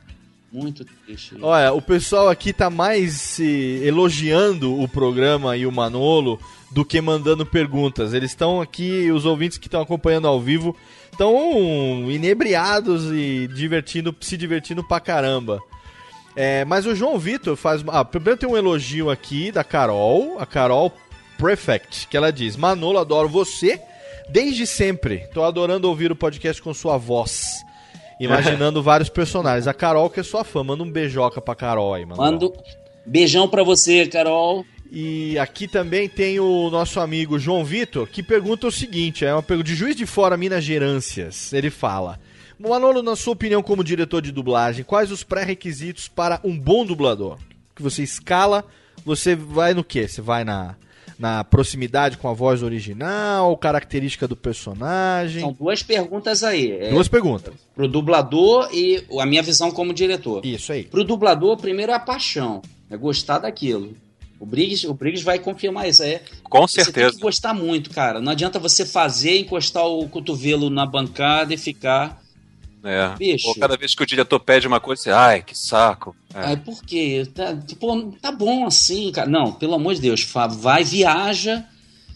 Muito triste. Olha, o pessoal aqui tá mais se elogiando o programa e o Manolo do que mandando perguntas. Eles estão aqui, os ouvintes que estão acompanhando ao vivo, estão inebriados e divertindo, se divertindo pra caramba. É, mas o João Vitor faz. Ah, primeiro tem um elogio aqui da Carol, a Carol Prefect, que ela diz: Manolo, adoro você desde sempre. Tô adorando ouvir o podcast com sua voz. Imaginando <laughs> vários personagens. A Carol, que é sua fã, manda um beijoca pra Carol aí, mano. Mando beijão pra você, Carol. E aqui também tem o nosso amigo João Vitor, que pergunta o seguinte: é uma pergunta de Juiz de Fora, Minas Gerâncias. Ele fala: Manolo, na sua opinião, como diretor de dublagem, quais os pré-requisitos para um bom dublador? Que você escala, você vai no quê? Você vai na, na proximidade com a voz original, característica do personagem? São duas perguntas aí. É, Duas perguntas. Pro dublador e a minha visão como diretor. Isso aí. Pro dublador, primeiro é a paixão. É gostar daquilo. O Briggs, o Briggs vai confirmar isso. É, Com Você tem certeza. que gostar muito, cara. Não adianta você fazer, encostar o cotovelo na bancada e ficar. É. Bicho. Pô, cada vez que o diretor pede uma coisa, você, ai, que saco. É. Ai, por quê? Tá, tipo, tá bom assim, cara. Não, pelo amor de Deus, vai, viaja,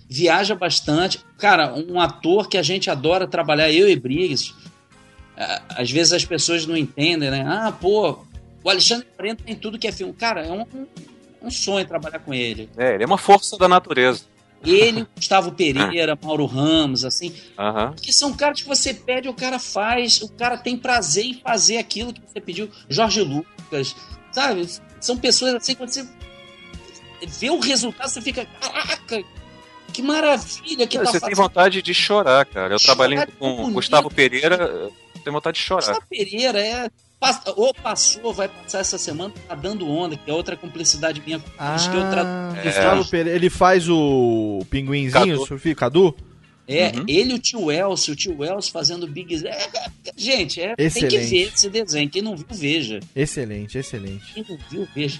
viaja bastante. Cara, um ator que a gente adora trabalhar, eu e Briggs, às vezes as pessoas não entendem, né? Ah, pô, o Alexandre Moreno tem tudo que é filme. Cara, é um, um sonho trabalhar com ele. É, ele é uma força da natureza. Ele, <laughs> Gustavo Pereira, Mauro Ramos, assim, Aham. que são caras que você pede, o cara faz, o cara tem prazer em fazer aquilo que você pediu. Jorge Lucas, sabe? São pessoas assim, quando você vê o resultado, você fica, caraca, que maravilha que tá Você tem fazendo. vontade de chorar, cara. Eu trabalhei Chorar com bonito. Gustavo Pereira, eu tenho vontade de chorar. Gustavo Pereira é. Passa- Ou passou, vai passar essa semana, tá dando onda, que é outra cumplicidade minha eles que eu tra... Ah, Gustavo Pereira, ele faz o pinguinzinho, Cadu. o surfio, Cadu? É, Uhum. ele e o tio Elcio, o tio Elcio fazendo Big. É, é, gente, é, tem que ver esse desenho. Quem não viu, veja. Excelente, excelente. Quem não viu, veja.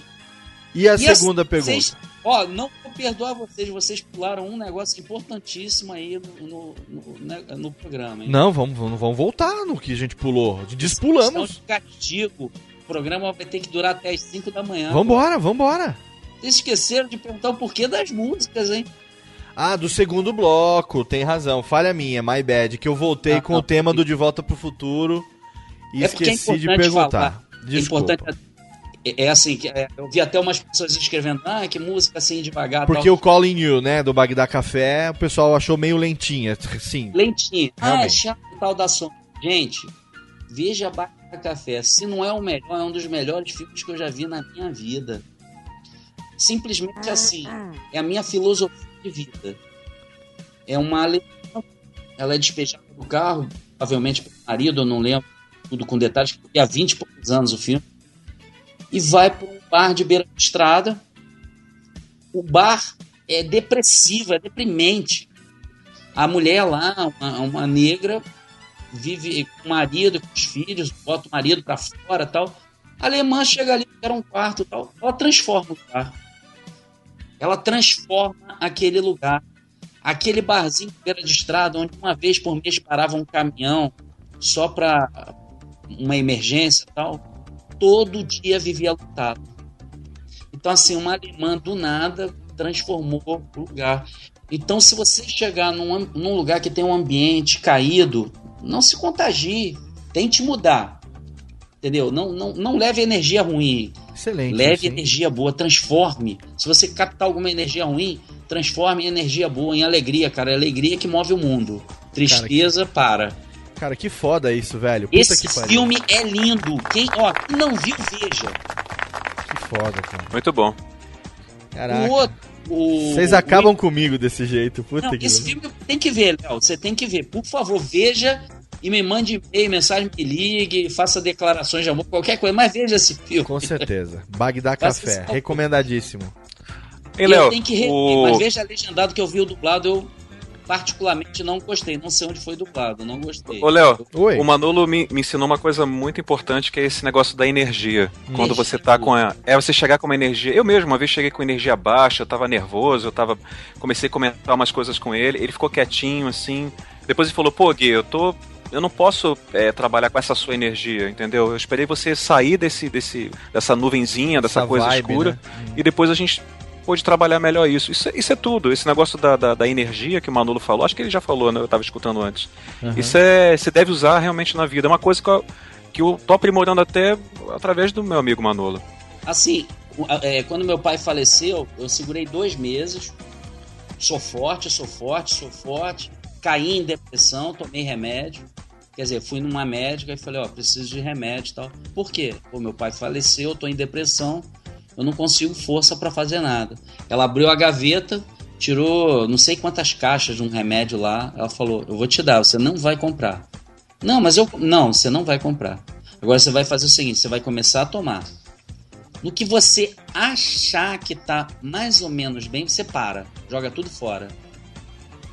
E a E segunda pergunta? vocês- ó, não vou perdoar vocês, vocês pularam um negócio importantíssimo aí no, no, no- né, no programa. hein? Não, vamos, vamos, vamos voltar no que a gente pulou. Despulamos. de castigo. O programa vai ter que durar até as 5 da manhã. Vambora, vambora. Vocês esqueceram de perguntar o porquê das músicas, hein? Ah, do segundo bloco, tem razão. Falha minha, my bad, que eu voltei Ah, com não, o tema do De Volta pro Futuro e É porque é esqueci de importante perguntar. falar. É Desculpa. importante. É, é assim, que, é, eu vi até umas pessoas escrevendo, ah, que música assim devagar. Porque tal. o Calling You, né, do Bagdá Café, o pessoal achou meio lentinha, sim. Lentinha. Ah, é Realmente. chato e tal da som. Gente, veja Barra Café. Se não é o melhor, é um dos melhores filmes que eu já vi na minha vida. Simplesmente assim. É a minha filosofia de vida. É uma alegria. Ela é despejada do carro, provavelmente pelo marido, eu não lembro tudo com detalhes, porque há 20 e poucos anos o filme. E vai para um bar de beira de estrada. O bar é depressivo, é deprimente. A mulher lá, uma, uma negra, vive com o marido, com os filhos, bota o marido pra fora tal. A alemã chega ali, quer um quarto tal. Ela transforma o lugar. Ela transforma aquele lugar. Aquele barzinho de beira de estrada, onde uma vez por mês parava um caminhão só pra uma emergência tal. Todo dia vivia lotado. Então, assim, uma alemã do nada transformou o lugar. Então, se você chegar num, num lugar que tem um ambiente caído, não se contagie. Tente mudar. Entendeu? Não, não, não leve energia ruim. Excelente. Leve sim. energia boa, transforme. Se você captar alguma energia ruim, transforme em energia boa, em alegria, cara. É alegria que move o mundo. Tristeza, para. Cara, que foda isso, velho. Puta Esse que pariu. filme é lindo. Quem, ó, quem não viu, veja. Que foda, cara. Muito bom. Caraca. O outro. o- Vocês acabam comigo desse jeito. Puta Não, que esse filme tem que ver, Léo. Você tem que ver. Por favor, veja e me mande e-mail, mensagem, me ligue, faça declarações de amor, qualquer coisa, mas veja esse filme. Com certeza. Bagdá Café, recomendadíssimo. Eu Léo? tenho que rever, o- mas veja legendado que eu vi o dublado, eu particularmente não gostei. Não sei onde foi dublado, não gostei. Ô, Léo, o Manolo me, me ensinou uma coisa muito importante, que é esse negócio da energia. Hum. Quando você tá com a. É você chegar com uma energia. Eu mesmo, uma vez cheguei com energia baixa, eu tava nervoso, eu tava. Comecei a comentar umas coisas com ele, ele ficou quietinho, assim. Depois ele falou, pô, Gui, eu tô. Eu não posso é, trabalhar com essa sua energia, entendeu? Eu esperei você sair desse, desse, dessa nuvenzinha, dessa Essa coisa vibe, escura, né? e depois a gente pôde trabalhar melhor isso. Isso, é- isso é tudo. Esse negócio da, da, da energia que o Manolo falou, acho que ele já falou, né? Eu tava escutando antes. Uhum. Isso é. Você deve usar realmente na vida. É uma coisa que eu, que eu tô aprimorando até através do meu amigo Manolo. Assim, é, quando meu pai faleceu, eu segurei dois meses. Sou forte, sou forte, sou forte. Caí em depressão, tomei remédio. Quer dizer, fui numa médica e falei, ó, preciso de remédio e tal. Por quê? Pô, meu pai faleceu, eu tô em depressão, eu não consigo força pra fazer nada. Ela abriu a gaveta, tirou não sei quantas caixas de um remédio lá. Ela falou, eu vou te dar, você não vai comprar. Não, mas eu. Não, você não vai comprar. Agora você vai fazer o seguinte: você vai começar a tomar. No que você achar que tá mais ou menos bem, você para, joga tudo fora.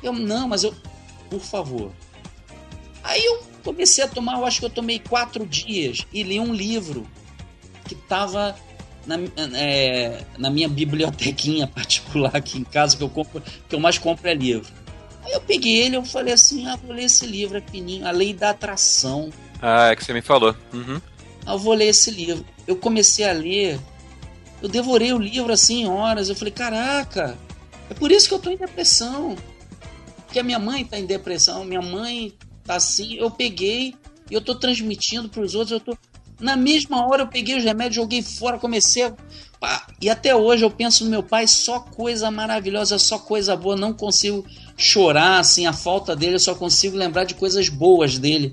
Eu, não, mas eu. Por favor. Aí eu comecei a tomar, eu acho que eu tomei quatro dias e li um livro que tava na, é, na minha bibliotequinha particular aqui em casa, que eu compro, que eu mais compro é livro. Aí eu peguei ele eu falei assim, ah, vou ler esse livro, é fininho, A Lei da Atração. Ah, é que você me falou. Uhum. Ah, eu vou ler esse livro. Eu comecei a ler, eu devorei o livro assim em horas, eu falei, caraca, é por isso que eu tô em depressão. Porque a minha mãe tá em depressão, minha mãe tá assim, eu peguei e eu tô transmitindo pros outros, eu tô na mesma hora eu peguei os remédios, joguei fora, comecei a. Pá, e até hoje eu penso no meu pai, só coisa maravilhosa, só coisa boa. Não consigo chorar assim a falta dele, eu só consigo lembrar de coisas boas dele.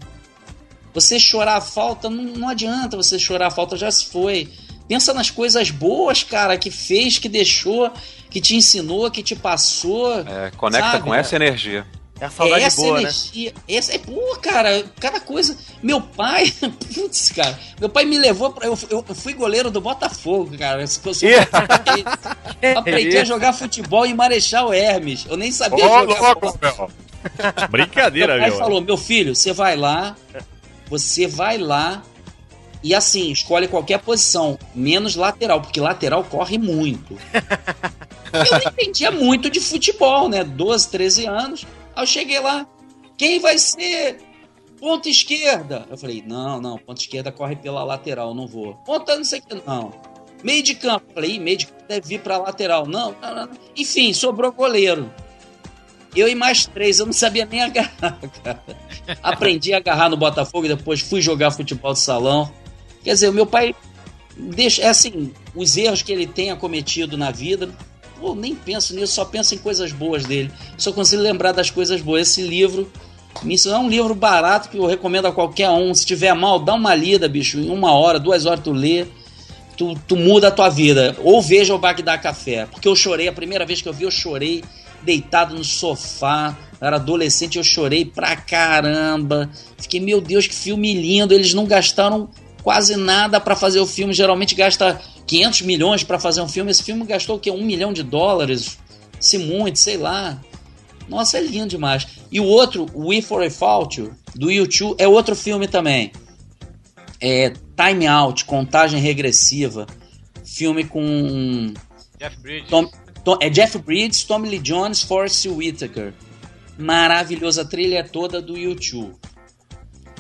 Você chorar a falta, não, não adianta você chorar a falta, já se foi. Pensa nas coisas boas, cara, que fez, que deixou, que te ensinou, que te passou. É, conecta sabe, com essa energia. É a saudade essa boa, né? energia, essa é, pô, cara, cada coisa. Meu pai, <laughs> putz, cara, meu pai me levou pra. Eu, eu, eu fui goleiro do Botafogo, cara. Eu sou- <laughs> aprendi a jogar futebol em Marechal Hermes. Eu nem sabia Ô, jogar. louco, meu. <laughs> Brincadeira, meu pai falou: meu filho, você vai lá, você vai lá. E assim, escolhe qualquer posição, menos lateral, porque lateral corre muito. eu não entendia muito de futebol, né? 12, 13 anos. Aí eu cheguei lá, quem vai ser ponta esquerda? Eu falei, não, não, ponta esquerda corre pela lateral, não vou. Ponta não sei o que, não. Meio de campo, eu falei, "Ih, meio de campo deve vir pra lateral. Não, não, não. Enfim, sobrou goleiro. Eu e mais três, eu não sabia nem agarrar, <laughs> cara. Aprendi a agarrar no Botafogo e depois fui jogar futebol de salão. Quer dizer, o meu pai deixa, é assim, os erros que ele tenha cometido na vida, pô, nem penso nisso, só penso em coisas boas dele. Só consigo lembrar das coisas boas. Esse livro, isso é um livro barato que eu recomendo a qualquer um. Se tiver mal, dá uma lida, bicho, em uma hora, duas horas tu lê. Tu, tu muda a tua vida. Ou veja o Bagdá Café. Porque eu chorei, a primeira vez que eu vi, eu chorei deitado no sofá. Eu era adolescente, eu chorei pra caramba. Fiquei, meu Deus, que filme lindo. Eles não gastaram quase nada pra fazer o filme. Geralmente gasta 500 milhões pra fazer um filme. Esse filme gastou o quê? Um milhão de dólares? Se muito, sei lá. Nossa, é lindo demais. E o outro, We For a Fault, do YouTube, é outro filme também. É Time Out, Contagem Regressiva. Filme com Jeff Bridges. Tom- Tom- é Jeff Bridges, Tommy Lee Jones, Forrest Whitaker. Maravilhosa trilha toda do YouTube.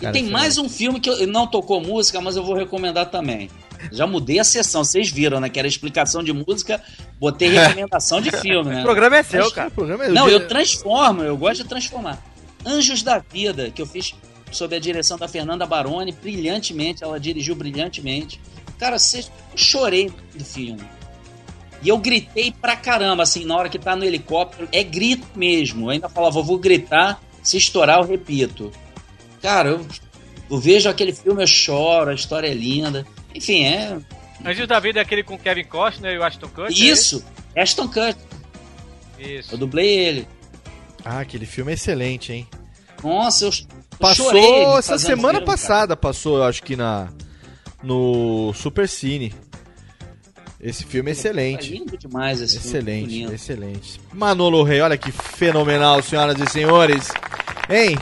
E tem mais um filme que eu, não tocou música, mas eu vou recomendar também. Já mudei a sessão, vocês viram, né? Que era explicação de música, botei recomendação de filme, né? O programa é seu, Mas- cara. O programa é Não, eu transformo, eu gosto de transformar. Anjos da Vida, que eu fiz sob a direção da Fernanda Baroni, brilhantemente, ela dirigiu brilhantemente. Cara, eu chorei do filme. E eu gritei pra caramba, assim, na hora que tá no helicóptero, é grito mesmo. Eu ainda falava, vou gritar, se estourar, eu repito. Cara, eu, eu vejo aquele filme, eu choro, a história é linda. Enfim, é. Anjos da Vida é aquele com Kevin Costner e o Ashton Kutcher? é Isso, Ashton Kutcher? Isso. eu dublei ele. Ah, aquele filme é excelente, hein? Nossa, eu Passou essa semana filme, passada, passou, eu acho que na no Super Cine. Esse filme é É excelente. lindo demais esse filme. muito Excelente, lindo. excelente. Manolo Rei, olha que fenomenal, senhoras e senhores. Hein?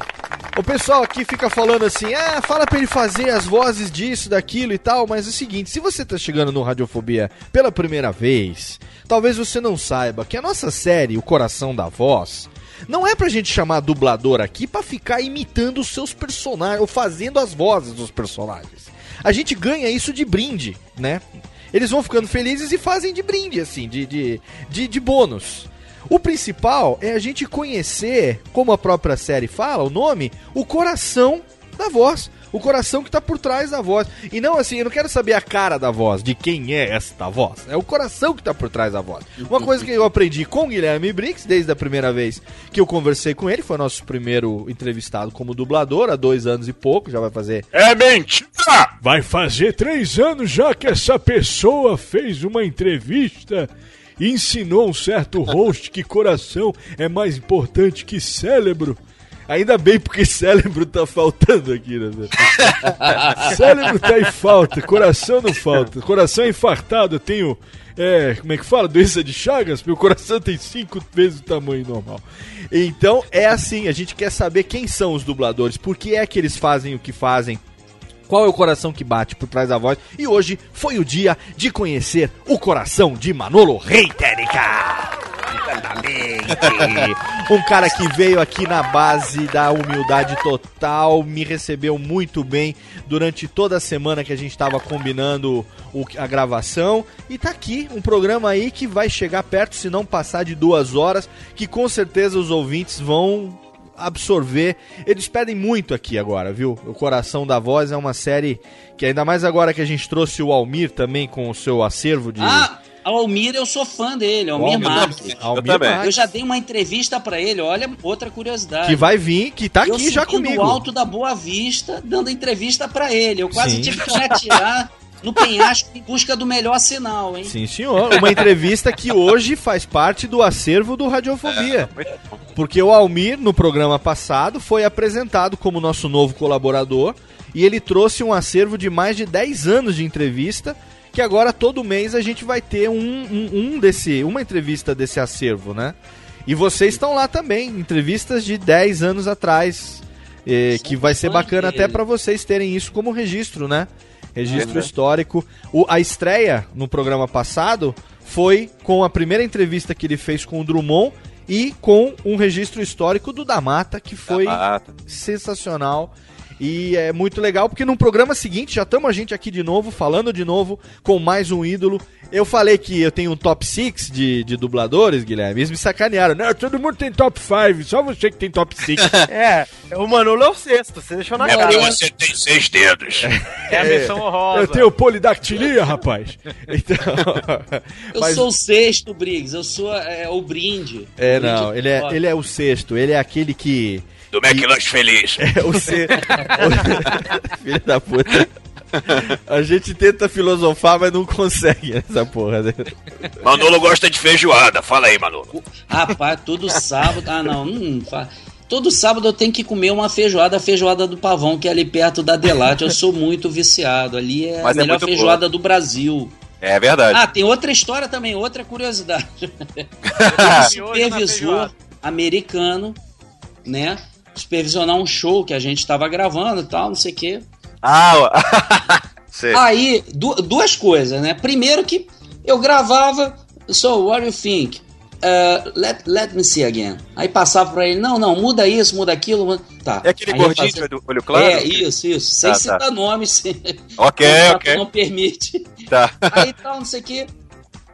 O pessoal aqui fica falando assim, ah, fala pra ele fazer as vozes disso, daquilo e tal, mas é o seguinte, se você tá chegando no Radiofobia pela primeira vez, talvez você não saiba que a nossa série, O Coração da Voz, não é pra gente chamar dublador aqui pra ficar imitando os seus personagens, ou fazendo as vozes dos personagens. A gente ganha isso de brinde, né? Eles vão ficando felizes e fazem de brinde, assim, de, de, de, de bônus. O principal é a gente conhecer, como a própria série fala, o nome, o coração da voz. O coração que tá por trás da voz. E não assim, eu não quero saber a cara da voz, de quem é esta voz. É o coração que tá por trás da voz. Uma coisa que eu aprendi com o Guilherme Briggs, desde a primeira vez que eu conversei com ele, foi nosso primeiro entrevistado como dublador, há dois anos e pouco, já vai fazer É mentira! Vai fazer três anos já que essa pessoa fez uma entrevista e ensinou um certo host que coração é mais importante que cérebro. Ainda bem porque cérebro tá faltando aqui, né? <laughs> cérebro tá em falta, coração não falta. Coração é infartado, eu tenho. É, como é que fala? Doença de Chagas? Meu coração tem cinco vezes o tamanho normal. Então é assim, a gente quer saber quem são os dubladores, por que é que eles fazem o que fazem Qual é o coração que bate por trás da voz? E hoje foi o dia de conhecer o coração de Manolo Reitérica. um cara que veio aqui na base da humildade total, me recebeu muito bem durante toda a semana que a gente estava combinando o- a gravação. E tá aqui um programa aí que vai chegar perto, se não passar de duas horas, que com certeza os ouvintes vão absorver. Eles pedem muito aqui agora, viu? O Coração da Voz é uma série que ainda mais agora que a gente trouxe o Almir também com o seu acervo de Ah, o Almir, eu sou fã dele, Almir Almir Marques. Almir Eu. Marques. Eu já dei uma entrevista pra ele, olha, outra curiosidade. que vai vir, que tá eu aqui já comigo. no alto da Boa Vista, dando entrevista pra ele. Eu quase Sim. tive que me atirar <laughs> no penhasco em busca do melhor sinal, hein? Sim, senhor. Uma entrevista que hoje faz parte do acervo do Radiofobia. Porque o Almir, no programa passado, foi apresentado como nosso novo colaborador e ele trouxe um acervo de mais de 10 anos de entrevista. Que agora todo mês a gente vai ter um, um, um desse, uma entrevista desse acervo, né? E vocês estão lá também, entrevistas de 10 anos atrás. eh, que vai ser bacana dele. até para vocês terem isso como registro, né? Registro É. histórico. O- a estreia no programa passado foi com a primeira entrevista que ele fez com o Drummond e com um registro histórico do Da Mata, que foi sensacional. E é muito legal, porque no programa seguinte já estamos a gente aqui de novo, falando de novo, com mais um ídolo. Eu falei que eu tenho um top 6 de, de dubladores, Guilherme. Eles me sacanearam. Não, todo mundo tem top 5, só você que tem top 6. <laughs> É, o Manolo é o sexto, você deixou na É cara. porque você tem seis dedos. É a menção honrosa. Eu tenho polidactilia, rapaz. Então. <laughs> Eu mas- sou o sexto, Briggs. Eu sou é, o brinde. É, O brinde não, ele é, ele é o sexto, ele é aquele que. Do McLanche Feliz. É o C. Filho da puta. A gente tenta filosofar, mas não consegue essa porra. né? Manolo gosta de feijoada. Fala aí, Manolo. Rapaz, todo sábado. Ah, não, não fa- Todo sábado eu tenho que comer uma feijoada, a feijoada do Pavão, que é ali perto da Delate. Eu sou muito viciado. Ali é Mas a é melhor feijoada do Brasil. É verdade. Ah, tem outra história também, outra curiosidade. <laughs> Na supervisor americano, né? Supervisionar um show que a gente estava gravando e tal, não sei o quê. Ah, <laughs> sei. Aí, du- duas coisas, né? Primeiro que eu gravava, so, what do you think? Uh, let, let me see again. Aí passava pra ele, não, não, muda isso, muda aquilo. muda- Tá. É aquele Aí gordinho fazia- do olho claro? É, isso, isso. Sem Tá, tá. citar nomes. <laughs> se- Ok, ok. não permite. Tá. Aí tal, não sei o quê.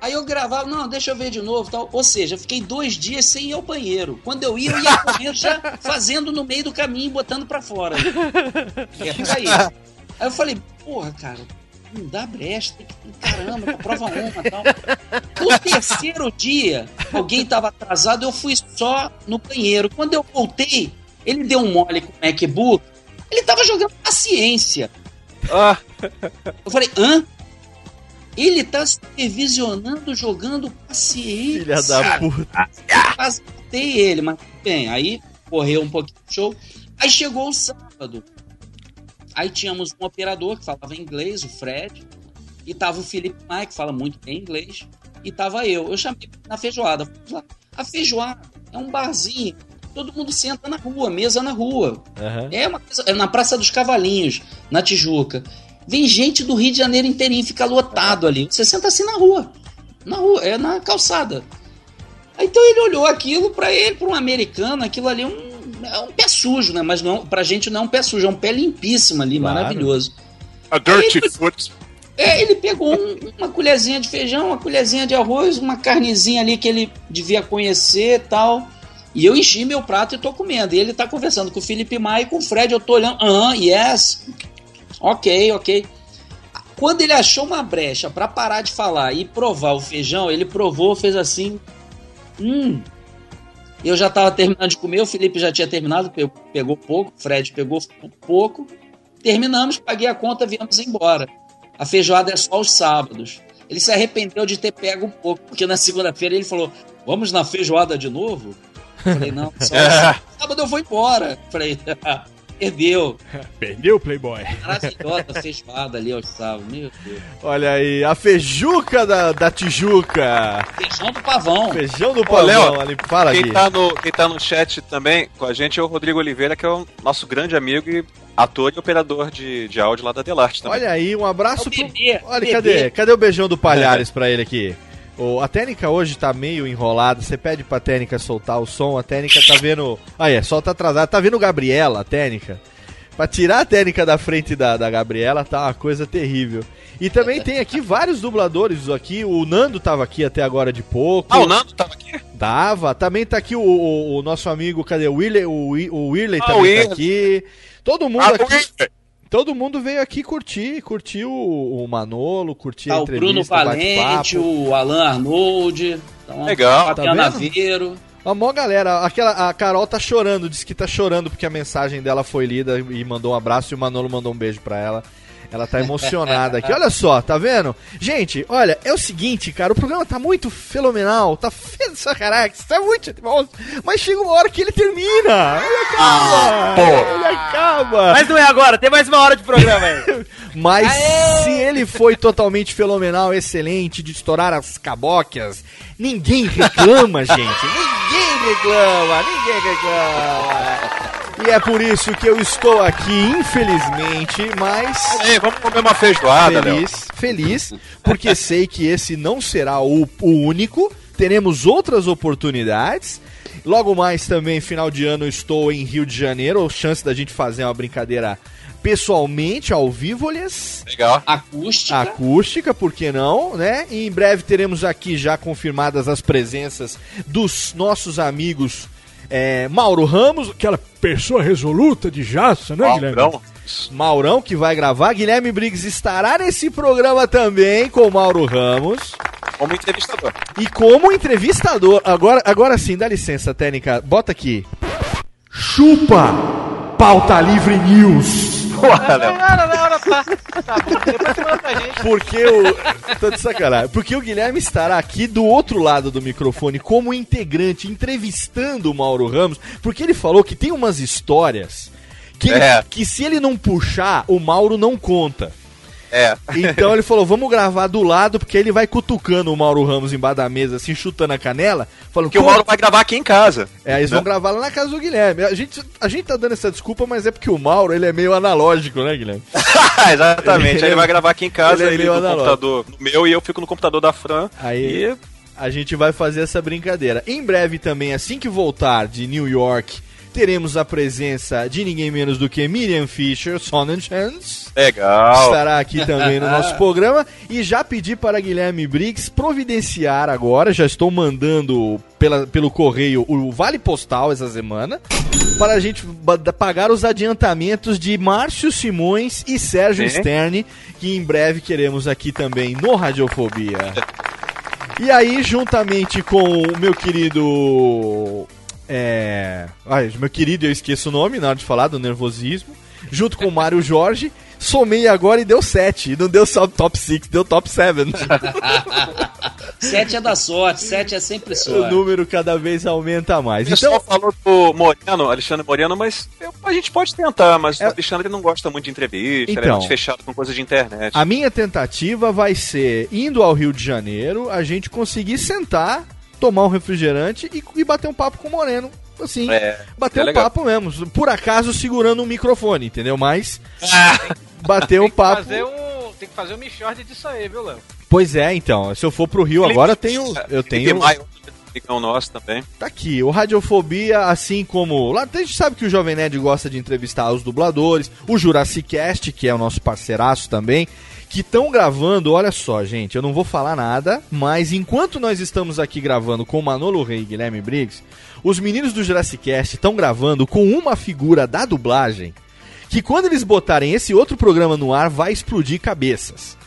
Aí eu gravava, não, deixa eu ver de novo tal. Ou seja, fiquei dois dias sem ir ao banheiro. Quando eu ia, eu ia correndo já <laughs> fazendo no meio do caminho, botando pra fora. É por aí. Aí eu falei, porra, cara, não dá brecha, tem que. Caramba, prova uma e tal. No terceiro dia, alguém tava atrasado, eu fui só no banheiro. Quando eu voltei, ele deu um mole com o MacBook, ele tava jogando paciência. Ah, Eu falei, hã? Ele tá supervisionando jogando paciência. Filha da puta. Quase matei ele, mas bem, aí correu um pouquinho do show. Aí chegou o sábado. Aí tínhamos um operador que falava inglês, o Fred, e tava o Felipe Maia, que fala muito bem inglês, e tava eu. Eu chamei na feijoada. A feijoada é um barzinho. Todo mundo senta na rua, mesa na rua. É uma coisa, é na Praça dos Cavalinhos, na Tijuca. Vem gente do Rio de Janeiro inteirinho, fica lotado ali. Você senta assim na rua. Na rua, é na calçada. Aí, Então ele olhou aquilo pra ele, pra um americano, aquilo ali é um, é um pé sujo, né? Mas não, pra gente não é um pé sujo, é um pé limpíssimo ali, Claro. maravilhoso. A dirty foot. É, ele pegou um- uma colherzinha de feijão, uma colherzinha de arroz, uma carnezinha ali que ele devia conhecer e tal. E eu enchi meu prato e tô comendo. E ele tá conversando com o Felipe Maia e com o Fred. Eu tô olhando. Aham, yes. Ok, ok. Quando ele achou uma brecha pra parar de falar e provar o feijão, ele provou, fez assim. Hum. Eu já tava terminando de comer, o Felipe já tinha terminado, pe- pegou pouco, o Fred pegou pouco. Terminamos, paguei a conta, viemos embora. A feijoada é só aos sábados. Ele se arrependeu de ter pego um pouco, porque na segunda-feira ele falou: Vamos na feijoada de novo? Eu falei: Não, só <laughs> sábado eu vou embora. Eu Falei: <laughs> Perdeu. <laughs> Perdeu, Playboy. Maravilhosa feijoada ali aos sábados. Meu Deus. Olha aí, a feijuca da, da Tijuca. Feijão do pavão. Feijão do Ô, pavão Léo, ali. Fala, quem Gui. tá, no, quem tá no chat também com a gente é o Rodrigo Oliveira, que é o nosso grande amigo e ator e operador de, de áudio lá da Delarte também. Olha aí, um abraço É o pro... Olha, bebê. cadê? Cadê o beijão do Palhares pra ele aqui? A técnica hoje tá meio enrolada. Você pede pra técnica soltar o som, a técnica tá vendo. Ah, é, solta atrasado. Tá vendo Gabriela, a técnica? Pra tirar a técnica da frente da, da Gabriela tá uma coisa terrível. E também tem aqui vários dubladores aqui. O Nando tava aqui até agora de pouco. Ah, o Nando tava aqui? Dava. Também tá aqui o, o- o nosso amigo, cadê? O Whirley, o, o Ah, também o tá aqui. Todo mundo Ah, o aqui. Todo mundo veio aqui curtir, curtir o, Manolo, curtir Tá a o Bruno entrevista, Valente, o Alan Arnold. Uma- Legal. Tá vendo? Naveiro. A mó galera, aquela, a Carol tá chorando, disse que tá chorando porque a mensagem dela foi lida e mandou um abraço e o Manolo mandou um beijo pra ela. Ela tá emocionada aqui. Olha só, tá vendo? Gente, olha, é o seguinte, cara, o programa tá muito fenomenal, tá feio sacanagem, tá muito bom, mas chega uma hora que ele termina. Ele acaba. ele acaba. Mas não é agora, tem mais uma hora de programa aí. <laughs> Mas se ele foi totalmente fenomenal, excelente, de estourar as cabocas, ninguém reclama, <laughs> gente. Ninguém reclama, ninguém reclama. E é por isso que eu estou aqui, infelizmente, mas Ei, vamos comer uma feijoada, Léo. feliz, feliz, porque sei que esse não será o, o único. Teremos outras oportunidades. Logo mais também, final de ano, eu estou em Rio de Janeiro. Chance da gente fazer uma brincadeira pessoalmente, ao vivo, lhes Legal. Acústica. acústica, por que não, né? E em breve teremos aqui já confirmadas as presenças dos nossos amigos é, Mauro Ramos, Aquela pessoa resoluta de jaça, né, Guilherme? Maurão. Maurão que vai gravar, Guilherme Briggs estará nesse programa também com o Mauro Ramos Como entrevistador. e como entrevistador. Agora, agora sim, dá licença, técnica, bota aqui. Chupa Pauta Livre News. Porra, Léo. Não, não, não. Tá bom, depois você manda pra gente. Porque o. Tô de sacanagem. Porque o Guilherme estará aqui do outro lado do microfone como integrante, entrevistando o Mauro Ramos, porque ele falou que tem umas histórias que, ele- É. que se ele não puxar, o Mauro não conta. É. Então ele falou, vamos gravar do lado, porque ele vai cutucando o Mauro Ramos embaixo da mesa, assim, chutando a canela, falando Porque o Mauro vai gravar aqui em casa. É, eles vão né? gravar lá na casa do Guilherme. A gente, a gente tá dando essa desculpa, mas é porque o Mauro, ele é meio analógico, né, Guilherme? <laughs> Exatamente. Ele- ele vai gravar aqui em casa, ele é ele, meio no analógico. computador no meu e eu fico no computador da Fran. Aí E a gente vai fazer essa brincadeira. Em breve também, assim que voltar de New York, teremos a presença de ninguém menos do que Miriam Fisher, Sonnenchance. legal. Estará aqui também no nosso <laughs> programa. E já pedi para Guilherme Briggs providenciar agora, já estou mandando pela, pelo correio o Vale Postal essa semana, para a gente pagar os adiantamentos de Márcio Simões e Sérgio Sim. Sterne, que em breve queremos aqui também no Radiofobia. E aí, juntamente com o meu querido. É. Ai, meu querido, eu esqueço o nome na hora de falar do nervosismo. Junto com o Mário Jorge, somei agora e deu 7. Não deu só top 6, deu top 7. <laughs> Sete é da sorte, sete é sempre o sorte. número cada vez aumenta mais. O pessoal Então, falou do Moreno, Alexandre Moreno, mas eu- a gente pode tentar, mas É- o Alexandre não gosta muito de entrevista, ele é Então. muito fechado com coisa de internet. a minha tentativa vai ser, indo ao Rio de Janeiro, a gente conseguir sentar, tomar um refrigerante e, e bater um papo com o Moreno. Assim, É, bater é um legal. papo mesmo. Por acaso segurando um microfone, entendeu? Mas Ah. <laughs> bater um papo. fazer um, tem que fazer um Michord disso aí, viu, Léo? Pois é, então. Se eu for pro Rio agora, eu tenho. Eu Felipe tenho. Maio, amigão nosso também. Tá aqui, o Radiofobia, assim como. Lá a gente sabe que o Jovem Nerd gosta de entrevistar os dubladores, o Jurassic Cast, que é o nosso parceiraço também, que estão gravando, olha só, gente, eu não vou falar nada, mas enquanto nós estamos aqui gravando com Manolo Rei e Guilherme Briggs, os meninos do Jurassic Cast estão gravando com uma figura da dublagem que quando eles botarem esse outro programa no ar vai explodir cabeças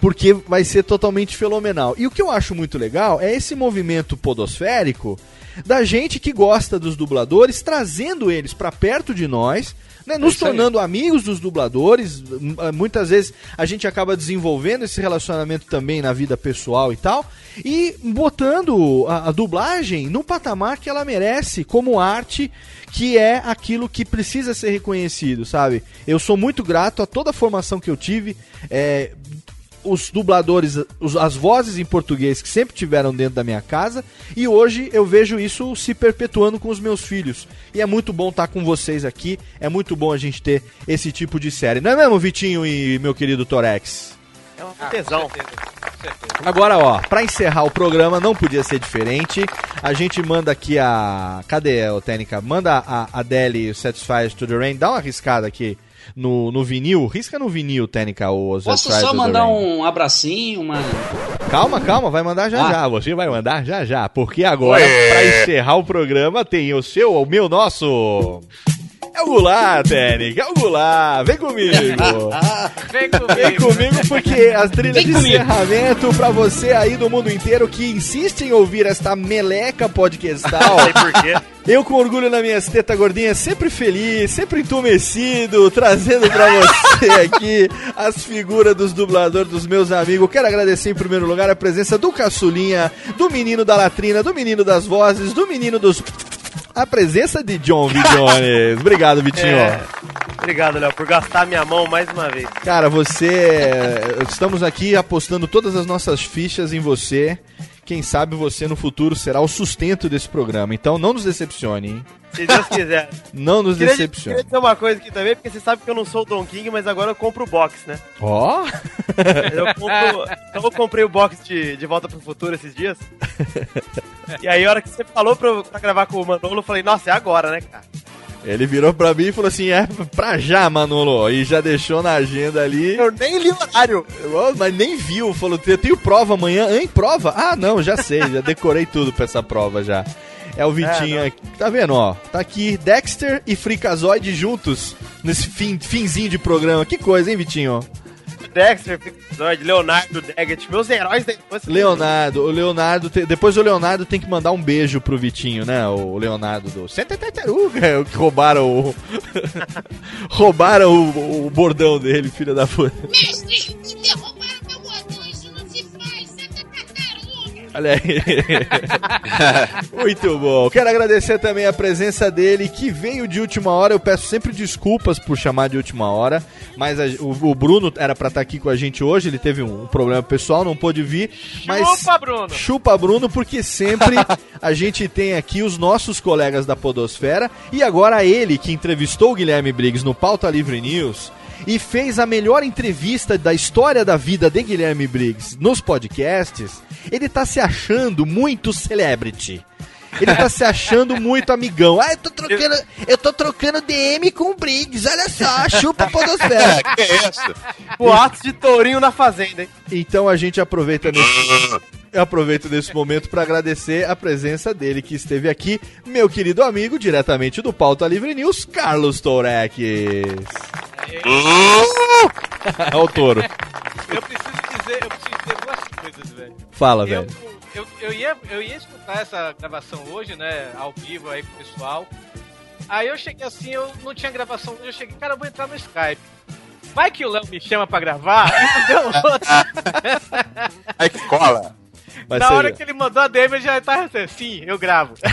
porque vai ser totalmente fenomenal. E o que eu acho muito legal é esse movimento podosférico da gente que gosta dos dubladores, trazendo eles pra perto de nós, né, nos isso aí. tornando amigos dos dubladores. Eh, Muitas vezes a gente acaba desenvolvendo esse relacionamento também na vida pessoal e tal. E botando a, a dublagem no patamar que ela merece como arte, que é aquilo que precisa ser reconhecido, sabe? Eu sou muito grato a toda a formação que eu tive. é, os dubladores, os- as vozes em português que sempre tiveram dentro da minha casa e hoje eu vejo isso se perpetuando com os meus filhos. E é muito bom estar com vocês aqui, é muito bom a gente ter esse tipo de série. Não é mesmo, Vitinho e meu querido Torex? É um tesão. Agora, ó, pra encerrar o programa, não podia ser diferente. A gente manda aqui a. Cadê, ô Técnica? Manda a Adele Satisfied to the Rain. Dá uma riscada aqui no, no vinil. Risca no vinil, Técnica, o Posso só mandar um abracinho, uma. Calma, calma, vai mandar já Ah. já. Você vai mandar já já. Porque agora, Ué. pra encerrar o programa, tem o seu, o meu, nosso. É o Técnica, é o. Vem comigo. <laughs> Vem comigo. Vem comigo porque as trilhas Vem de comigo. encerramento pra você aí do mundo inteiro que insiste em ouvir esta meleca podcastal. <laughs> Sei por quê. Eu com orgulho na minha teta gordinha, sempre feliz, sempre entumecido, trazendo pra você <laughs> aqui as figuras dos dubladores dos meus amigos. Quero agradecer em primeiro lugar a presença do Caçulinha, do menino da latrina, do menino das vozes, do menino dos... A presença de John V. Jones. Obrigado, Vitinho. É. Obrigado, Léo, por gastar minha mão mais uma vez. Cara, você. Estamos aqui apostando todas as nossas fichas em você. Quem sabe você no futuro será o sustento desse programa. Então não nos decepcione, hein? Se Deus quiser. <laughs> Não nos Queria, decepcione. queria dizer uma coisa aqui também, porque você sabe que eu não sou o Don King, mas agora eu compro o box, né? Ó! <laughs> Eu, compro, então eu comprei o box de, de Volta pro Futuro esses dias. <laughs> E aí, a hora que você falou pra, pra gravar com o Manolo, eu falei, nossa, é agora, né, cara? Ele virou pra mim e falou assim: é pra já, Manolo. E já deixou na agenda ali. Eu nem li o horário. Mas nem viu. Falou: eu tenho prova amanhã. Hein? Prova? Ah, não, já sei. Já decorei tudo pra essa prova já. É o Vitinho não. aqui. Tá vendo, ó? Tá aqui Dexter e Freakazoid juntos nesse fim, finzinho de programa. Que coisa, hein, Vitinho? Dexter, Pixoid, Leonardo, Daggett, meus heróis da infância. Leonardo, o Leonardo. te- Depois o Leonardo tem que mandar um beijo pro Vitinho, né? O Leonardo do Senta Tartaruga, <laughs> que roubaram o. <laughs> roubaram o, o bordão dele, filho da puta. Mestre, me derrubaram Olha aí. <laughs> Muito bom. Quero agradecer também a presença dele, que veio de última hora. Eu peço sempre desculpas por chamar de última hora, mas a- o, o Bruno era pra estar aqui com a gente hoje. Ele teve um, um problema pessoal, não pôde vir. Mas Chupa, Bruno. Chupa Bruno, porque sempre <laughs> a gente tem aqui os nossos colegas da Podosfera e agora ele que entrevistou o Guilherme Briggs no Pauta Livre News e fez a melhor entrevista da história da vida de Guilherme Briggs nos podcasts. Ele tá se achando muito celebrity. Ele tá se achando muito amigão. Ah, eu tô trocando, eu tô trocando DM com o Briggs. Olha só, chupa a Podosfera. <laughs> que é isso? Boatos de tourinho na fazenda, hein? Então a gente aproveita nesse, eu aproveito nesse momento para agradecer a presença dele que esteve aqui, meu querido amigo, diretamente do Pauta Livre News, Carlos Tourex. Olha <laughs> o touro. Eu preciso dizer, eu preciso dizer duas coisas, velho. Fala, eu, velho. eu, eu, ia, eu ia escutar essa gravação hoje, né? Ao vivo aí com o pessoal. Aí eu cheguei assim, eu não tinha gravação hoje, eu cheguei, cara, eu vou entrar no Skype. Vai que o Léo me chama pra gravar e deu. Aí que cola. Mas Na hora que ele mandou a DM, eu já tava assim, sim, eu gravo. <laughs>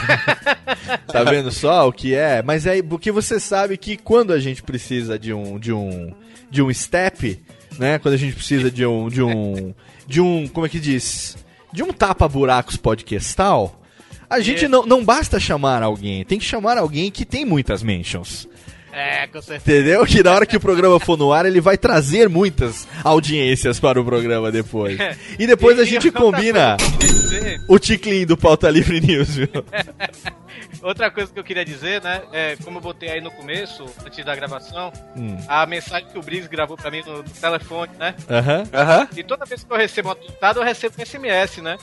Tá vendo só o que é? Mas é porque você sabe que quando a gente precisa de um de um de um step, né? Quando a gente precisa de um de um de um, como é que diz? De um tapa buracos podcastal, a gente não, não basta chamar alguém, tem que chamar alguém que tem muitas mentions. É, com certeza. Entendeu? Que na hora que o programa for no ar, ele vai trazer muitas audiências para o programa depois. E depois a E gente outra combina dizer- o ticlin do Pauta Livre News, viu? <laughs> Outra coisa que eu queria dizer, né? É, como eu botei aí no começo, antes da gravação, Hum. a mensagem que o Briggs gravou pra mim no, no telefone, né? Aham. Aham. E toda vez que eu recebo uma tutada, eu recebo um SMS, né?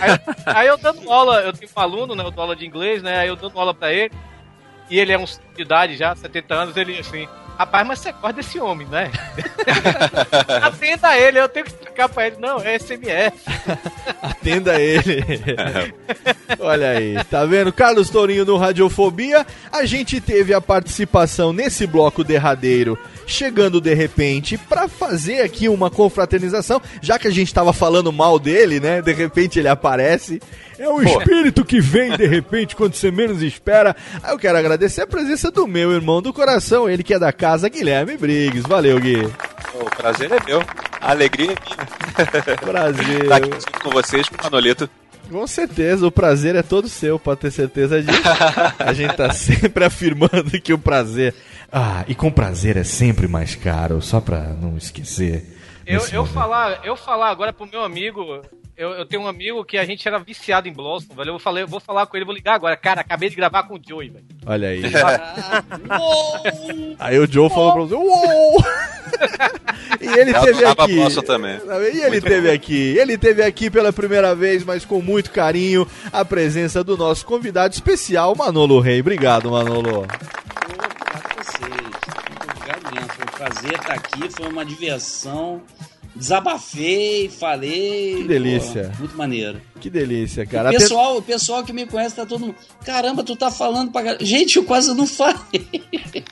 Aí, eu- aí eu dando aula, eu tenho um aluno, né? Eu dou aula de inglês, né? Aí eu dando aula pra ele. E ele é um de idade já, 70 anos, ele assim. Rapaz, mas você gosta desse homem, né? <laughs> Atenda ele, eu tenho que explicar pra ele, não, é SMS. Atenda ele. <laughs> Olha aí, tá vendo? Carlos Tourinho no Radiofobia. A gente teve a participação nesse bloco derradeiro, chegando de repente pra fazer aqui uma confraternização, já que a gente tava falando mal dele, né? De repente ele aparece. É um espírito que vem de repente quando você menos espera. Aí eu quero agradecer a presença do meu irmão do coração, ele que é da casa, Guilherme Briggs. Valeu, Gui. O prazer é meu. A alegria é minha. Prazer. Estar aqui junto com vocês, com o Manolito. Com certeza, o prazer é todo seu, pode ter certeza disso. A gente tá sempre afirmando que o prazer. Ah, e com prazer é sempre mais caro, só pra não esquecer. Eu, eu, falar, eu falar agora pro meu amigo. Eu, eu tenho um amigo que a gente era viciado em Blossom, velho. Eu vou, falar, eu vou falar com ele, vou ligar agora. Cara, acabei de gravar com o Joey, velho. Olha aí. <laughs> Aí o Joe falou pra você, uou! <laughs> e ele Eu teve aqui. Também. E ele Muito teve bom. aqui. Ele teve aqui pela primeira vez, mas com muito carinho, a presença do nosso convidado especial, Manolo Rei. Obrigado, Manolo. Obrigado a vocês. Muito obrigado mesmo. Foi um prazer estar aqui, foi uma diversão. Desabafei, falei. Que delícia. Pô, muito maneiro. Que delícia, cara. O pessoal, o pessoal que me conhece tá todo mundo. Caramba, tu tá falando pra caramba. Gente, eu quase não falei. <laughs>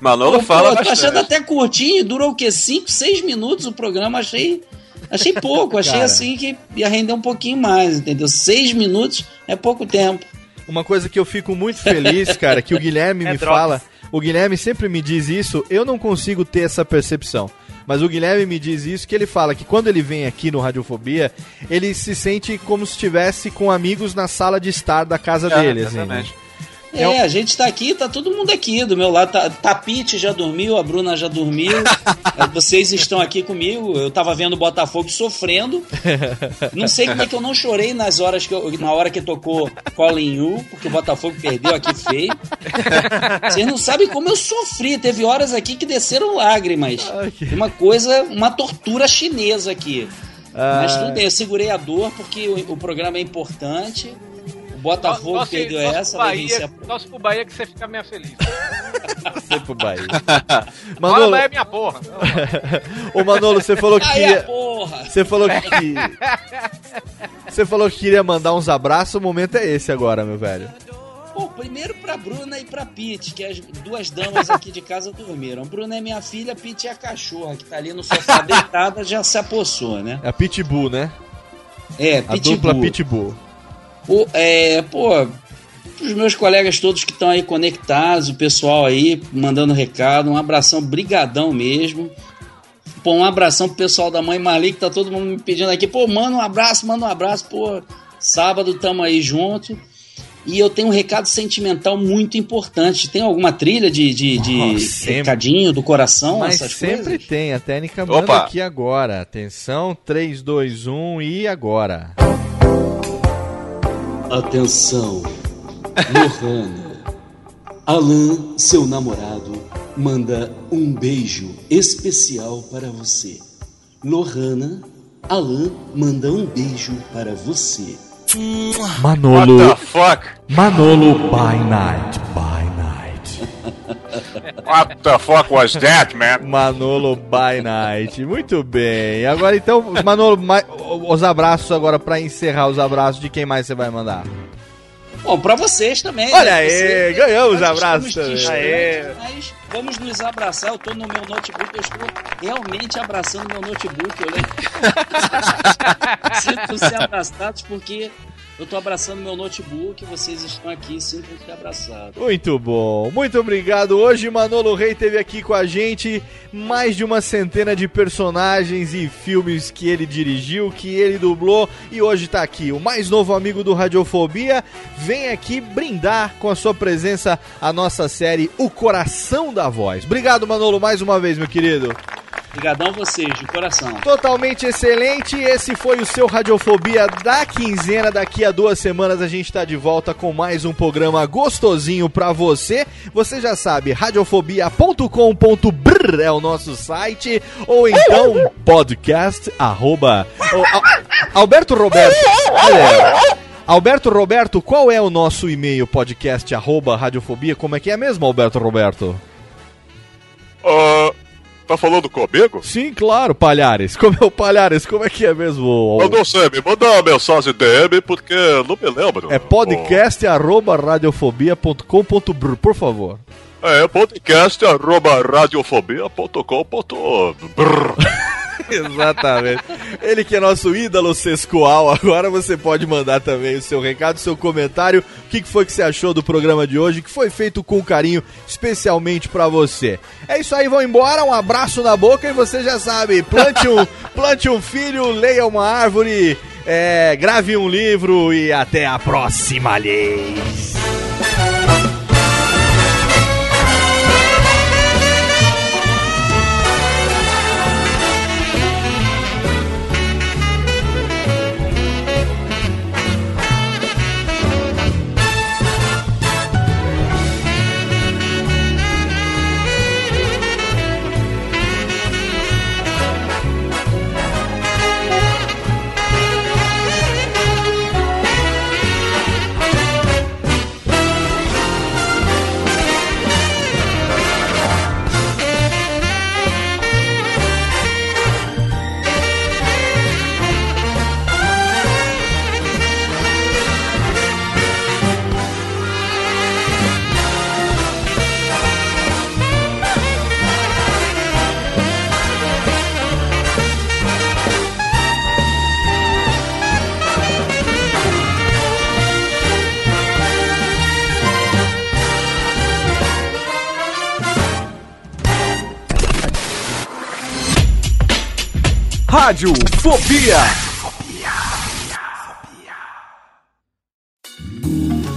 Manolo Pô, fala pô, tô bastante. achando até curtinho, durou o quê? 5, 6 minutos o programa, achei. Achei pouco, achei Cara. assim que ia render um pouquinho mais, entendeu? 6 minutos é pouco tempo. Uma coisa que eu fico muito feliz, cara, que o <laughs> Guilherme É me drogas. fala. O Guilherme sempre me diz isso, eu não consigo ter essa percepção. Mas o Guilherme me diz isso, que ele fala que quando ele vem aqui no Radiofobia, ele se sente como se estivesse com amigos na sala de estar da casa É, dele. Assim, né? Exatamente. É, a gente tá aqui, tá todo mundo aqui do meu lado. Tá, Tapite já dormiu, a Bruna já dormiu. eh, <laughs> Vocês estão aqui comigo. Eu tava vendo o Botafogo sofrendo. Não sei como é que eu não chorei nas horas que eu- na hora que tocou Colin You, porque o Botafogo perdeu aqui feio. Vocês não sabem como eu sofri. Teve horas aqui que desceram lágrimas. Uma coisa, uma tortura chinesa aqui. Mas Ai. tudo bem, eu segurei a dor porque o, o programa é importante. O Botafogo Torce- perdeu torce essa, pro vai vencer a Bahia, torce pro Bahia que você fica meio feliz. <laughs> Foi pro Bahia. <laughs> Bora, Manolo, Bahia é minha porra. Ô Manolo, você falou que queria. porra! Você falou que. <laughs> Você falou que queria mandar uns abraços, o momento é esse agora, meu velho. Pô, primeiro pra Bruna e pra Pete, que as duas damas aqui de casa dormiram. Bruna é minha filha, Pete é a cachorra, que tá ali no sofá deitada, já se apossou, né? É a Pitbull, né? É, A dupla Pitbull. O, é, pô, os meus colegas todos que estão aí conectados, o pessoal aí mandando recado, um abração, brigadão mesmo. Pô, um abração pro pessoal da mãe Marli, que tá todo mundo me pedindo aqui, pô, manda um abraço, manda um abraço, pô, sábado tamo aí junto. E eu tenho um recado sentimental muito importante. Tem alguma trilha de, de, de Oh, recadinho do coração, Mas essas sempre coisas? tem, a técnica manda Opa. aqui agora. Atenção, 3, 2, 1 e agora. Atenção, Lohana. Alan, seu namorado, manda um beijo especial para você. Lohana, Alan manda um beijo para você. Manolo. What the fuck? Manolo by night, by night. What the fuck was that, man? Manolo by night. Muito bem. Agora então, Manolo, ma- os abraços agora pra encerrar os abraços de quem mais você vai mandar? Bom, pra vocês também. Olha né? aí, Você- ganhamos abraços também. Aê. Mas vamos nos abraçar. Eu tô no meu notebook, eu estou realmente abraçando meu notebook. Eu lembro. <laughs> Sinto-se abraçados porque eu tô abraçando meu notebook. Vocês estão aqui, sintam-se abraçados. Muito bom, muito obrigado. Hoje Manolo Rei teve aqui com a gente mais de uma centena de personagens e filmes que ele dirigiu, que ele dublou e hoje tá aqui. O mais novo amigo do Radiofobia vem aqui brindar com a sua presença a nossa série O Coração da Voz. Obrigado, Manolo, mais uma vez, meu querido. Obrigadão vocês, de coração. Totalmente excelente. Esse foi o seu Radiofobia da quinzena. Daqui a duas semanas a gente tá de volta com mais um programa gostosinho pra você. Você já sabe, radiofobia.com.br é o nosso site. Ou então, podcast, arroba... Al- Alberto Roberto. olha. Alberto Roberto, qual é o nosso e-mail podcast arroba radiofobia? Como é que é mesmo, Alberto Roberto? Uh, Tá falando comigo? Sim, claro, Palhares. Como é o Palhares? Como é que é mesmo? Eu não sei, me manda uma mensagem DM porque não me lembro. É podcast arroba radiofobia.com.br, por favor. É podcast arroba radiofobia.com.br. <laughs> <laughs> Exatamente. Ele que é nosso ídolo sescoal, agora você pode mandar também o seu recado, seu comentário, o que foi que você achou do programa de hoje, que foi feito com carinho, especialmente pra você. É isso aí, vão embora, um abraço na boca e você já sabe, plante um, <laughs> plante um filho, leia uma árvore, é, grave um livro e até a próxima, lhes. Rádio Fobia.